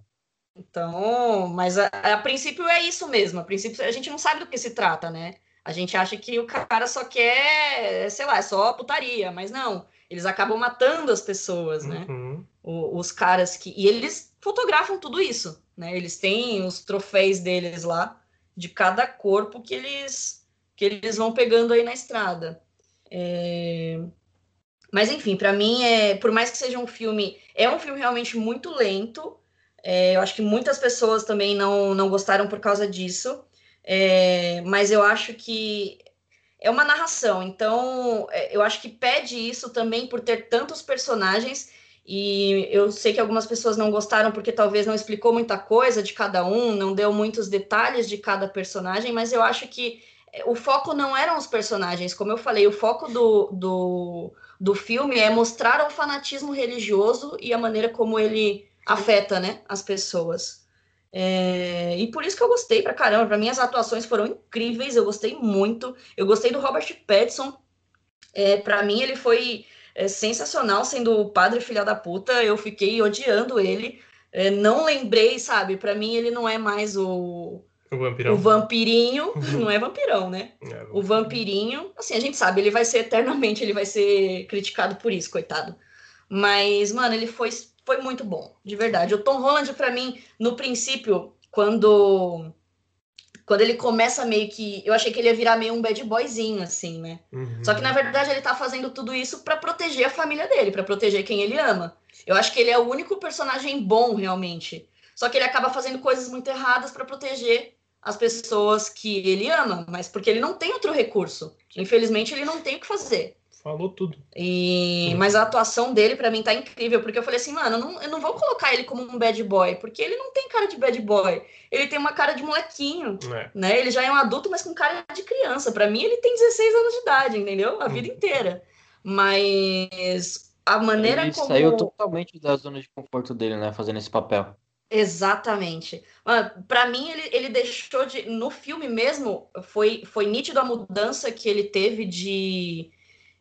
Então, mas a, a, princípio é isso mesmo. A princípio a gente não sabe do que se trata, né? A gente acha que o cara só quer, sei lá, é só putaria, mas não. Eles acabam matando as pessoas, né? Uhum. O, os caras que. E eles fotografam tudo isso, né? Eles têm os troféus deles lá, de cada corpo que eles, que eles vão pegando aí na estrada. É... Mas enfim, para mim, é, por mais que seja um filme, é um filme realmente muito lento. É, eu acho que muitas pessoas também não, não gostaram por causa disso. É, mas eu acho que é uma narração, então é, eu acho que pede isso também por ter tantos personagens. E eu sei que algumas pessoas não gostaram porque talvez não explicou muita coisa de cada um, não deu muitos detalhes de cada personagem, mas eu acho que é, o foco não eram os personagens, como eu falei, o foco do, do, do filme é mostrar o fanatismo religioso e a maneira como ele afeta né, as pessoas. É, e por isso que eu gostei pra caramba. Pra mim, as atuações foram incríveis, eu gostei muito. Eu gostei do Robert Pattinson. É, para mim, ele foi é, sensacional sendo o padre filha da puta. Eu fiquei odiando ele. É, não lembrei, sabe? Para mim, ele não é mais o. O vampirão. O vampirinho. *laughs* não é vampirão, né? É, o vampirinho. Assim, a gente sabe, ele vai ser eternamente, ele vai ser criticado por isso, coitado. Mas, mano, ele foi foi muito bom, de verdade. O Tom Holland, para mim, no princípio, quando quando ele começa meio que. Eu achei que ele ia virar meio um bad boyzinho, assim, né? Uhum. Só que, na verdade, ele tá fazendo tudo isso para proteger a família dele, para proteger quem ele ama. Eu acho que ele é o único personagem bom, realmente. Só que ele acaba fazendo coisas muito erradas para proteger as pessoas que ele ama, mas porque ele não tem outro recurso. Infelizmente, ele não tem o que fazer. Falou tudo. E... Mas a atuação dele, para mim, tá incrível, porque eu falei assim, mano, eu não, eu não vou colocar ele como um bad boy, porque ele não tem cara de bad boy. Ele tem uma cara de molequinho, é. né? Ele já é um adulto, mas com cara de criança. Para mim, ele tem 16 anos de idade, entendeu? A vida hum. inteira. Mas a maneira ele como... saiu totalmente da zona de conforto dele, né? Fazendo esse papel. Exatamente. Para mim, ele, ele deixou de. No filme mesmo, foi, foi nítido a mudança que ele teve de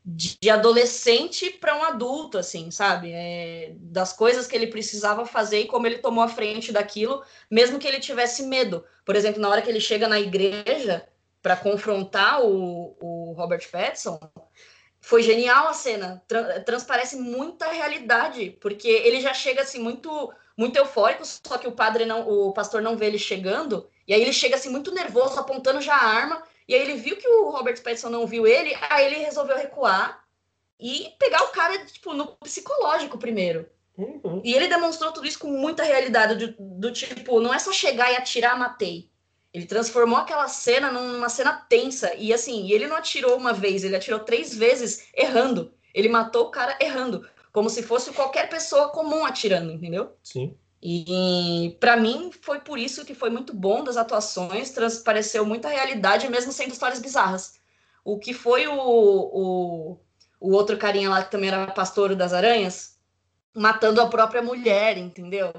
de adolescente para um adulto, assim, sabe? É, das coisas que ele precisava fazer e como ele tomou a frente daquilo, mesmo que ele tivesse medo. Por exemplo, na hora que ele chega na igreja para confrontar o, o Robert Pattinson, foi genial a cena. transparece muita realidade, porque ele já chega assim muito muito eufórico, só que o padre não, o pastor não vê ele chegando, e aí ele chega assim muito nervoso, apontando já a arma e aí ele viu que o Robert Pattinson não viu ele, aí ele resolveu recuar e pegar o cara, tipo, no psicológico primeiro. Uhum. E ele demonstrou tudo isso com muita realidade, do, do, tipo, não é só chegar e atirar, matei. Ele transformou aquela cena numa cena tensa. E assim, ele não atirou uma vez, ele atirou três vezes errando. Ele matou o cara errando. Como se fosse qualquer pessoa comum atirando, entendeu? Sim. E para mim foi por isso que foi muito bom das atuações, transpareceu muita realidade, mesmo sendo histórias bizarras. O que foi o, o, o outro carinha lá que também era pastor das aranhas, matando a própria mulher, entendeu?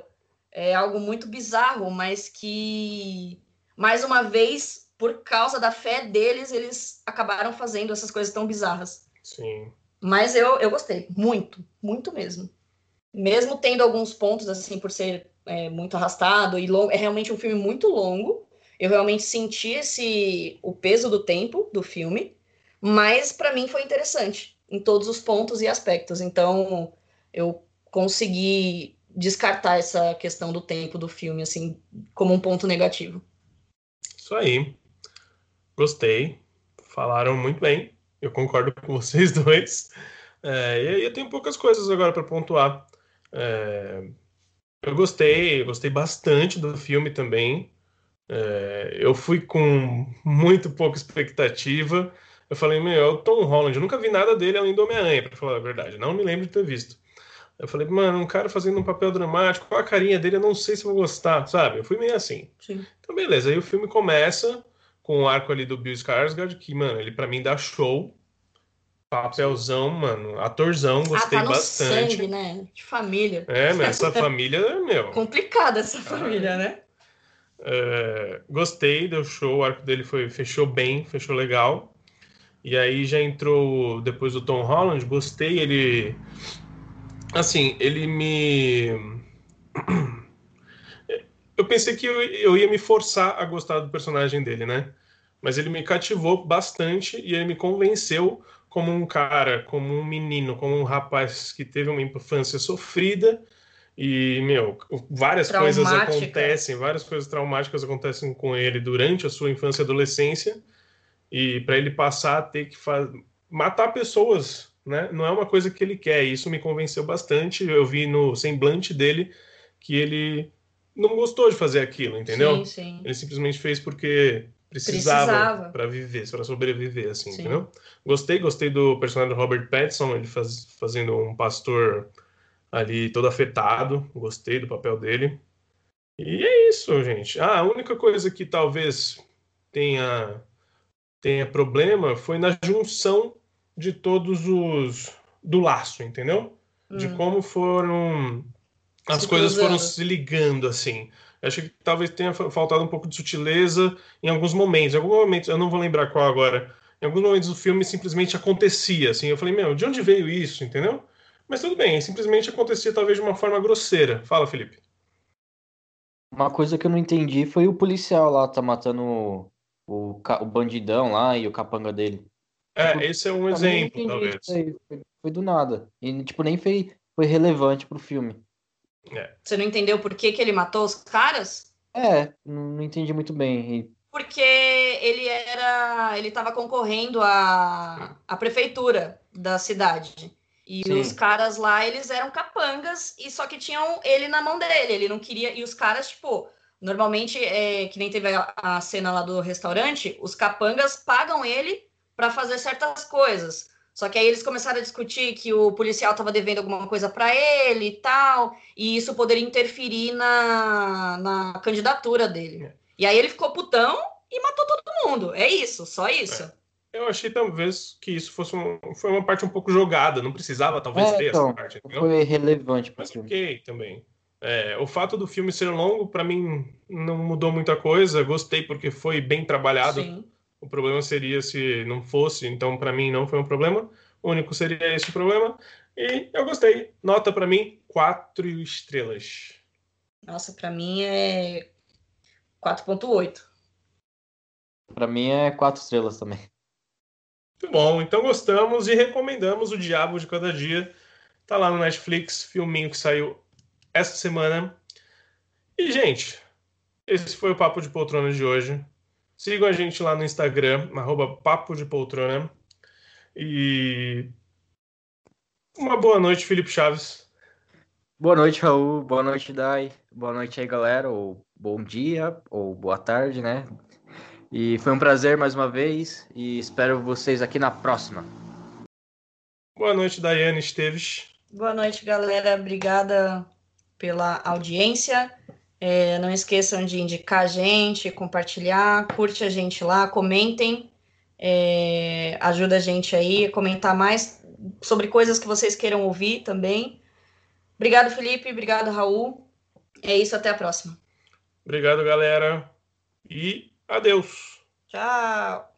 É algo muito bizarro, mas que, mais uma vez, por causa da fé deles, eles acabaram fazendo essas coisas tão bizarras. Sim. Mas eu, eu gostei, muito, muito mesmo mesmo tendo alguns pontos assim por ser é, muito arrastado e longo, é realmente um filme muito longo. Eu realmente senti esse o peso do tempo do filme, mas para mim foi interessante em todos os pontos e aspectos. Então eu consegui descartar essa questão do tempo do filme assim como um ponto negativo. Isso aí. Gostei. Falaram muito bem. Eu concordo com *laughs* vocês dois. É, e aí eu tenho poucas coisas agora para pontuar. É, eu gostei, gostei bastante do filme também. É, eu fui com muito pouca expectativa. Eu falei, meu, é o Tom Holland, eu nunca vi nada dele além do Homem-Aranha, para falar a verdade. Não me lembro de ter visto. Eu falei, mano, um cara fazendo um papel dramático, qual a carinha dele, eu não sei se vou gostar, sabe? Eu fui meio assim. Sim. Então, beleza. Aí o filme começa com o arco ali do Bill Skarsgård, que, mano, ele para mim dá show. Papelzão, mano. Atorzão, gostei ah, tá no bastante. sangue, né? De família. É, mas essa *laughs* família, meu. Complicada essa família, né? É, gostei do show, o arco dele foi, fechou bem, fechou legal. E aí já entrou depois do Tom Holland, gostei, ele. Assim, ele me. *clears throat* Eu pensei que eu, eu ia me forçar a gostar do personagem dele, né? Mas ele me cativou bastante e ele me convenceu como um cara, como um menino, como um rapaz que teve uma infância sofrida e, meu, várias coisas acontecem, várias coisas traumáticas acontecem com ele durante a sua infância e adolescência. E para ele passar a ter que matar pessoas, né? Não é uma coisa que ele quer. E isso me convenceu bastante. Eu vi no semblante dele que ele não gostou de fazer aquilo, entendeu? Sim, sim. Ele simplesmente fez porque precisava para viver, para sobreviver, assim, Sim. entendeu? Gostei, gostei do personagem do Robert Pattinson, ele faz, fazendo um pastor ali todo afetado, gostei do papel dele. E é isso, gente. Ah, a única coisa que talvez tenha tenha problema foi na junção de todos os do laço, entendeu? Hum. De como foram as se coisas cruzando. foram se ligando assim. Acho que talvez tenha faltado um pouco de sutileza em alguns momentos. Em alguns momentos, eu não vou lembrar qual agora. Em alguns momentos do filme simplesmente acontecia, assim. Eu falei, meu, de onde veio isso, entendeu? Mas tudo bem, simplesmente acontecia talvez de uma forma grosseira. Fala, Felipe. Uma coisa que eu não entendi foi o policial lá tá matando o, o, bandidão lá e o capanga dele. É, tipo, esse é um exemplo, talvez. Foi, foi, do nada. E, tipo, nem foi, foi relevante pro filme. É. Você não entendeu por que, que ele matou os caras? É, não entendi muito bem. Porque ele era. ele estava concorrendo à, à prefeitura da cidade. E Sim. os caras lá, eles eram capangas, e só que tinham ele na mão dele. Ele não queria. E os caras, tipo, normalmente, é, que nem teve a, a cena lá do restaurante, os capangas pagam ele para fazer certas coisas. Só que aí eles começaram a discutir que o policial estava devendo alguma coisa para ele e tal, e isso poderia interferir na, na candidatura dele. É. E aí ele ficou putão e matou todo mundo. É isso, só isso. É. Eu achei talvez que isso fosse um, foi uma parte um pouco jogada, não precisava talvez é, ter então, essa parte. Entendeu? Foi relevante para Mas ok também. É, o fato do filme ser longo, para mim, não mudou muita coisa. Gostei porque foi bem trabalhado. Sim. O problema seria se não fosse, então para mim não foi um problema. O único seria esse o problema. E eu gostei. Nota para mim, quatro estrelas. Nossa, para mim é 4.8. Para mim é quatro estrelas também. Muito bom, então gostamos e recomendamos o Diabo de Cada Dia. Tá lá no Netflix, filminho que saiu essa semana. E, gente, esse foi o Papo de Poltrona de hoje. Sigam a gente lá no Instagram, arroba Papo de Poltrona. E uma boa noite, Felipe Chaves. Boa noite, Raul. Boa noite, Dai. Boa noite aí, galera. Ou bom dia, ou boa tarde, né? E foi um prazer mais uma vez e espero vocês aqui na próxima. Boa noite, Daiane Esteves. Boa noite, galera. Obrigada pela audiência. É, não esqueçam de indicar a gente, compartilhar, curte a gente lá, comentem, é, ajuda a gente aí a comentar mais sobre coisas que vocês queiram ouvir também. Obrigado, Felipe. Obrigado, Raul. É isso, até a próxima. Obrigado, galera. E adeus. Tchau.